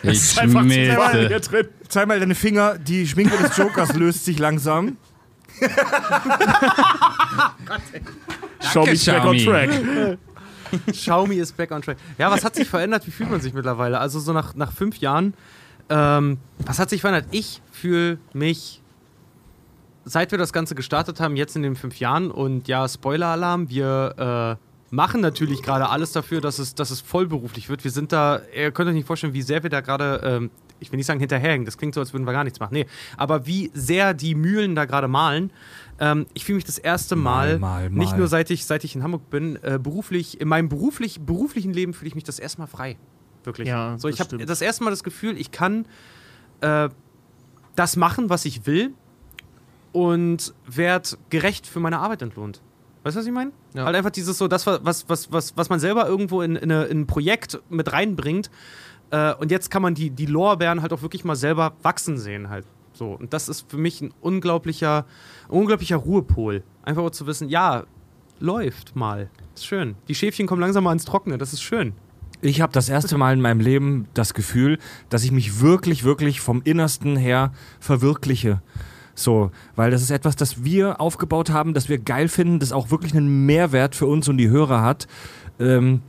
Speaker 26: Ich
Speaker 1: Zeig mal
Speaker 26: schmilze.
Speaker 1: drin. Zeig mal deine Finger, die Schminke des Jokers löst sich langsam.
Speaker 4: Show me back on
Speaker 26: Xiaomi.
Speaker 4: track.
Speaker 2: Xiaomi ist back on track. Ja, was hat sich verändert? Wie fühlt man sich mittlerweile? Also so nach, nach fünf Jahren. Ähm, was hat sich verändert? Ich fühle mich, seit wir das Ganze gestartet haben, jetzt in den fünf Jahren und ja, Spoiler-Alarm, wir äh, machen natürlich gerade alles dafür, dass es, dass es vollberuflich wird. Wir sind da, ihr könnt euch nicht vorstellen, wie sehr wir da gerade ähm, ich will nicht sagen hinterherhängen, das klingt so, als würden wir gar nichts machen. Nee, aber wie sehr die Mühlen da gerade malen. Ähm, ich fühle mich das erste Mal,
Speaker 1: mal,
Speaker 2: nicht
Speaker 1: mal.
Speaker 2: nur seit ich, seit ich in Hamburg bin, äh, beruflich, in meinem beruflich, beruflichen Leben fühle ich mich das erste Mal frei. Wirklich.
Speaker 4: Ja,
Speaker 2: so, ich habe das erste Mal das Gefühl, ich kann äh, das machen, was ich will und werde gerecht für meine Arbeit entlohnt. Weißt du, was ich meine? Halt einfach dieses so, das, was, was, was, was man selber irgendwo in, in, eine, in ein Projekt mit reinbringt. Äh, und jetzt kann man die, die Lorbeeren halt auch wirklich mal selber wachsen sehen halt. So. Und das ist für mich ein unglaublicher, unglaublicher Ruhepol. Einfach auch zu wissen, ja, läuft mal. Ist schön. Die Schäfchen kommen langsam mal ins Trockene, das ist schön.
Speaker 1: Ich habe das erste Mal in meinem Leben das Gefühl, dass ich mich wirklich, wirklich vom Innersten her verwirkliche. So, weil das ist etwas, das wir aufgebaut haben, das wir geil finden, das auch wirklich einen Mehrwert für uns und die Hörer hat. Ähm,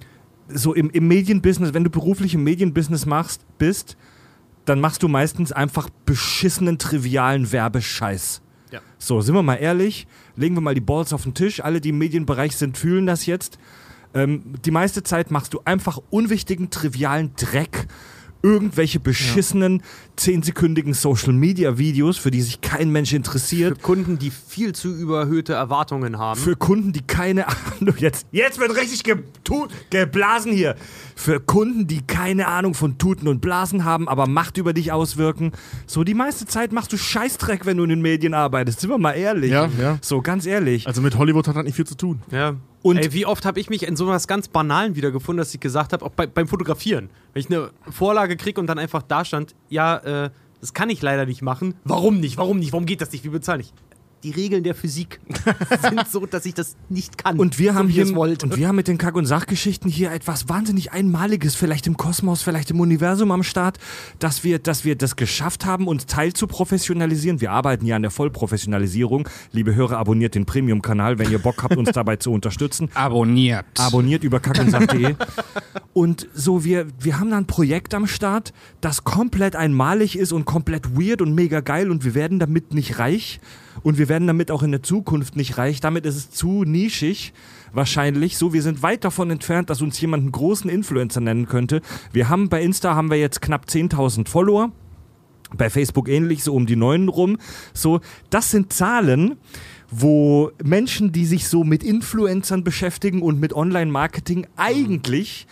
Speaker 1: so im, im Medienbusiness, wenn du beruflich im Medienbusiness machst, bist, dann machst du meistens einfach beschissenen, trivialen Werbescheiß.
Speaker 2: Ja.
Speaker 1: So, sind wir mal ehrlich, legen wir mal die Balls auf den Tisch. Alle, die im Medienbereich sind, fühlen das jetzt. Ähm, die meiste Zeit machst du einfach unwichtigen, trivialen Dreck. Irgendwelche beschissenen, zehnsekündigen Social-Media-Videos, für die sich kein Mensch interessiert.
Speaker 2: Für Kunden, die viel zu überhöhte Erwartungen haben.
Speaker 1: Für Kunden, die keine Ahnung, jetzt, jetzt wird richtig getu- geblasen hier. Für Kunden, die keine Ahnung von Tuten und Blasen haben, aber Macht über dich auswirken. So, die meiste Zeit machst du Scheißdreck, wenn du in den Medien arbeitest. Sind wir mal ehrlich.
Speaker 4: Ja, ja.
Speaker 1: So, ganz ehrlich.
Speaker 4: Also mit Hollywood hat das nicht viel zu tun.
Speaker 2: Ja.
Speaker 1: Und
Speaker 2: Ey, wie oft habe ich mich in so was ganz Banalen wiedergefunden, dass ich gesagt habe, auch bei, beim Fotografieren, wenn ich eine Vorlage kriege und dann einfach da stand, ja, äh, das kann ich leider nicht machen. Warum nicht? Warum nicht? Warum geht das nicht? Wie bezahle ich? Die Regeln der Physik sind so, dass ich das nicht kann.
Speaker 1: Und wir
Speaker 2: so
Speaker 1: haben
Speaker 2: wie
Speaker 1: hier und wir haben mit den Kack- und Sachgeschichten hier etwas wahnsinnig Einmaliges, vielleicht im Kosmos, vielleicht im Universum am Start, dass wir, dass wir das geschafft haben, uns teil zu professionalisieren. Wir arbeiten ja an der Vollprofessionalisierung. Liebe Hörer, abonniert den Premium-Kanal, wenn ihr Bock habt, uns dabei zu unterstützen.
Speaker 26: Abonniert.
Speaker 1: Abonniert über kackundsach.de. Und so, wir, wir haben da ein Projekt am Start, das komplett einmalig ist und komplett weird und mega geil und wir werden damit nicht reich und wir werden damit auch in der Zukunft nicht reich. Damit ist es zu nischig wahrscheinlich. So, wir sind weit davon entfernt, dass uns jemand einen großen Influencer nennen könnte. Wir haben bei Insta haben wir jetzt knapp 10.000 Follower. Bei Facebook ähnlich, so um die neun rum. So, das sind Zahlen, wo Menschen, die sich so mit Influencern beschäftigen und mit Online-Marketing eigentlich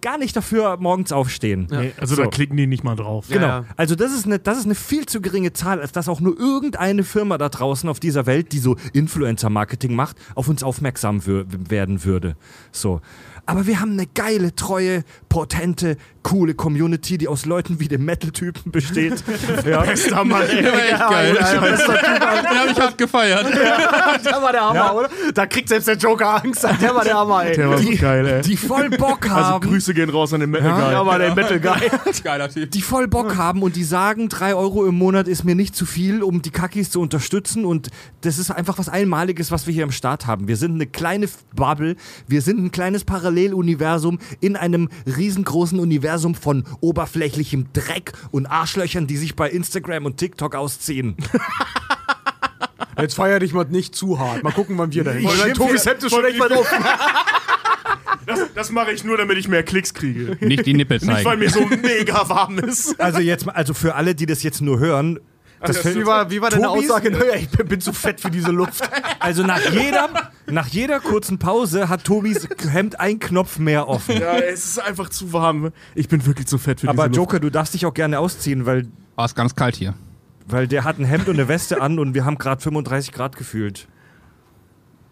Speaker 1: gar nicht dafür morgens aufstehen.
Speaker 4: Nee, also
Speaker 1: So.
Speaker 4: da klicken die nicht mal drauf.
Speaker 1: Genau. Also das ist, eine, das ist eine viel zu geringe Zahl, als dass auch nur irgendeine Firma da draußen auf dieser Welt, die so Influencer-Marketing macht, auf uns aufmerksam werden würde. So. Aber wir haben eine geile, treue, potente, coole Community, die aus Leuten wie dem Metal-Typen besteht. ja.
Speaker 4: Bester Mann, ey.
Speaker 26: Der war echt geil.
Speaker 2: ja, bester Typ.
Speaker 26: Den hab ich hart gefeiert.
Speaker 2: der war der Hammer,
Speaker 1: Ja.
Speaker 2: oder? Da kriegt selbst der Joker Angst. Der war der Hammer, ey.
Speaker 4: Der war so
Speaker 1: Die-
Speaker 4: geil, ey.
Speaker 1: die voll Bock
Speaker 4: Also
Speaker 1: haben.
Speaker 4: Grüße gehen raus an den Metal
Speaker 1: Ja,
Speaker 4: Guy.
Speaker 2: Der war der Metal Guy.
Speaker 26: Geiler Typ.
Speaker 1: die voll Bock haben und die sagen, drei Euro im Monat ist mir nicht zu viel, um die Kakis zu unterstützen. Und das ist einfach was Einmaliges, was wir hier am Start haben. Wir sind eine kleine Bubble, wir sind ein kleines Paralleluniversum in einem riesengroßen Universum von oberflächlichem Dreck und Arschlöchern, die sich bei Instagram und TikTok ausziehen.
Speaker 2: Jetzt feier dich mal nicht zu hart. Mal gucken, wann wir
Speaker 4: schimpfe-
Speaker 2: Tobis Hemd ist schon echt weit offen.
Speaker 4: Das, das mache ich nur, damit ich mehr Klicks kriege.
Speaker 26: Nicht die Nippel
Speaker 4: Nicht, weil
Speaker 26: zeigen.
Speaker 4: mir so mega warm ist.
Speaker 1: Also jetzt, mal- also für alle, die das jetzt nur hören, das
Speaker 2: Wie war, wie war deine
Speaker 1: Tobis-
Speaker 2: Aussage? Naja, ich bin, bin zu fett für diese Luft.
Speaker 1: Also nach jeder, nach jeder kurzen Pause hat Tobis Hemd ein Knopf mehr offen.
Speaker 4: Ja, es ist einfach zu warm. Ich bin wirklich zu fett für
Speaker 1: Aber
Speaker 4: diese Luft.
Speaker 1: Joker, du darfst dich auch gerne ausziehen, weil,
Speaker 26: War es ganz kalt hier.
Speaker 1: weil der hat ein Hemd und eine Weste an und wir haben gerade 35 Grad gefühlt.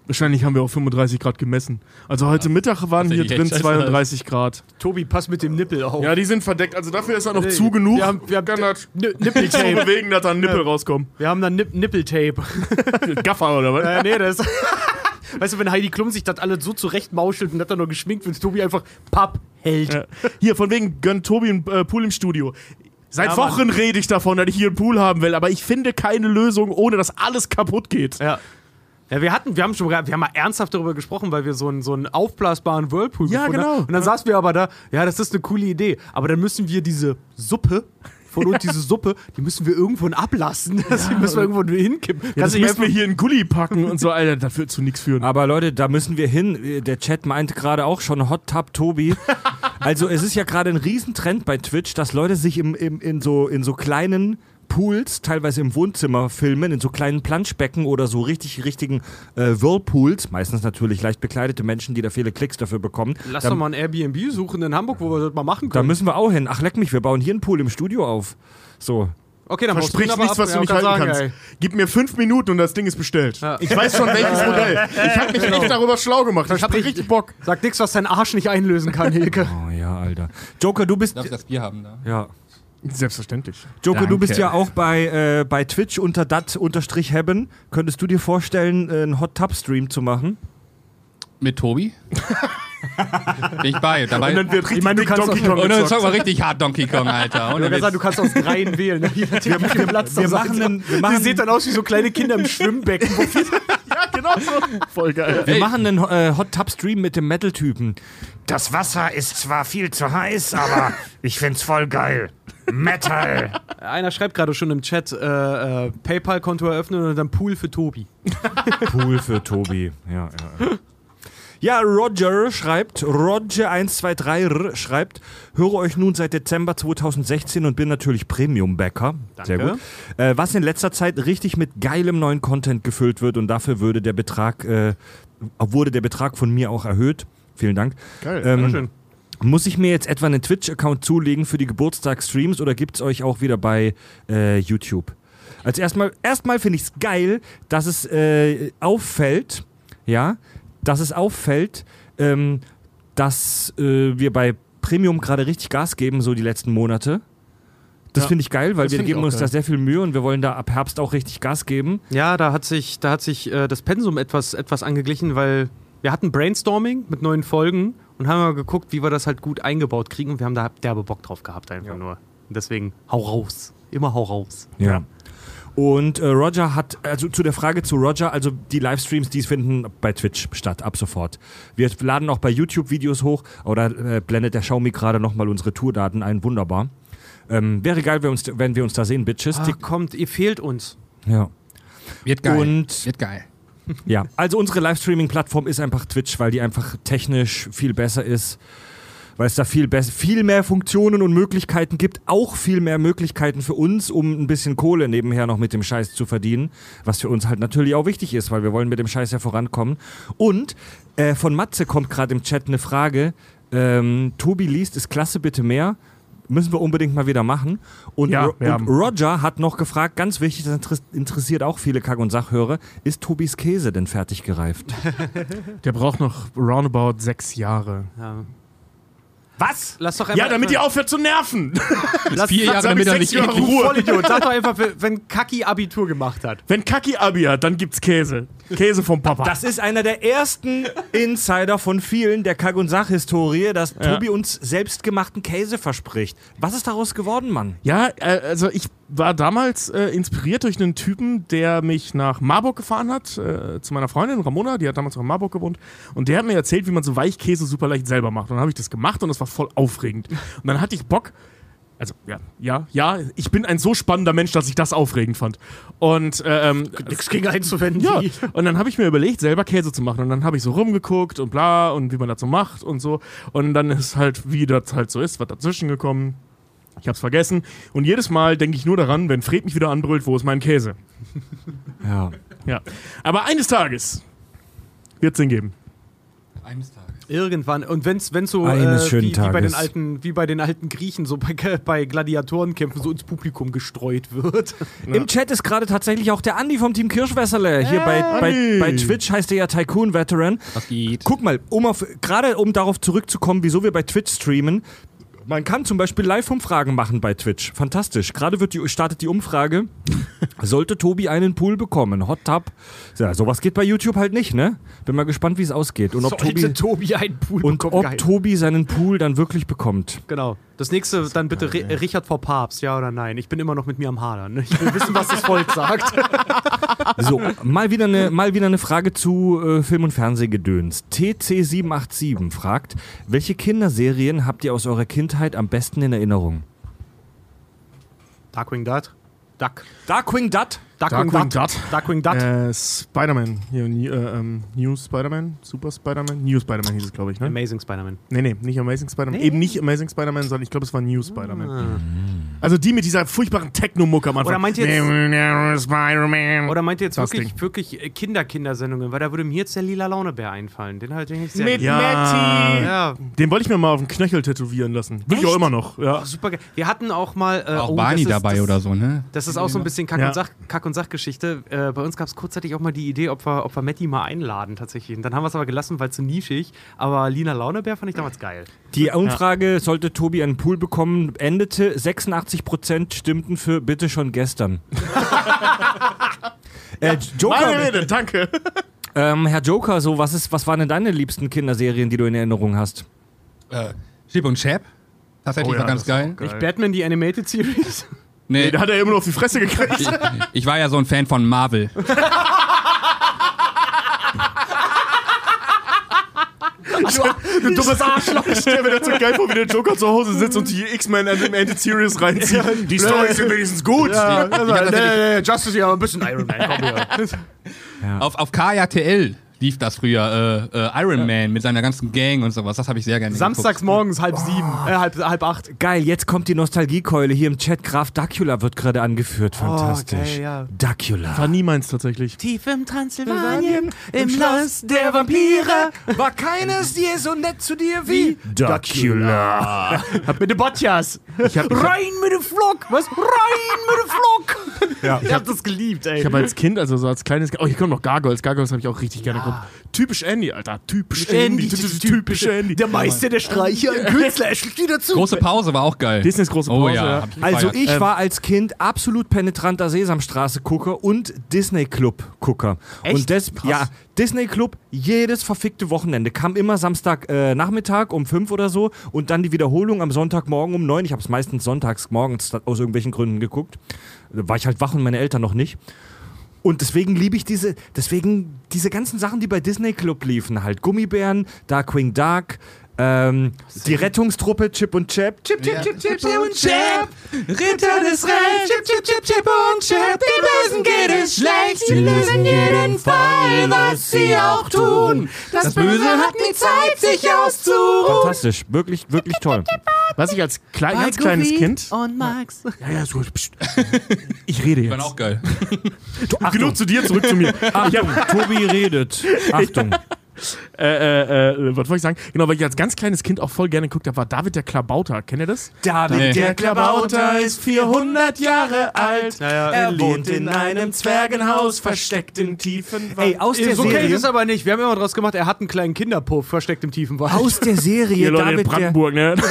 Speaker 4: Wahrscheinlich haben wir auch 35 Grad gemessen. Also heute Mittag waren hier drin
Speaker 26: Hechtscheiße
Speaker 4: 32 Grad.
Speaker 2: Tobi, pass mit dem Nippel auf.
Speaker 4: Ja, die sind verdeckt. Also dafür ist er noch
Speaker 2: Nee,
Speaker 4: zu genug.
Speaker 2: wir haben- wir haben
Speaker 4: das
Speaker 2: Nippeltape.
Speaker 4: bewegen, dass da ein Nippel
Speaker 2: Ja.
Speaker 4: rauskommt.
Speaker 2: Wir haben dann Nipp Nippeltape.
Speaker 4: Gaffer oder was?
Speaker 2: Äh, nee, das. Weißt du, wenn Heidi Klum sich das alles so zurechtmauschelt und das dann nur geschminkt wird, Tobi einfach Papp hält.
Speaker 4: Ja. Hier, von wegen gönnt Tobi einen äh, Pool im Studio. Seit
Speaker 2: Ja,
Speaker 4: Wochen rede ich davon, dass ich hier einen Pool haben will, aber ich finde keine Lösung, ohne dass alles kaputt geht.
Speaker 2: Ja. Ja, wir hatten, wir haben schon, wir haben mal ernsthaft darüber gesprochen, weil wir so einen, so einen aufblasbaren Whirlpool
Speaker 4: Ja,
Speaker 2: gefunden
Speaker 4: genau.
Speaker 2: haben. Und dann saßen wir aber da, ja, das ist eine coole Idee. Aber dann müssen wir diese Suppe, von uns diese Suppe, die müssen wir irgendwo ablassen. die müssen wir irgendwo hinkippen.
Speaker 4: Ja, das
Speaker 2: du nicht
Speaker 4: müssen wir hier in Gully packen und so, Alter, das wird zu nichts führen.
Speaker 1: Aber Leute, da müssen wir hin. Der Chat meinte gerade auch schon Hot Tub Tobi. Also es ist ja gerade ein Riesentrend bei Twitch, dass Leute sich im, im, in, so, in so kleinen Pools, teilweise im Wohnzimmer filmen, in so kleinen Planschbecken oder so richtig richtigen äh, Whirlpools, meistens natürlich leicht bekleidete Menschen, die da viele Klicks dafür bekommen.
Speaker 2: Lass
Speaker 1: da,
Speaker 2: doch mal ein Airbnb suchen in Hamburg, wo wir das mal machen
Speaker 1: da
Speaker 2: können.
Speaker 1: müssen wir auch hin. Ach leck mich, wir bauen hier einen Pool im Studio auf. So.
Speaker 2: Okay, dann
Speaker 4: Versprich nichts,
Speaker 2: aber
Speaker 4: was
Speaker 2: ab.
Speaker 4: du nicht
Speaker 2: Ja,
Speaker 4: halten
Speaker 2: kann
Speaker 4: kannst.
Speaker 2: sagen,
Speaker 4: Gib mir fünf Minuten und das Ding ist bestellt. Ich weiß schon, welches
Speaker 2: Ja.
Speaker 4: Modell. Ich habe mich echt darüber schlau gemacht. Ich hatte richtig Bock.
Speaker 2: Sag nix, was dein Arsch nicht einlösen kann, Hilke.
Speaker 1: Oh ja, Alter. Joker, du bist.
Speaker 26: Darf ich das Bier haben da?
Speaker 1: Ja.
Speaker 4: Selbstverständlich.
Speaker 1: Joker, du bist
Speaker 26: Danke.
Speaker 1: ja auch bei, äh, bei Twitch unter dat unterstrich hebben. Könntest du dir vorstellen, äh, einen Hot Tub Stream zu machen?
Speaker 26: Mit Tobi? Bin ich bei. Dabei.
Speaker 4: Und dann wird richtig
Speaker 2: Ich meine, du kannst
Speaker 4: Donkey Kong
Speaker 26: Und dann zocken wir richtig hart Donkey Kong, Alter.
Speaker 2: Hab gesagt,
Speaker 26: Witz.
Speaker 2: du kannst aus dreien wählen. Ne? Wie viel Platz
Speaker 1: wir machen einen- wir machen-
Speaker 2: sieht dann aus wie so kleine Kinder im Schwimmbecken.
Speaker 4: Ja, genau so. Voll geil.
Speaker 1: Wir machen einen äh, Hot Tub Stream mit dem Metal-Typen. Das Wasser ist zwar viel zu heiß, aber ich find's voll geil. Metal.
Speaker 2: Einer schreibt gerade schon im Chat, äh, äh, PayPal-Konto eröffnen und dann Pool für Tobi.
Speaker 1: Pool für Tobi. Ja, ja. Ja, Roger schreibt, Roger123 schreibt, höre euch nun seit Dezember 2016 und bin natürlich Premium-Backer. Sehr
Speaker 2: Danke.
Speaker 1: gut. Äh, was in letzter Zeit richtig mit geilem neuen Content gefüllt wird und dafür würde der Betrag, äh, wurde der Betrag von mir auch erhöht. Vielen Dank.
Speaker 4: Geil,
Speaker 1: Ähm,
Speaker 2: schön.
Speaker 1: Muss ich mir jetzt etwa einen Twitch-Account zulegen für die Geburtstagsstreams oder gibt es euch auch wieder bei äh, YouTube? Als erstmal, erstmal finde ich es geil, dass es äh, auffällt, ja, dass es auffällt, ähm, dass äh, wir bei Premium gerade richtig Gas geben, so die letzten Monate. Das
Speaker 2: Ja.
Speaker 1: finde ich geil, weil wir geben uns
Speaker 2: geil.
Speaker 1: da sehr viel Mühe und wir wollen da ab Herbst auch richtig Gas geben.
Speaker 2: Ja, da hat sich, da hat sich äh, das Pensum etwas, etwas angeglichen, weil wir hatten Brainstorming mit neuen Folgen und haben mal geguckt, wie wir das halt gut eingebaut kriegen und wir haben da derbe Bock drauf gehabt einfach nur. Und deswegen hau raus. Immer hau raus.
Speaker 1: Ja. Und äh, Roger hat, also zu der Frage zu Roger, also die Livestreams, die finden bei Twitch statt, ab sofort. Wir laden auch bei YouTube Videos hoch oder äh, blendet der Xiaomi gerade nochmal unsere Tourdaten ein, wunderbar. Ähm, wäre geil, wenn, uns, wenn wir uns da sehen, Bitches.
Speaker 2: Ach, kommt, ihr fehlt uns.
Speaker 1: Ja.
Speaker 26: Wird geil.
Speaker 1: Und
Speaker 26: Wird geil.
Speaker 1: Ja, also unsere Livestreaming-Plattform ist einfach Twitch, weil die einfach technisch viel besser ist. Weil es da viel, viel mehr Funktionen und Möglichkeiten gibt, auch viel mehr Möglichkeiten für uns, um ein bisschen Kohle nebenher noch mit dem Scheiß zu verdienen, was für uns halt natürlich auch wichtig ist, weil wir wollen mit dem Scheiß ja vorankommen. Und äh, von Matze kommt gerade im Chat eine Frage, ähm, Tobi liest, ist klasse, bitte mehr. Müssen wir unbedingt mal wieder machen. Und,
Speaker 4: Ja,
Speaker 1: Ro- und Roger hat noch gefragt, ganz wichtig, das interess- interessiert auch viele Kack- und Sachhörer, ist Tobis Käse denn fertig gereift?
Speaker 4: Der braucht noch roundabout sechs Jahre.
Speaker 2: Ja.
Speaker 1: Was?
Speaker 2: Lass doch
Speaker 4: Ja, damit ihr aufhört zu nerven.
Speaker 2: Lass,
Speaker 26: vier Jahre, damit er nicht
Speaker 4: Jahre Ruhe.
Speaker 2: Vollidiot, sag doch einfach, wenn Kaki Abitur gemacht hat.
Speaker 4: Wenn Kaki Abi hat, dann gibt's Käse. Käse vom Papa.
Speaker 1: Das ist einer der ersten Insider von vielen der Kack- und Sach-Historie, dass
Speaker 4: Ja.
Speaker 1: Tobi uns selbstgemachten Käse verspricht. Was ist daraus geworden, Mann?
Speaker 4: Ja, äh, also ich war damals äh, inspiriert durch einen Typen, der mich nach Marburg gefahren hat, äh, zu meiner Freundin Ramona, die hat damals auch in Marburg gewohnt. Und der hat mir erzählt, wie man so Weichkäse super leicht selber macht. Und dann habe ich das gemacht und das war voll aufregend. Und dann hatte ich Bock, also ja, ja, ja, ich bin ein so spannender Mensch, dass ich das aufregend fand. Und äh, ähm,
Speaker 2: Nix gegen einzuwenden.
Speaker 4: ja, und dann habe ich mir überlegt, selber Käse zu machen. Und dann habe ich so rumgeguckt und bla und wie man das so macht und so. Und dann ist halt, wie das halt so ist, was dazwischen gekommen. Ich hab's vergessen. Und jedes Mal denke ich nur daran, wenn Fred mich wieder anbrüllt, wo ist mein Käse?
Speaker 1: Ja.
Speaker 4: Ja. Aber eines Tages wird's den geben.
Speaker 26: Eines Tages.
Speaker 2: Irgendwann. Und wenn's, wenn's so
Speaker 1: Eines
Speaker 2: äh, wie, wie, bei den alten, wie bei den alten Griechen, so bei, bei Gladiatorenkämpfen so ins Publikum gestreut wird.
Speaker 1: Im Chat ist gerade tatsächlich auch der Andi vom Team Kirschwässerle. Hier bei, bei, bei Twitch heißt er ja Tycoon Veteran.
Speaker 26: Was geht?
Speaker 1: Guck mal, um gerade um darauf zurückzukommen, wieso wir bei Twitch streamen. Man kann zum Beispiel Live-Umfragen machen bei Twitch. Fantastisch. Gerade wird die, startet die Umfrage. Sollte Tobi einen Pool bekommen? Hot Tub? Ja, sowas geht bei YouTube halt nicht, ne? Bin mal gespannt, wie es ausgeht. Und ob
Speaker 2: Sollte
Speaker 1: Tobi,
Speaker 2: Tobi einen Pool
Speaker 1: und
Speaker 2: bekommen,
Speaker 1: ob
Speaker 2: geil.
Speaker 1: Tobi seinen Pool dann wirklich bekommt.
Speaker 2: Genau. Das nächste dann bitte Ri- Richard vor Papst, ja oder nein? Ich bin immer noch mit mir am Hadern. ne? Ich will wissen, was das Volk sagt.
Speaker 1: So, mal wieder eine, mal wieder eine Frage zu äh, Film- und Fernsehgedöns. TC787 fragt, welche Kinderserien habt ihr aus eurer Kindheit am besten in Erinnerung?
Speaker 2: Darkwing Duck. Duck.
Speaker 1: Darkwing Dutt.
Speaker 4: Darkwing Dutt.
Speaker 2: Darkwing Dutt.
Speaker 4: Äh, Spider-Man. Hier, äh, ähm, New Spider-Man? Super Spider-Man? New Spider-Man hieß es, glaube ich, ne?
Speaker 2: Amazing Spider-Man.
Speaker 4: Nee, nee, nicht Amazing Spider-Man.
Speaker 2: Nee.
Speaker 4: Eben nicht Amazing Spider-Man, sondern ich glaube, es war New Spider-Man.
Speaker 2: Ah.
Speaker 4: Also die mit dieser furchtbaren Techno-Mucke am Anfang.
Speaker 2: Oder meint ihr jetzt-
Speaker 4: Spider-Man?
Speaker 2: Oder meint ihr jetzt
Speaker 4: Das
Speaker 2: wirklich, wirklich äh, Kinder-Kindersendungen? Weil da würde mir jetzt der lila Launebär einfallen. Den halt den ich sehr
Speaker 4: Mit
Speaker 2: lieb.
Speaker 4: Matti!
Speaker 2: Ja.
Speaker 4: Den wollte ich mir mal auf den Knöchel tätowieren lassen. Will ich auch immer noch. Ja.
Speaker 2: Oh, super geil. Wir hatten auch mal. Äh,
Speaker 26: Auch
Speaker 2: oh,
Speaker 26: Barney
Speaker 2: das ist-
Speaker 26: dabei
Speaker 2: das,
Speaker 26: oder so, ne?
Speaker 2: Das ist auch so ein bisschen Kack-
Speaker 4: Ja.
Speaker 2: und, Sach Kack und Sachgeschichte. Äh, bei uns gab es kurzzeitig auch mal die Idee, ob wir, ob wir Matti mal einladen tatsächlich. Und dann haben wir es aber gelassen, weil zu nischig. Aber Lina Launebär fand ich damals geil.
Speaker 1: Die Umfrage, sollte Tobi einen Pool bekommen, endete 86% stimmten für bitte schon gestern. äh, Joker,
Speaker 4: Meine Rede, danke.
Speaker 1: ähm, Herr Joker, so was ist, was waren denn deine liebsten Kinderserien, die du in Erinnerung hast?
Speaker 26: Äh, Chip und Chap. Tatsächlich
Speaker 4: Oh ja,
Speaker 26: war ganz geil.
Speaker 4: geil.
Speaker 2: Nicht Batman, die Animated Series?
Speaker 26: Nee,
Speaker 4: Nee, da hat er immer nur auf die Fresse gekriegt.
Speaker 26: ich, ich war ja so ein Fan von Marvel.
Speaker 4: Du dummes Arschloch. Ich stell mir das so geil vor, wie der Joker zu Hause sitzt und die X-Men Animated Series reinzieht. Die Storys sind wenigstens gut.
Speaker 2: Ja,
Speaker 26: Ich- ich tatsächlich-
Speaker 2: nee, Justice ja ein bisschen Iron Man. Komm hier.
Speaker 26: Auf, auf KJTL lief das früher. Äh, äh, Iron Man mit seiner ganzen Gang und sowas. Das habe ich sehr gerne
Speaker 2: Samstags morgens halb sieben, äh, halb, halb acht.
Speaker 1: Geil, jetzt kommt die Nostalgiekeule hier im Chat. Graf Dracula wird gerade angeführt. Fantastisch.
Speaker 2: geil, ja.
Speaker 1: Dracula.
Speaker 4: War nie meins tatsächlich.
Speaker 2: Tief im Transsilvanien, im Schloss der Vampire,
Speaker 1: War keines je so nett zu dir wie
Speaker 4: Dracula.
Speaker 2: mit den Botjas.
Speaker 4: Ich hab, ich hab,
Speaker 2: Rein mit dem Flock, was? Rein mit dem Flock.
Speaker 1: Ja.
Speaker 2: Ich hab das geliebt, ey.
Speaker 4: ich hab als Kind, also so als kleines Kind, oh, hier kommen noch Gargoyles. Gargoyles habe ich auch richtig gerne geguckt. Typisch Andy, Alter. Typisch Andy. Typisch Andy.
Speaker 2: Der Meister der Streicher, ein Künstler, er schlägt wieder zu.
Speaker 26: Große Pause war auch geil.
Speaker 4: Disneys große
Speaker 26: Oh
Speaker 4: Pause.
Speaker 26: ja,
Speaker 4: ja.
Speaker 1: Also ich
Speaker 4: Ähm,
Speaker 1: war als Kind absolut penetranter Sesamstraße-Gucker und Disney Club-Gucker.
Speaker 2: Echt?
Speaker 1: Und das, ja, Disney Club jedes verfickte Wochenende. Kam immer Samstag äh, Nachmittag um fünf oder so und dann die Wiederholung am Sonntagmorgen um neun. Ich habe es meistens sonntags morgens aus irgendwelchen Gründen geguckt. Da war ich halt wach und meine Eltern noch nicht. Und deswegen liebe ich diese, deswegen diese ganzen Sachen, die bei Disney Club liefen, halt Gummibären, Darkwing Duck, ähm, die Rettungstruppe Chip und Chap. Chip, Chip, Chip, Chip, Chip und Chap.
Speaker 27: Ritter des Rechts, Chip, Chip, Chip, Chip und Chap. Den Bösen geht es schlecht, sie lösen jeden Fall, was sie auch tun. Das Böse hat nie Zeit, sich auszuruhen.
Speaker 1: Fantastisch, wirklich, wirklich toll.
Speaker 4: Was ich als klein, ganz kleines Kind.
Speaker 2: Und Max.
Speaker 4: Ja, ja, so. pst. Ich rede
Speaker 26: Die waren
Speaker 4: jetzt.
Speaker 26: auch geil.
Speaker 4: Genug zu dir, zurück zu mir.
Speaker 1: Achtung, Tobi redet. Achtung.
Speaker 4: Äh, äh, äh, was wollte ich sagen? Genau, weil ich als ganz kleines Kind auch voll gerne geguckt habe, war David der Klabauter. Kennt ihr das?
Speaker 1: David
Speaker 26: Nee.
Speaker 27: Der Klabauter ist 400 Jahre alt. Er wohnt in einem Zwergenhaus, versteckt im tiefen Wald.
Speaker 1: Ey, aus der
Speaker 2: So kenne ich
Speaker 1: Serie,
Speaker 2: es aber nicht. Wir haben immer draus gemacht, er hat einen kleinen Kinderpuff versteckt im tiefen Wald.
Speaker 1: aus der Serie
Speaker 4: Leute in
Speaker 1: David der,
Speaker 4: Brandenburg, ne?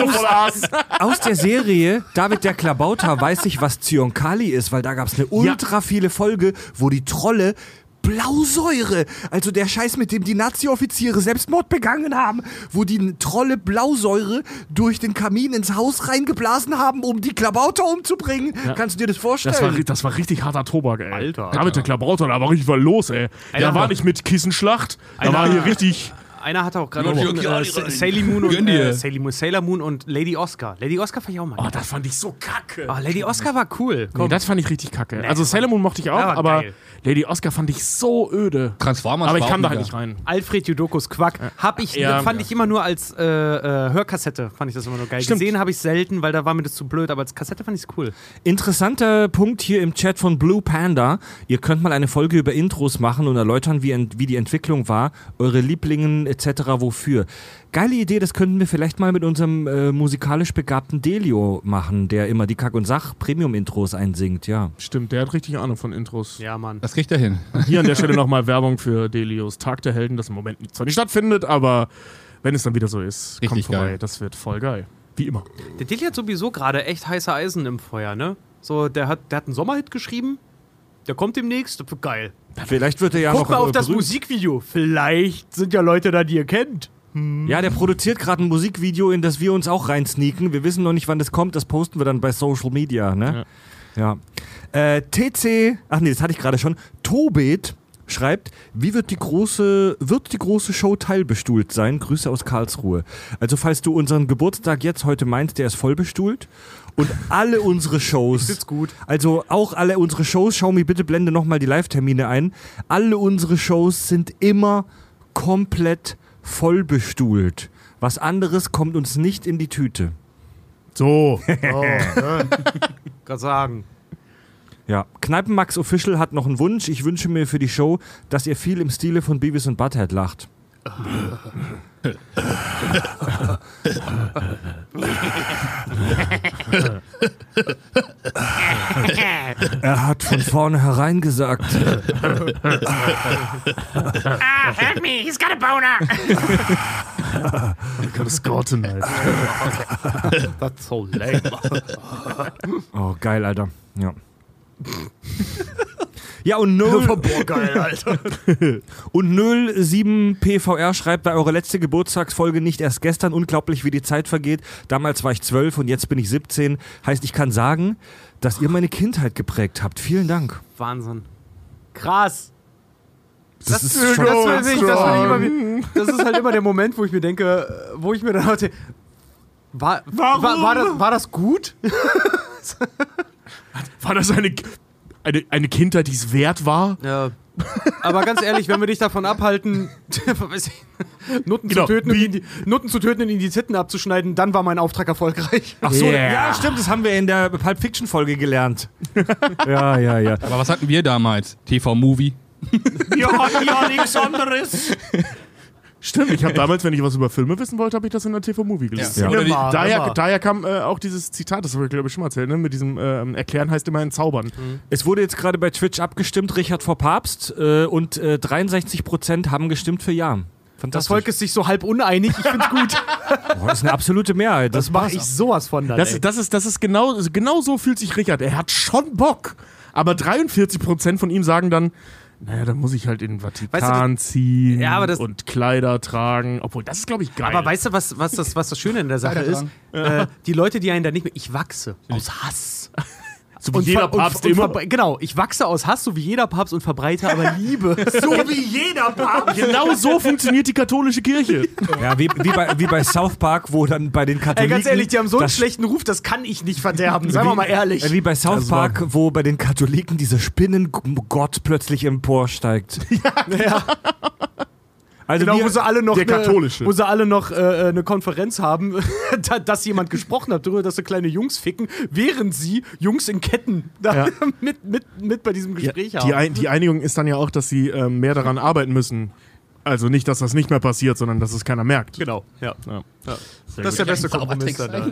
Speaker 4: So voll Aas.
Speaker 1: aus der Serie David der Klabauter weiß ich, was Zionkali ist, weil da gab es eine ultra viele Folge, wo die Trolle Blausäure, also der Scheiß, mit dem die Nazi-Offiziere Selbstmord begangen haben, wo die Trolle Blausäure durch den Kamin ins Haus reingeblasen haben, um die Klabauter umzubringen. Kannst du dir das vorstellen?
Speaker 4: Das war, das war richtig harter Tobak, ey.
Speaker 2: Alter.
Speaker 4: David der Klabauter, da war richtig was los, ey. Da war nicht mit Kissenschlacht, da war hier richtig.
Speaker 2: Einer hatte auch gerade noch äh, Sailor Moon und äh, Sailor Moon, Sailor Moon und Lady Oscar. Lady Oscar fand ich auch mal.
Speaker 4: Oh, das fand ich so kacke.
Speaker 2: Oh, Lady Oscar war cool.
Speaker 4: Nee, das fand ich richtig kacke. also Sailor Moon mochte ich auch, aber
Speaker 2: geil.
Speaker 4: Lady Oscar fand ich so öde.
Speaker 26: Transformers
Speaker 4: Aber ich kam da halt nicht rein.
Speaker 2: Alfred Judokus Quack. Hab ich,
Speaker 4: Ja.
Speaker 2: fand ich immer nur als äh, äh, Hörkassette, fand ich das immer nur geil.
Speaker 4: Stimmt.
Speaker 2: Gesehen habe ich selten, weil da war mir das zu blöd, aber als Kassette fand ich es cool.
Speaker 1: Interessanter Punkt hier im Chat von Blue Panda. Ihr könnt mal eine Folge über Intros machen und erläutern, wie, ent- wie die Entwicklung war, eure Lieblingen etc. wofür. Geile Idee, das könnten wir vielleicht mal mit unserem äh, musikalisch begabten Delio machen, der immer die Kack- und Sach-Premium-Intros einsingt, ja.
Speaker 4: Stimmt, der hat richtig Ahnung von Intros.
Speaker 2: Ja, Mann.
Speaker 26: Das kriegt er hin.
Speaker 4: Hier an der Stelle nochmal Werbung für Delios Tag der Helden, das im Moment zwar nicht stattfindet, aber wenn es dann wieder so ist, kommt
Speaker 26: Richtig
Speaker 4: vorbei.
Speaker 26: geil.
Speaker 4: Das wird voll geil. Wie immer.
Speaker 2: Der Dilly hat sowieso gerade echt heiße Eisen im Feuer, ne? So, der hat, der hat einen Sommerhit geschrieben. Der kommt demnächst. Geil.
Speaker 1: Vielleicht wird er ja
Speaker 2: Guck
Speaker 1: noch
Speaker 2: mal auf
Speaker 1: äh,
Speaker 2: das
Speaker 1: berühmt.
Speaker 2: Musikvideo. Vielleicht sind ja Leute da, die ihr kennt.
Speaker 1: Ja, der produziert gerade ein Musikvideo, in das wir uns auch reinsneaken. Wir wissen noch nicht, wann das kommt. Das posten wir dann bei Social Media, ne? Ja. Äh, TC, ach nee, das hatte ich gerade schon. Tobit schreibt, wie wird die große, wird die große Show teilbestuhlt sein? Grüße aus Karlsruhe. Also falls du unseren Geburtstag jetzt heute meinst, der ist vollbestuhlt. Und alle unsere Shows.
Speaker 2: Ist gut.
Speaker 1: Also auch alle unsere Shows, schau mir bitte blende nochmal die Live-Termine ein. Alle unsere Shows sind immer komplett vollbestuhlt. Was anderes kommt uns nicht in die Tüte.
Speaker 4: So.
Speaker 2: Oh, ne? Gerade sagen.
Speaker 1: Ja, Kneipenmax Official hat noch einen Wunsch. Ich wünsche mir für die Show, dass ihr viel im Stile von Beavis und Butthead lacht. Er hat von vornherein gesagt.
Speaker 28: Ah, help me, he's got a boner.
Speaker 4: I got a score tonight.
Speaker 2: That's so lame.
Speaker 1: Oh, geil, Alter. Ja. Ja, und 0.
Speaker 2: Boah, geil, Alter.
Speaker 1: und 07 PVR schreibt bei eurer letzte Geburtstagsfolge nicht erst gestern. Unglaublich, wie die Zeit vergeht. Damals war ich 12 und jetzt bin ich 17. Heißt, ich kann sagen, dass ihr meine Kindheit geprägt habt. Vielen Dank.
Speaker 2: Wahnsinn. Krass.
Speaker 1: Das, ist
Speaker 2: das,
Speaker 1: schon
Speaker 2: das, ich, das, ich immer, das ist halt immer der Moment, wo ich mir denke, wo ich mir dann heute. War, war, war, das, war das gut?
Speaker 4: War das eine, eine, eine Kindheit, die es wert war?
Speaker 2: Ja. Aber ganz ehrlich, wenn wir dich davon abhalten, Nutten,
Speaker 4: Genau,
Speaker 2: zu töten und in die, Nutten zu töten und in die Titten abzuschneiden, dann war mein Auftrag erfolgreich.
Speaker 1: Ach so, ja, stimmt, das haben wir in der Pulp Fiction Folge gelernt. ja, ja, ja.
Speaker 26: Aber was hatten wir damals? TV-Movie?
Speaker 1: Wir hatten ja nichts anderes.
Speaker 4: Stimmt, ich habe damals, wenn ich was über Filme wissen wollte, habe ich das in der TV-Movie gelesen.
Speaker 1: Ja. Oder die-
Speaker 4: daher, daher kam äh, auch dieses Zitat, das habe ich glaube ich schon mal erzählt, ne? mit diesem ähm, Erklären heißt immerhin zaubern.
Speaker 1: Es wurde jetzt gerade bei Twitch abgestimmt, Richard vor Papst, äh, und äh, 63% haben gestimmt für Ja.
Speaker 2: Das. Volk ist sich so halb uneinig, ich find's gut.
Speaker 1: Boah, das ist eine absolute Mehrheit. Das,
Speaker 2: Das mache ich sowas von dann.
Speaker 4: Das, das ist, das ist genau, genau so fühlt sich Richard. Er hat schon Bock. Aber 43% von ihm sagen dann, naja, dann muss ich halt in den Vatikan ziehen
Speaker 2: Ja, aber das-
Speaker 4: und Kleider tragen. Obwohl, das ist, glaube ich, geil.
Speaker 2: Aber weißt du, was, was, das, was das Schöne in der Sache ist? Äh, die Leute, die einen da nicht mehr. Ich wachse aus Hass.
Speaker 4: So wie jeder Papst
Speaker 2: und,
Speaker 4: immer.
Speaker 2: Genau, ich wachse aus Hass, so wie jeder Papst und verbreite aber Liebe.
Speaker 1: so wie jeder Papst.
Speaker 4: genau so funktioniert die katholische Kirche.
Speaker 1: Ja, wie, wie, bei, wie bei South Park, wo dann bei den
Speaker 2: Ey,
Speaker 1: Katholiken.
Speaker 2: ganz ehrlich, die haben so einen schlechten Ruf, das kann ich nicht verderben. Seien wir mal ehrlich.
Speaker 1: Wie bei South Park, wo bei den Katholiken dieser Spinnengott plötzlich emporsteigt.
Speaker 2: Ja.
Speaker 1: Also
Speaker 2: genau,
Speaker 1: wir-
Speaker 2: wo sie alle noch
Speaker 4: der
Speaker 2: eine,
Speaker 4: katholische.
Speaker 2: wo sie alle noch äh, eine Konferenz haben, da, dass jemand gesprochen hat darüber, dass sie kleine Jungs ficken, während sie Jungs in Ketten da
Speaker 4: Ja.
Speaker 2: mit, mit, mit bei diesem Gespräch
Speaker 4: die,
Speaker 2: haben.
Speaker 4: Ein, die Einigung ist dann ja auch, dass sie ähm, mehr daran arbeiten müssen. Also nicht, dass das nicht mehr passiert, sondern dass es keiner merkt.
Speaker 2: Genau, ja.
Speaker 4: Ja.
Speaker 2: das ist der beste Kompromiss da.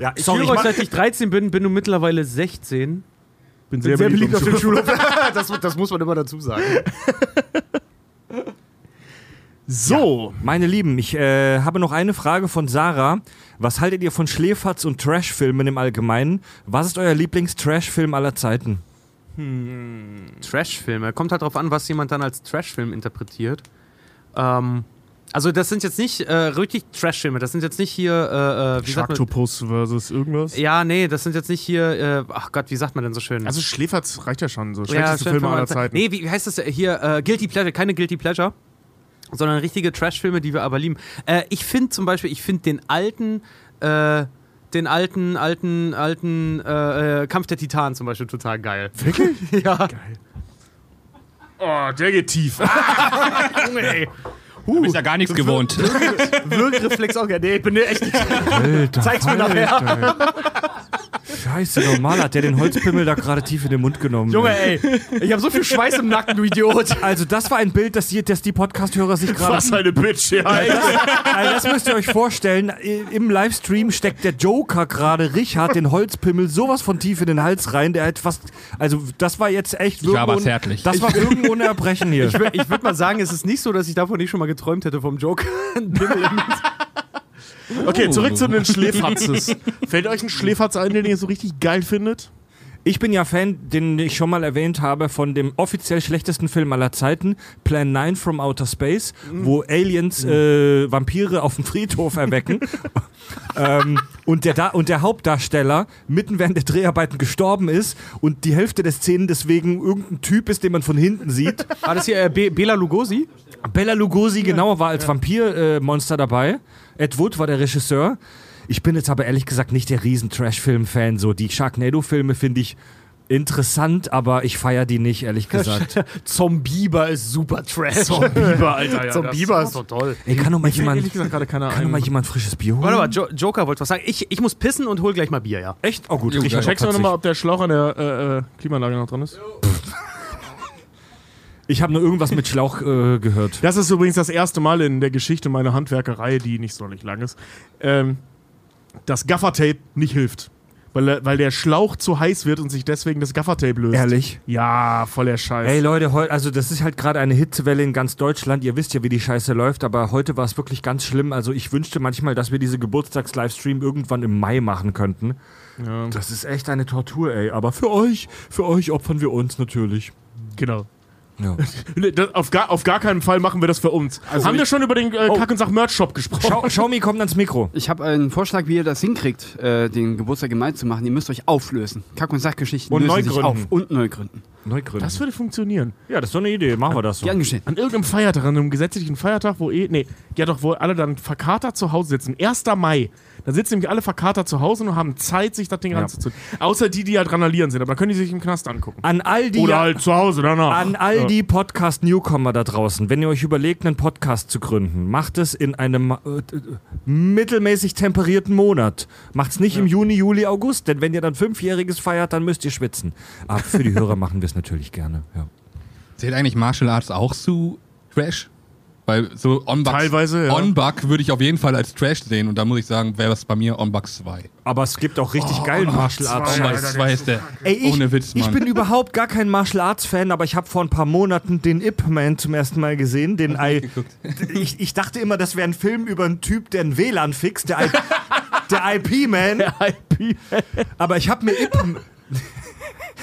Speaker 1: ja,
Speaker 2: Ich
Speaker 1: sorry, ich
Speaker 2: euch,
Speaker 1: mach-
Speaker 2: seit ich 13 bin, bin nun mittlerweile 16.
Speaker 4: Bin
Speaker 2: Sehr, sehr beliebt auf dem Schulhof. das, das muss man immer dazu sagen.
Speaker 4: So.
Speaker 1: Meine Lieben, ich äh, habe noch eine Frage von Sarah. Was haltet ihr von Schläferz und Trashfilmen im Allgemeinen? Was ist euer Lieblings-Trashfilm aller Zeiten?
Speaker 2: Trashfilme. Kommt halt drauf an, was jemand dann als Trashfilm interpretiert. Ähm, also das sind jetzt nicht äh, richtig Trashfilme. Das sind jetzt nicht hier. Äh, äh, wie?
Speaker 4: Sharktopus versus irgendwas.
Speaker 2: Ja, nee, das sind jetzt nicht hier. Äh, ach Gott, wie sagt man denn so schön?
Speaker 4: Also Schläferz reicht ja schon so.
Speaker 2: Ja,
Speaker 4: Schlechteste
Speaker 2: schön,
Speaker 4: Filme
Speaker 2: Film
Speaker 4: aller Zeiten.
Speaker 2: Nee, wie, wie heißt das hier? Äh, Guilty Pleasure, keine Guilty Pleasure, sondern richtige Trash-Filme, die wir aber lieben. Äh, ich finde zum Beispiel, ich finde den alten, äh, den alten, alten, alten äh, äh, Kampf der Titanen zum Beispiel total geil.
Speaker 4: Wirklich?
Speaker 2: ja.
Speaker 4: Geil. Oh, der geht tief.
Speaker 2: Junge, ey.
Speaker 26: Du bist ja gar nichts gewohnt.
Speaker 2: Wirkreflex auch. Ja, nee, ich bin echt nicht.
Speaker 1: Alter,
Speaker 2: Zeig's mir nachher.
Speaker 1: Scheiße, normal hat der den Holzpimmel da gerade tief in den Mund genommen.
Speaker 2: Junge, ey. Ich habe so viel Schweiß im Nacken, du Idiot.
Speaker 1: Also das war ein Bild, das die, das die Podcast-Hörer sich gerade...
Speaker 4: Was eine Bitch, ja.
Speaker 1: Also das müsst ihr euch vorstellen. Im Livestream steckt der Joker gerade Richard den Holzpimmel sowas von tief in den Hals rein. Der hat fast, also das war jetzt echt
Speaker 26: Ich war aber zärtlich.
Speaker 1: Das war irgendwo ein Erbrechen hier.
Speaker 2: Ich, ich würde mal sagen, es ist nicht so, dass ich davon nicht schon mal geträumt hätte vom Joker.
Speaker 4: Okay, zurück zu den Schläferzes. Fällt euch ein Schläferz ein, den ihr so richtig geil findet?
Speaker 1: Ich bin ja Fan, den ich schon mal erwähnt habe, von dem offiziell schlechtesten Film aller Zeiten, Plan 9 from Outer Space, wo Aliens äh, Vampire auf dem Friedhof erwecken. ähm, und, der da und der Hauptdarsteller mitten während der Dreharbeiten gestorben ist und die Hälfte der Szenen deswegen irgendein Typ ist, den man von hinten sieht.
Speaker 2: War das hier äh, Be Bela Lugosi?
Speaker 1: Bella Lugosi, genau, war als Vampirmonster dabei. Ed Wood war der Regisseur. Ich bin jetzt aber ehrlich gesagt nicht der riesen Trash-Film-Fan. So, die Sharknado-Filme finde ich interessant, aber ich feiere die nicht, ehrlich gesagt.
Speaker 2: Zombieber ist super trash.
Speaker 4: Zombieber, Alter, ja,
Speaker 2: Zombieber ist so toll.
Speaker 1: Ey, kann doch mal jemand, kann mal jemand frisches Bier holen?
Speaker 2: Warte mal, jo Joker wollte was sagen. Ich, ich muss pissen und hol gleich mal Bier, ja.
Speaker 1: Echt? Oh gut,
Speaker 4: du
Speaker 1: hat
Speaker 4: nochmal, ob der Schlauch an der äh, äh, Klimaanlage noch drin ist?
Speaker 1: Ich habe nur irgendwas mit Schlauch äh, gehört.
Speaker 4: Das ist übrigens das erste Mal in der Geschichte meiner Handwerkerei, die nicht sonderlich lang ist, ähm, dass Gaffertape nicht hilft. Weil, weil der Schlauch zu heiß wird und sich deswegen das Gaffertape löst.
Speaker 1: Ehrlich?
Speaker 4: Ja, voll der Scheiß.
Speaker 1: Ey Leute, heu, also das ist halt gerade eine Hitzewelle in ganz Deutschland. Ihr wisst ja, wie die Scheiße läuft, aber heute war es wirklich ganz schlimm. Also ich wünschte manchmal, dass wir diese Geburtstags-Livestream irgendwann im Mai machen könnten.
Speaker 4: Ja.
Speaker 1: Das ist echt eine Tortur, ey. Aber für euch, für euch opfern wir uns natürlich.
Speaker 4: Genau.
Speaker 1: Ja.
Speaker 4: Das, auf, gar, auf gar keinen Fall machen wir das für uns.
Speaker 29: Also
Speaker 4: Haben wir schon über den äh, Kack- und Sach-Merch-Shop gesprochen?
Speaker 1: Schau, Xiaomi kommt ans Mikro.
Speaker 29: Ich habe einen Vorschlag, wie ihr das hinkriegt, äh, den Geburtstag gemein zu machen. Ihr müsst euch auflösen. Kack- und Sachgeschichten
Speaker 1: Und
Speaker 29: lösen
Speaker 1: neu
Speaker 29: sich
Speaker 1: gründen.
Speaker 29: auf. Und neu gründen.
Speaker 1: Neu gründen.
Speaker 4: Das würde funktionieren.
Speaker 1: ja, das ist doch eine Idee. Machen wir das so.
Speaker 29: Gern geschehen.
Speaker 4: An irgendeinem Feiertag, an einem gesetzlichen Feiertag, wo eh, nee, ja doch, wo alle dann verkatert zu Hause sitzen. 1. Mai. Da sitzen nämlich alle verkatert zu Hause und haben Zeit, sich das Ding
Speaker 1: Ja.
Speaker 4: ranzuzünden. Außer die, die halt randalieren sind. Aber dann können die sich im Knast angucken.
Speaker 1: An all die
Speaker 4: Oder halt zu Hause danach.
Speaker 1: An all
Speaker 4: Ja.
Speaker 1: die Podcast-Newcomer da draußen, wenn ihr euch überlegt, einen Podcast zu gründen, macht es in einem äh, äh, mittelmäßig temperierten Monat. Macht es nicht im Juni, Juli, August, denn wenn ihr dann Fünfjähriges feiert, dann müsst ihr schwitzen. Aber für die Hörer machen wir es natürlich gerne. Ja.
Speaker 26: Zählt eigentlich Martial Arts auch zu Trash? Weil so On-Bucks
Speaker 4: Teilweise, ja.
Speaker 26: On-Buck würde ich auf jeden Fall als Trash sehen und da muss ich sagen, wäre das bei mir On-Bucks 2.
Speaker 1: Aber es gibt auch richtig geilen Martial Arts
Speaker 26: On-Bucks
Speaker 1: Scheiß.
Speaker 26: 2 ist der.
Speaker 1: Ey, ich,
Speaker 26: ohne Witz, Mann.
Speaker 1: ich bin überhaupt gar kein Martial Arts Fan, aber ich habe vor ein paar Monaten den Ip Man zum ersten Mal gesehen. Den I, ich, ich dachte immer, das wäre ein Film über einen Typ, der ein WLAN fixt, der, I, der IP Man. Der IP Aber ich habe mir Ip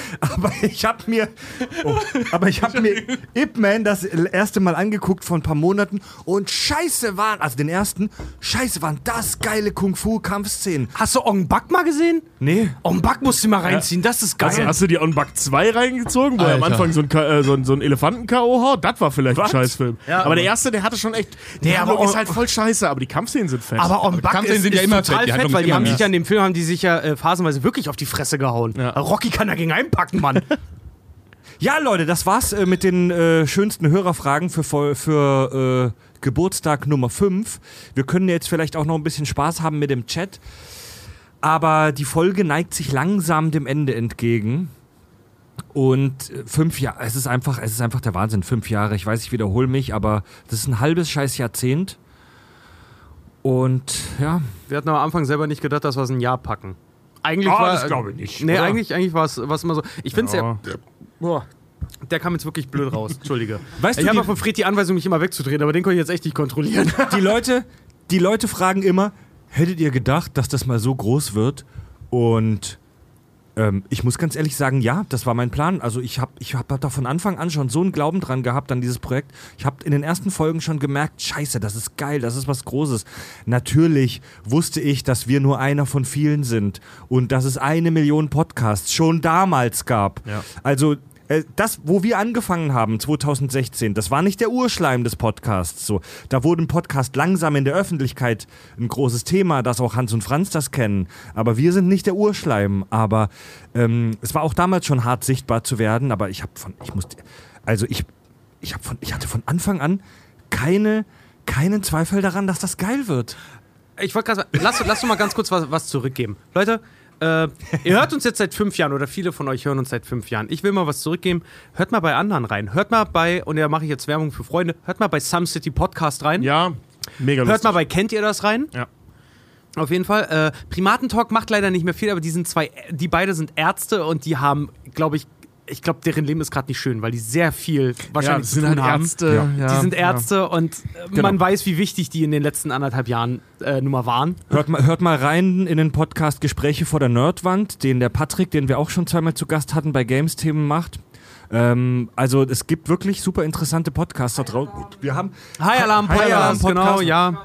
Speaker 1: aber ich habe mir oh, aber ich habe mir Ip Man das erste Mal angeguckt vor ein paar Monaten und scheiße waren also den ersten scheiße waren das geile Kung Fu Kampfszenen.
Speaker 2: Hast du Ong Bak mal gesehen?
Speaker 1: Nee.
Speaker 2: Ong Bak musst du mal reinziehen, das ist geil.
Speaker 4: Hast, hast du die On Buck 2 reingezogen, wo er am
Speaker 2: Alter.
Speaker 4: Anfang so ein, äh, so ein, so ein Elefanten-K.O. haut? Das war vielleicht
Speaker 2: Was?
Speaker 4: ein Scheißfilm.
Speaker 2: Ja,
Speaker 4: aber, der erste, der hatte schon echt. Handlung
Speaker 2: aber-
Speaker 4: ist halt voll scheiße, aber die Kampfszenen sind fett.
Speaker 2: Aber On Bak
Speaker 26: Kampfszenen
Speaker 2: ist,
Speaker 26: sind ja immer
Speaker 2: total
Speaker 26: fett, die
Speaker 2: fett, weil die haben sich ja in dem Film haben die sich ja äh, phasenweise wirklich auf die Fresse gehauen. Äh, Rocky kann dagegen einpacken, Mann.
Speaker 1: Ja, Leute, das war's äh, mit den äh, schönsten Hörerfragen für, für äh, Geburtstag Nummer 5. Wir können jetzt vielleicht auch noch ein bisschen Spaß haben mit dem Chat. Aber die Folge neigt sich langsam dem Ende entgegen. Und äh, fünf Jahre, es ist einfach, es ist einfach der Wahnsinn. Fünf Jahre, ich weiß, ich wiederhole mich, aber das ist ein halbes scheiß Jahrzehnt. Und ja.
Speaker 2: Wir hatten am Anfang selber nicht gedacht, dass wir es ein Jahr packen. Eigentlich
Speaker 1: Ah,
Speaker 2: war
Speaker 1: das glaube ich nicht,
Speaker 2: Nee,
Speaker 1: oder?
Speaker 2: eigentlich, eigentlich war es immer so. Ich finde es
Speaker 1: Ja.
Speaker 2: ja. Boah. Der kam jetzt wirklich blöd raus. Entschuldige.
Speaker 1: Weißt
Speaker 2: ich
Speaker 1: du,
Speaker 2: habe ja von Fred die Anweisung, mich immer wegzudrehen, aber den konnte ich jetzt echt nicht kontrollieren.
Speaker 1: Die Leute, die Leute fragen immer, hättet ihr gedacht, dass das mal so groß wird? Und ähm, ich muss ganz ehrlich sagen, ja, das war mein Plan. Also ich habe ich hab da von Anfang an schon so einen Glauben dran gehabt an dieses Projekt. Ich habe in den ersten Folgen schon gemerkt, scheiße, das ist geil, das ist was Großes. Natürlich wusste ich, dass wir nur einer von vielen sind und dass es eine Million Podcasts schon damals gab.
Speaker 2: Ja.
Speaker 1: Also äh, das, wo wir angefangen haben, 2016, das war nicht der Urschleim des Podcasts. So, da wurde ein Podcast langsam in der Öffentlichkeit ein großes Thema, dass auch Hans und Franz das kennen. Aber wir sind nicht der Urschleim. Aber ähm, es war auch damals schon hart sichtbar zu werden. Aber ich habe von, ich musste, also ich, ich habe von, ich hatte von Anfang an keine, keinen Zweifel daran, dass das geil wird.
Speaker 2: Ich wollte gerade lass, lass doch mal ganz kurz was, was zurückgeben. Leute, äh, ihr hört uns jetzt seit fünf Jahren oder viele von euch hören uns seit fünf Jahren. Ich will mal was zurückgeben. Hört mal bei anderen rein. Hört mal bei, und da mache ich jetzt Werbung für Freunde, hört mal bei Some City Podcast rein.
Speaker 4: Ja, mega
Speaker 2: Hört
Speaker 4: lustig.
Speaker 2: mal bei Kennt ihr das rein?
Speaker 4: Ja.
Speaker 2: Auf jeden Fall. Äh, Primatentalk macht leider nicht mehr viel, aber die sind zwei, die beide sind Ärzte und die haben, glaube ich, ich glaube, deren Leben ist gerade nicht schön, weil die sehr viel wahrscheinlich
Speaker 30: das
Speaker 2: zu
Speaker 30: sind
Speaker 2: tun
Speaker 30: halt
Speaker 2: haben.
Speaker 30: Ärzte, Ja. ja,
Speaker 2: die sind
Speaker 30: ja.
Speaker 2: Ärzte und äh,
Speaker 30: Genau.
Speaker 2: man weiß, wie wichtig die in den letzten anderthalb Jahren äh, nun mal waren.
Speaker 1: Hört mal, hört mal rein in den Podcast Gespräche vor der Nerdwand, den der Patrick, den wir auch schon zweimal zu Gast hatten, bei Games-Themen macht. Ähm, also es gibt wirklich super interessante Podcasts da draußen. Wir haben
Speaker 2: High Alarm
Speaker 1: High
Speaker 2: Podcast,
Speaker 1: Alarm
Speaker 2: genau,
Speaker 1: Podcast.
Speaker 2: ja.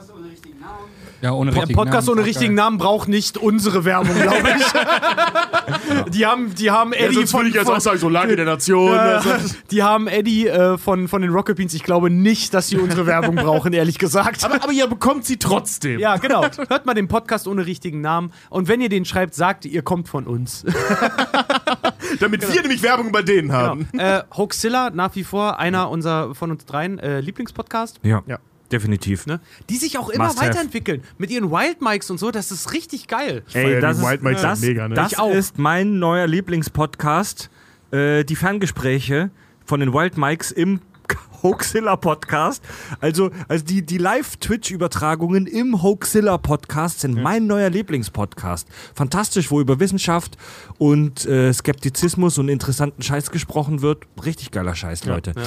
Speaker 26: Ja, ohne
Speaker 2: Der
Speaker 26: richtigen
Speaker 2: Podcast
Speaker 26: Namen.
Speaker 2: ohne richtigen Namen braucht nicht unsere Werbung, glaube ich. Die haben, die haben
Speaker 30: Ja,
Speaker 2: Eddie
Speaker 30: sonst
Speaker 2: von,
Speaker 30: würde ich jetzt
Speaker 2: von
Speaker 30: auch sagen, so Lage der Nation.
Speaker 2: Ja,
Speaker 30: also-
Speaker 2: die haben Eddie äh, von, von den Rocket Beans. Ich glaube nicht, dass sie unsere Werbung brauchen, ehrlich gesagt.
Speaker 30: aber, aber ihr bekommt sie trotzdem.
Speaker 2: Ja, genau. Hört mal den Podcast ohne richtigen Namen. Und wenn ihr den schreibt, sagt, ihr kommt von uns.
Speaker 30: Damit wir nämlich Werbung bei denen haben.
Speaker 2: Genau. Äh, Hoaxilla, nach wie vor einer unserer von uns dreien äh, Lieblingspodcast.
Speaker 1: Ja, definitiv.
Speaker 2: Ne? Die sich auch immer
Speaker 1: Must have.
Speaker 2: weiterentwickeln. Mit ihren Wild Mics und so, das ist richtig geil.
Speaker 1: Ey, das, ist, das,
Speaker 30: ne?
Speaker 1: das ist mein neuer Lieblingspodcast. Äh, die Ferngespräche von den Wild Mikes im Hoaxilla Podcast. Also, also die, die Live-Twitch-Übertragungen im Hoaxilla Podcast sind mein neuer Lieblingspodcast. Fantastisch, wo über Wissenschaft und äh, Skeptizismus und interessanten Scheiß gesprochen wird. Richtig geiler Scheiß,
Speaker 2: Ja,
Speaker 1: Leute.
Speaker 2: ja.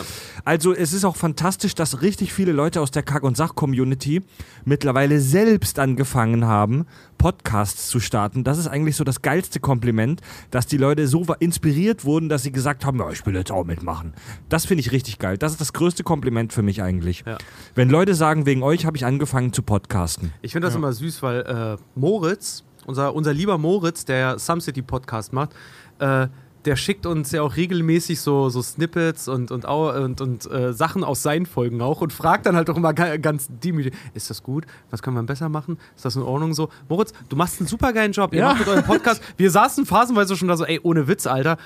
Speaker 1: Also es ist auch fantastisch, dass richtig viele Leute aus der Kack- und Sach-Community mittlerweile selbst angefangen haben, Podcasts zu starten. Das ist eigentlich so das geilste Kompliment, dass die Leute so inspiriert wurden, dass sie gesagt haben, ja, ich will jetzt auch mitmachen. Das finde ich richtig geil. Das ist das größte Kompliment für mich eigentlich. Wenn Leute sagen, wegen euch habe ich angefangen zu podcasten.
Speaker 2: Ich finde das immer süß, weil äh, Moritz, unser, unser lieber Moritz, der ja Some City Podcast macht, äh, der schickt uns ja auch regelmäßig so, so Snippets und, und, und, und äh, Sachen aus seinen Folgen auch und fragt dann halt auch immer ga- ganz demütig, ist das gut? Was können wir besser machen? Ist das in Ordnung so? Moritz, du machst einen super geilen Job. Ihr
Speaker 30: Ja.
Speaker 2: macht mit eurem Podcast. Wir saßen phasenweise schon da so, ey, ohne Witz, Alter.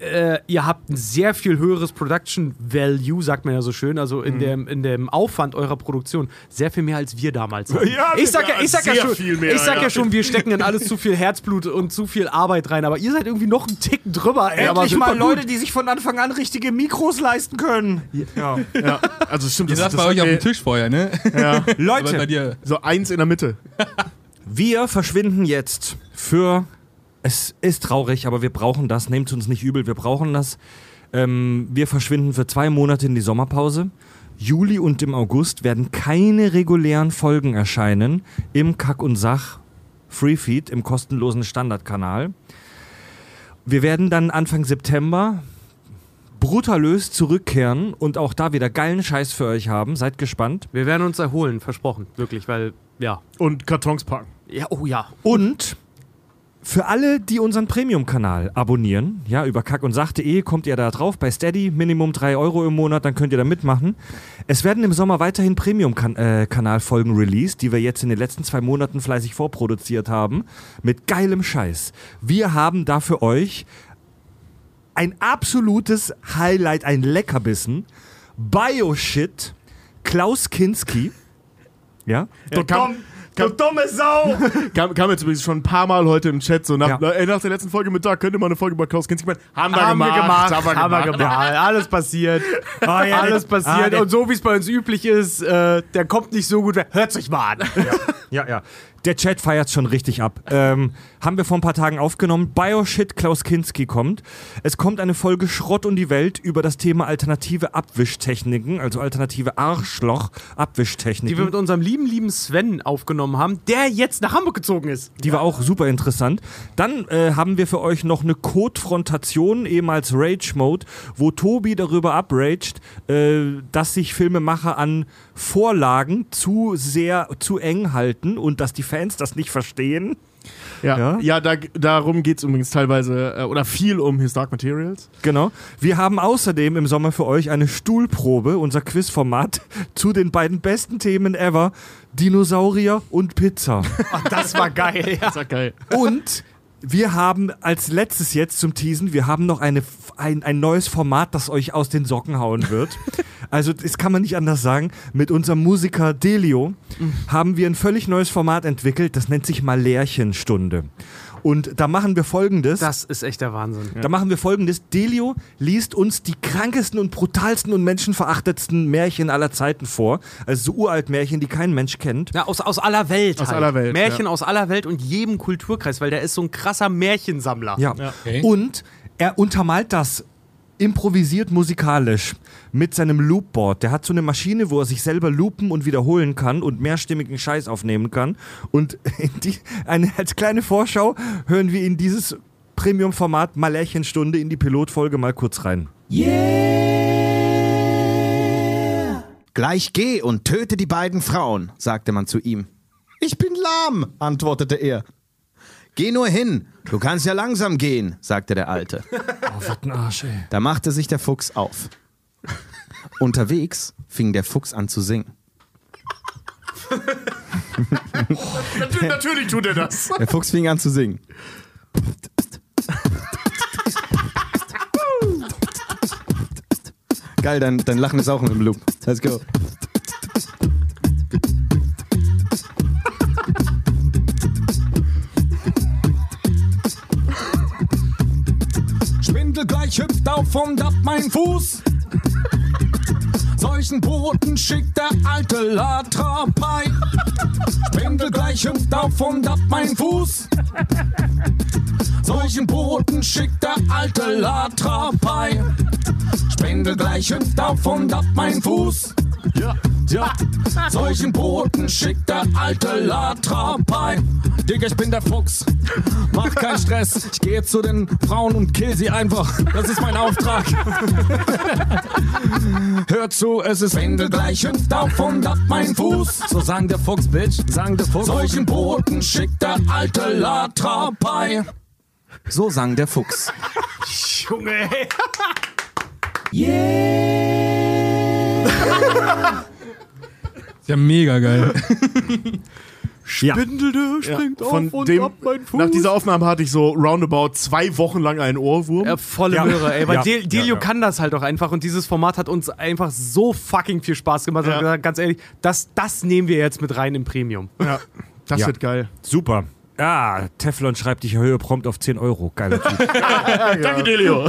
Speaker 2: Äh, ihr habt ein sehr viel höheres Production Value, sagt man ja so schön, also in,
Speaker 30: Mhm.
Speaker 2: dem, in dem Aufwand eurer Produktion. Sehr viel mehr als wir damals.
Speaker 30: Ja,
Speaker 2: ich sag ja,
Speaker 30: ja,
Speaker 2: ich sag ja
Speaker 30: sehr
Speaker 2: schon,
Speaker 30: viel mehr,
Speaker 2: ich sag ja.
Speaker 30: ja.
Speaker 2: schon, wir stecken in alles zu viel Herzblut und zu viel Arbeit rein, aber ihr seid irgendwie noch einen Ticken drüber, ey. aber
Speaker 1: Endlich mal
Speaker 2: gut.
Speaker 1: Leute, die sich von Anfang an richtige Mikros leisten können. Ja.
Speaker 30: Ja, also stimmt.
Speaker 26: Ihr
Speaker 30: das-
Speaker 26: saßt
Speaker 30: das
Speaker 26: bei euch auf dem Tisch vorher, ne?
Speaker 30: Ja.
Speaker 1: Leute.
Speaker 26: Aber bei dir.
Speaker 30: So eins in der Mitte.
Speaker 1: Wir verschwinden jetzt für. Es ist traurig, aber wir brauchen das. Nehmt uns nicht übel, wir brauchen das. Ähm, wir verschwinden für zwei Monate in die Sommerpause. Juli und im August werden keine regulären Folgen erscheinen im Kack und Sach Freefeed, im kostenlosen Standardkanal. Wir werden dann Anfang September brutalös zurückkehren und auch da wieder geilen Scheiß für euch haben. Seid gespannt.
Speaker 2: Wir werden uns erholen, versprochen, wirklich, weil, ja.
Speaker 30: Und Kartons packen.
Speaker 2: Ja, oh ja.
Speaker 1: Und für alle, die unseren Premium-Kanal abonnieren, ja, über kack und sach.de kommt ihr da drauf, bei Steady, Minimum 3 Euro im Monat, dann könnt ihr da mitmachen. Es werden im Sommer weiterhin Premium-Kanal-Folgen released, die wir jetzt in den letzten zwei Monaten fleißig vorproduziert haben, mit geilem Scheiß. Wir haben da für euch ein absolutes Highlight, ein Leckerbissen, Bioshit, Klaus Kinski, ja,
Speaker 30: Ja, kam,
Speaker 1: du dumme Sau!
Speaker 30: kam, kam jetzt übrigens schon ein paar Mal heute im Chat so nach, ey, nach der letzten Folge Mittag könnt ihr mal eine Folge über Klaus Kinski machen. Haben wir
Speaker 2: Haben wir
Speaker 30: gemacht.
Speaker 2: gemacht, haben wir gemacht. Alles passiert.
Speaker 1: Ah, ja,
Speaker 2: Alles passiert.
Speaker 1: ah,
Speaker 2: und so wie es bei uns üblich ist, äh, der kommt nicht so gut weg. Hört sich mal an.
Speaker 1: Ja, ja. Der Chat feiert schon richtig ab. Ähm, haben wir vor ein paar Tagen aufgenommen. Bioshit Klaus Kinski kommt. Es kommt eine Folge Schrott und die Welt über das Thema alternative Abwischtechniken, also alternative
Speaker 2: Die wir
Speaker 1: Arschloch-Abwischtechniken.
Speaker 2: mit unserem lieben, lieben Sven aufgenommen haben, der jetzt nach Hamburg gezogen ist.
Speaker 1: Die war auch super interessant. Dann äh, haben wir für euch noch eine Code-Frontation, ehemals Rage-Mode, wo Tobi darüber abraged, äh, dass sich Filmemacher an Vorlagen zu sehr, zu eng halten und dass die Fans das nicht verstehen.
Speaker 30: Ja, ja. da, darum geht es übrigens teilweise äh, oder viel um His Dark Materials.
Speaker 1: Genau. Wir haben außerdem im Sommer für euch eine Stuhlprobe, unser Quizformat, zu den beiden besten Themen ever: Dinosaurier und Pizza.
Speaker 2: Ach, das war geil, ja.
Speaker 30: Das war geil.
Speaker 1: Und wir haben als letztes jetzt zum Teasen, wir haben noch eine, ein, ein neues Format, das euch aus den Socken hauen wird. Also das kann man nicht anders sagen. Mit unserem Musiker Delio haben wir ein völlig neues Format entwickelt, das nennt sich Malärchenstunde. Und da machen wir folgendes.
Speaker 2: Das ist echt der Wahnsinn.
Speaker 1: Da machen wir folgendes. Delio liest uns die krankesten und brutalsten und menschenverachtetsten Märchen aller Zeiten vor. Also so uralt Märchen, die kein Mensch kennt.
Speaker 2: Ja, aus, aus aller Welt.
Speaker 1: Aus
Speaker 2: halt.
Speaker 1: aller Welt,
Speaker 2: Märchen
Speaker 1: ja.
Speaker 2: aus aller Welt und jedem Kulturkreis, weil der ist so ein krasser Märchensammler.
Speaker 1: Ja. Und er untermalt das improvisiert musikalisch mit seinem Loopboard. Der hat so eine Maschine, wo er sich selber loopen und wiederholen kann und mehrstimmigen Scheiß aufnehmen kann. Und in die, eine, als kleine Vorschau hören wir in dieses Premium-Format Malärchenstunde in die Pilotfolge mal kurz rein.
Speaker 31: Gleich geh und töte die beiden Frauen, sagte man zu ihm. Ich bin lahm, antwortete er. Geh nur hin, du kannst ja langsam gehen, sagte der Alte.
Speaker 1: Oh, was ein Arsch, ey.
Speaker 31: Da machte sich der Fuchs auf. Unterwegs fing der Fuchs an zu singen.
Speaker 30: natürlich, natürlich tut er das.
Speaker 31: Der Fuchs fing an zu singen. Geil, dein, dein Lachen ist auch im Loop. Let's go.
Speaker 29: Gleich hüpft auf und ab mein Fuß. Solchen Boten schickt der alte Latrapai. Spindel gleich hüpft auf und ab mein Fuß. Solchen Boten schickt der alte Latrapai. Spindel gleich hüpft auf und ab mein Fuß. Ja, ja. Solchen Boten schickt der alte Latrapai. Digga, ich bin der Fuchs. Mach keinen Stress. Ich gehe zu den Frauen und kill sie einfach. Das ist mein Auftrag. Hör zu, es ist Winde gleich hüpft auf und ab mein Fuß. So sang der Fuchs, Bitch. Sang der Fuchs. Solchen Boten schickt der alte Latrapai.
Speaker 31: So sang der Fuchs.
Speaker 2: Junge, ey.
Speaker 26: Ist ja mega geil.
Speaker 2: Spindel, der springt
Speaker 30: Von
Speaker 2: auf und
Speaker 30: dem,
Speaker 2: ab mein Fuß.
Speaker 30: nach dieser Aufnahme hatte ich so roundabout zwei Wochen lang einen Ohrwurm.
Speaker 2: Ja, volle
Speaker 30: Ja.
Speaker 2: Möhre, ey. Weil
Speaker 30: Ja.
Speaker 2: Del Delio
Speaker 30: Ja, ja.
Speaker 2: kann das halt auch einfach und dieses Format hat uns einfach so fucking viel Spaß gemacht.
Speaker 30: Ja.
Speaker 2: Und gesagt, ganz ehrlich, das, das nehmen wir jetzt mit rein im Premium.
Speaker 30: Ja, das
Speaker 1: Ja.
Speaker 30: wird geil.
Speaker 1: Super. Ah, Teflon schreibt, ich erhöhe prompt auf 10 Euro. Geiler Typ.
Speaker 30: Danke, Delio.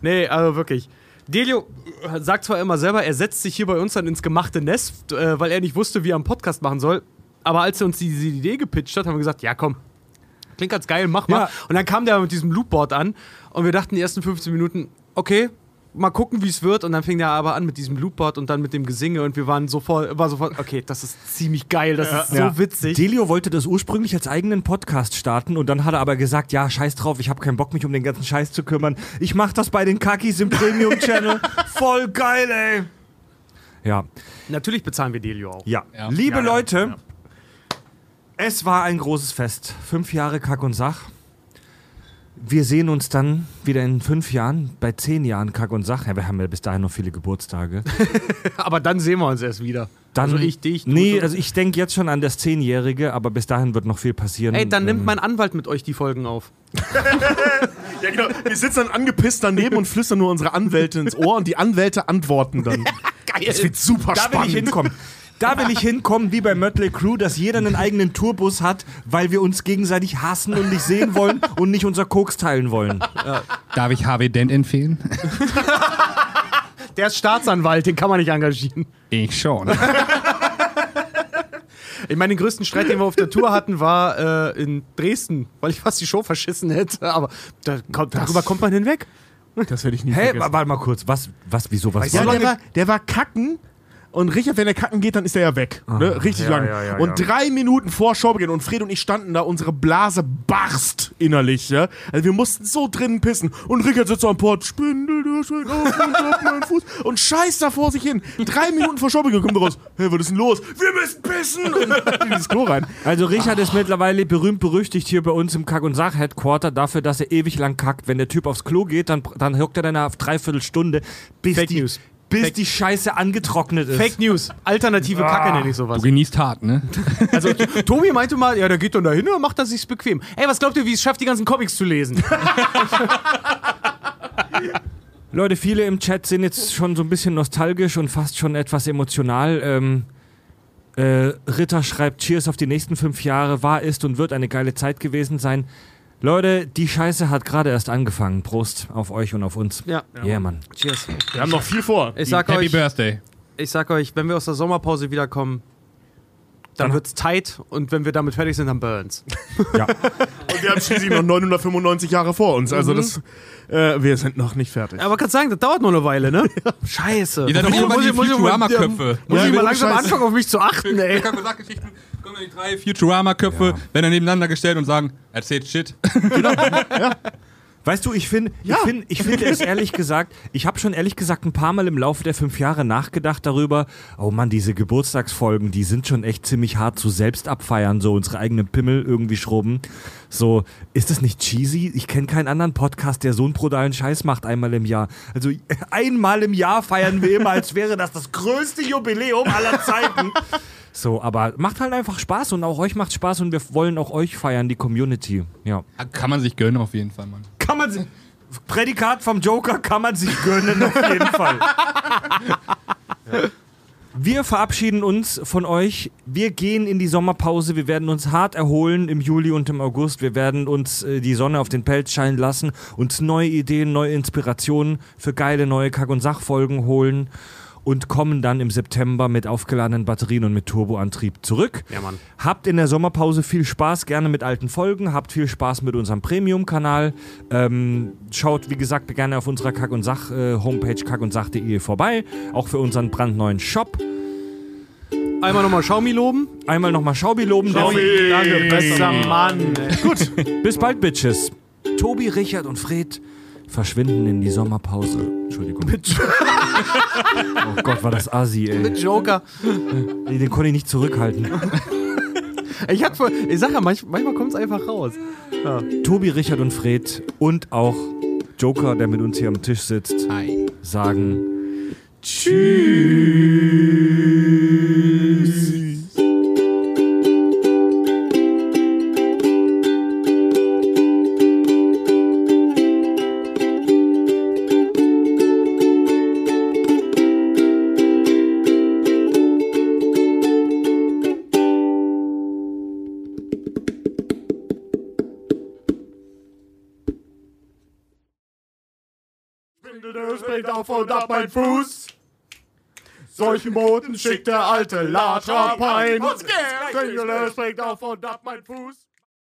Speaker 2: Nee, also wirklich. Delio sagt zwar immer selber, er setzt sich hier bei uns dann ins gemachte Nest, äh, weil er nicht wusste, wie er einen Podcast machen soll. Aber als er uns diese Idee gepitcht hat, haben wir gesagt, ja komm, klingt ganz geil, mach mal.
Speaker 1: Ja.
Speaker 2: Und dann kam der mit diesem Loopboard an und wir dachten die ersten 15 Minuten, okay, mal gucken, wie es wird. Und dann fing der aber an mit diesem Loopboard und dann mit dem Gesinge und wir waren sofort, war sofort, okay, das ist ziemlich geil, das ist so
Speaker 1: Ja.
Speaker 2: witzig.
Speaker 1: Delio wollte das ursprünglich als eigenen Podcast starten und dann hat er aber gesagt, ja, scheiß drauf, ich habe keinen Bock, mich um den ganzen Scheiß zu kümmern. Ich mach das bei den Kakis im Premium-Channel. Voll geil, ey. Ja,
Speaker 2: Natürlich bezahlen wir Delio auch.
Speaker 1: ja.
Speaker 26: Ja.
Speaker 1: Liebe
Speaker 2: Ja, ja,
Speaker 1: Leute, es war ein großes Fest. Fünf Jahre Kack und Sach. Wir sehen uns dann wieder in fünf Jahren, bei zehn Jahren Kack und Sach. Ja, wir haben ja bis dahin noch viele Geburtstage.
Speaker 2: Aber dann sehen wir uns erst wieder.
Speaker 1: Dann,
Speaker 2: also ich, dich, du,
Speaker 1: Nee,
Speaker 2: du.
Speaker 1: also ich denke jetzt schon an das Zehnjährige, aber bis dahin wird noch viel passieren.
Speaker 2: Ey, dann nimmt
Speaker 1: Ähm,
Speaker 2: mein Anwalt mit euch die Folgen auf.
Speaker 30: Ja, genau. Wir sitzen dann angepisst daneben und flüstern nur unsere Anwälte ins Ohr und die Anwälte antworten dann.
Speaker 2: Geil.
Speaker 30: Das wird super
Speaker 1: Da will
Speaker 30: spannend.
Speaker 1: ich hinkommen. Da will ich hinkommen, wie bei Mötley Crew, dass jeder einen eigenen Tourbus hat, weil wir uns gegenseitig hassen und nicht sehen wollen und nicht unser Koks teilen wollen.
Speaker 26: Darf ich Harvey Dent empfehlen?
Speaker 2: Der ist Staatsanwalt, den kann man nicht engagieren.
Speaker 26: Ich schon.
Speaker 2: Ich meine, den größten Streit, den wir auf der Tour hatten, war äh, in Dresden, weil ich fast die Show verschissen hätte. Aber da, kommt, darüber kommt man hinweg.
Speaker 30: Das werde ich nie
Speaker 1: Hä,
Speaker 30: vergessen.
Speaker 1: warte mal kurz, was, was, wieso, was
Speaker 30: Ja,
Speaker 1: war
Speaker 30: der war, der war kacken. Und Richard, wenn er kacken geht, dann ist er ja weg. ne? Richtig
Speaker 1: Ah, ja,
Speaker 30: lang.
Speaker 1: ja, ja,
Speaker 30: und drei Minuten vor Showbeginn und Fred und ich standen da, unsere Blase barst innerlich. Ja? Also wir mussten so drinnen pissen. Und Richard sitzt am Port, Spindel, der schlägt auf auf meinen Fuß. Und scheißt da vor sich hin. Drei Minuten vor Showbeginn kommt er raus. Hey, was ist denn los? Wir müssen pissen! Und in dieses Klo rein.
Speaker 1: Also Richard ist mittlerweile berühmt berüchtigt hier bei uns im Kack- und Sach-Headquarter dafür, dass er ewig lang kackt. Wenn der Typ aufs Klo geht, dann, dann hockt er dann eine Dreiviertelstunde, bis,
Speaker 2: Fake
Speaker 1: die,
Speaker 2: News.
Speaker 1: Bis
Speaker 2: Fake-
Speaker 1: die Scheiße angetrocknet ist.
Speaker 2: Fake News. Alternative Kacke nenne ich
Speaker 26: Du
Speaker 2: sowas.
Speaker 26: genießt hart, ne?
Speaker 2: Also, Tobi meinte mal, ja, der geht dann da hin und macht das sich bequem. Ey, was glaubt ihr, wie es schafft, die ganzen Comics zu lesen?
Speaker 1: Leute, viele im Chat sind jetzt schon so ein bisschen nostalgisch und fast schon etwas emotional. Ähm, äh, Ritter schreibt Cheers auf die nächsten fünf Jahre. War, ist und wird eine geile Zeit gewesen sein. Leute, die Scheiße hat gerade erst angefangen. Prost auf euch und auf uns.
Speaker 2: Ja.
Speaker 1: Yeah, Mann.
Speaker 2: Cheers.
Speaker 30: Wir haben noch viel vor.
Speaker 2: Ich sag
Speaker 26: Happy
Speaker 2: euch,
Speaker 26: Birthday.
Speaker 2: ich sag euch, wenn wir aus der Sommerpause wiederkommen, Dann wird's tight und wenn wir damit fertig sind, dann burns.
Speaker 30: Und wir haben schließlich noch 995 Jahre vor uns. Also
Speaker 2: Mhm.
Speaker 30: das, äh, wir sind noch nicht fertig.
Speaker 2: Aber kann sagen, das dauert noch eine Weile, ne? Scheiße.
Speaker 26: Seid doch
Speaker 2: Muss- muss ich- muss mal-
Speaker 26: Futurama-Köpfe.
Speaker 2: Muss
Speaker 26: Ja,
Speaker 2: ich mal
Speaker 26: ohne
Speaker 2: langsam
Speaker 26: Scheiß.
Speaker 2: anfangen, auf mich zu achten, ey.
Speaker 26: Kommen die drei Futurama-Köpfe, werden dann nebeneinander gestellt und sagen, erzählt Shit.
Speaker 1: Weißt du, ich finde ich find, ich find es ehrlich gesagt, ich habe schon ehrlich gesagt ein paar Mal im Laufe der fünf Jahre nachgedacht darüber, oh Mann, diese Geburtstagsfolgen, die sind schon echt ziemlich hart zu selbst abfeiern, so unsere eigenen Pimmel irgendwie schrubben. So, ist das nicht cheesy? Ich kenne keinen anderen Podcast, der so einen brutalen Scheiß macht einmal im Jahr. Also einmal im Jahr feiern wir immer, als wäre das das größte Jubiläum aller Zeiten. So, aber macht halt einfach Spaß und auch euch macht Spaß und wir wollen auch euch feiern, die Community. Ja.
Speaker 26: Kann man sich gönnen auf jeden Fall, Mann.
Speaker 1: Kann man sich. Prädikat vom Joker kann man sich gönnen, auf jeden Fall. Wir verabschieden uns von euch. Wir gehen in die Sommerpause. Wir werden uns hart erholen im Juli und im August. Wir werden uns äh, die Sonne auf den Pelz scheinen lassen, uns neue Ideen, neue Inspirationen für geile neue Kack- und Sachfolgen holen und kommen dann im September mit aufgeladenen Batterien und mit Turboantrieb zurück.
Speaker 2: Ja, Mann.
Speaker 1: Habt in der Sommerpause viel Spaß, gerne mit alten Folgen. Habt viel Spaß mit unserem Premium-Kanal. Ähm, schaut, wie gesagt, gerne auf unserer Kack- und Sach-Homepage kackundsach.de vorbei. Auch für unseren brandneuen Shop.
Speaker 2: Einmal nochmal Xiaomi loben.
Speaker 1: Einmal nochmal Xiaomi loben.
Speaker 2: Xiaomi. Danke, bester Mann.
Speaker 1: Gut, bis bald, Bitches. Tobi, Richard und Fred verschwinden in die Sommerpause. Entschuldigung. oh Gott, war das Asi, ey.
Speaker 2: Mit Joker.
Speaker 1: Nee, Den konnte ich nicht zurückhalten.
Speaker 2: Ich, hab, vor- ich sag ja, manch, manchmal kommt es einfach raus. Ja.
Speaker 1: Tobi, Richard und Fred und auch Joker, der mit uns hier am Tisch sitzt, sagen Tschüss.
Speaker 30: Ab mein Fuß. Solchen Boten schickt der alte Latrapein. Spindeldö springt auf und ab mein Fuß.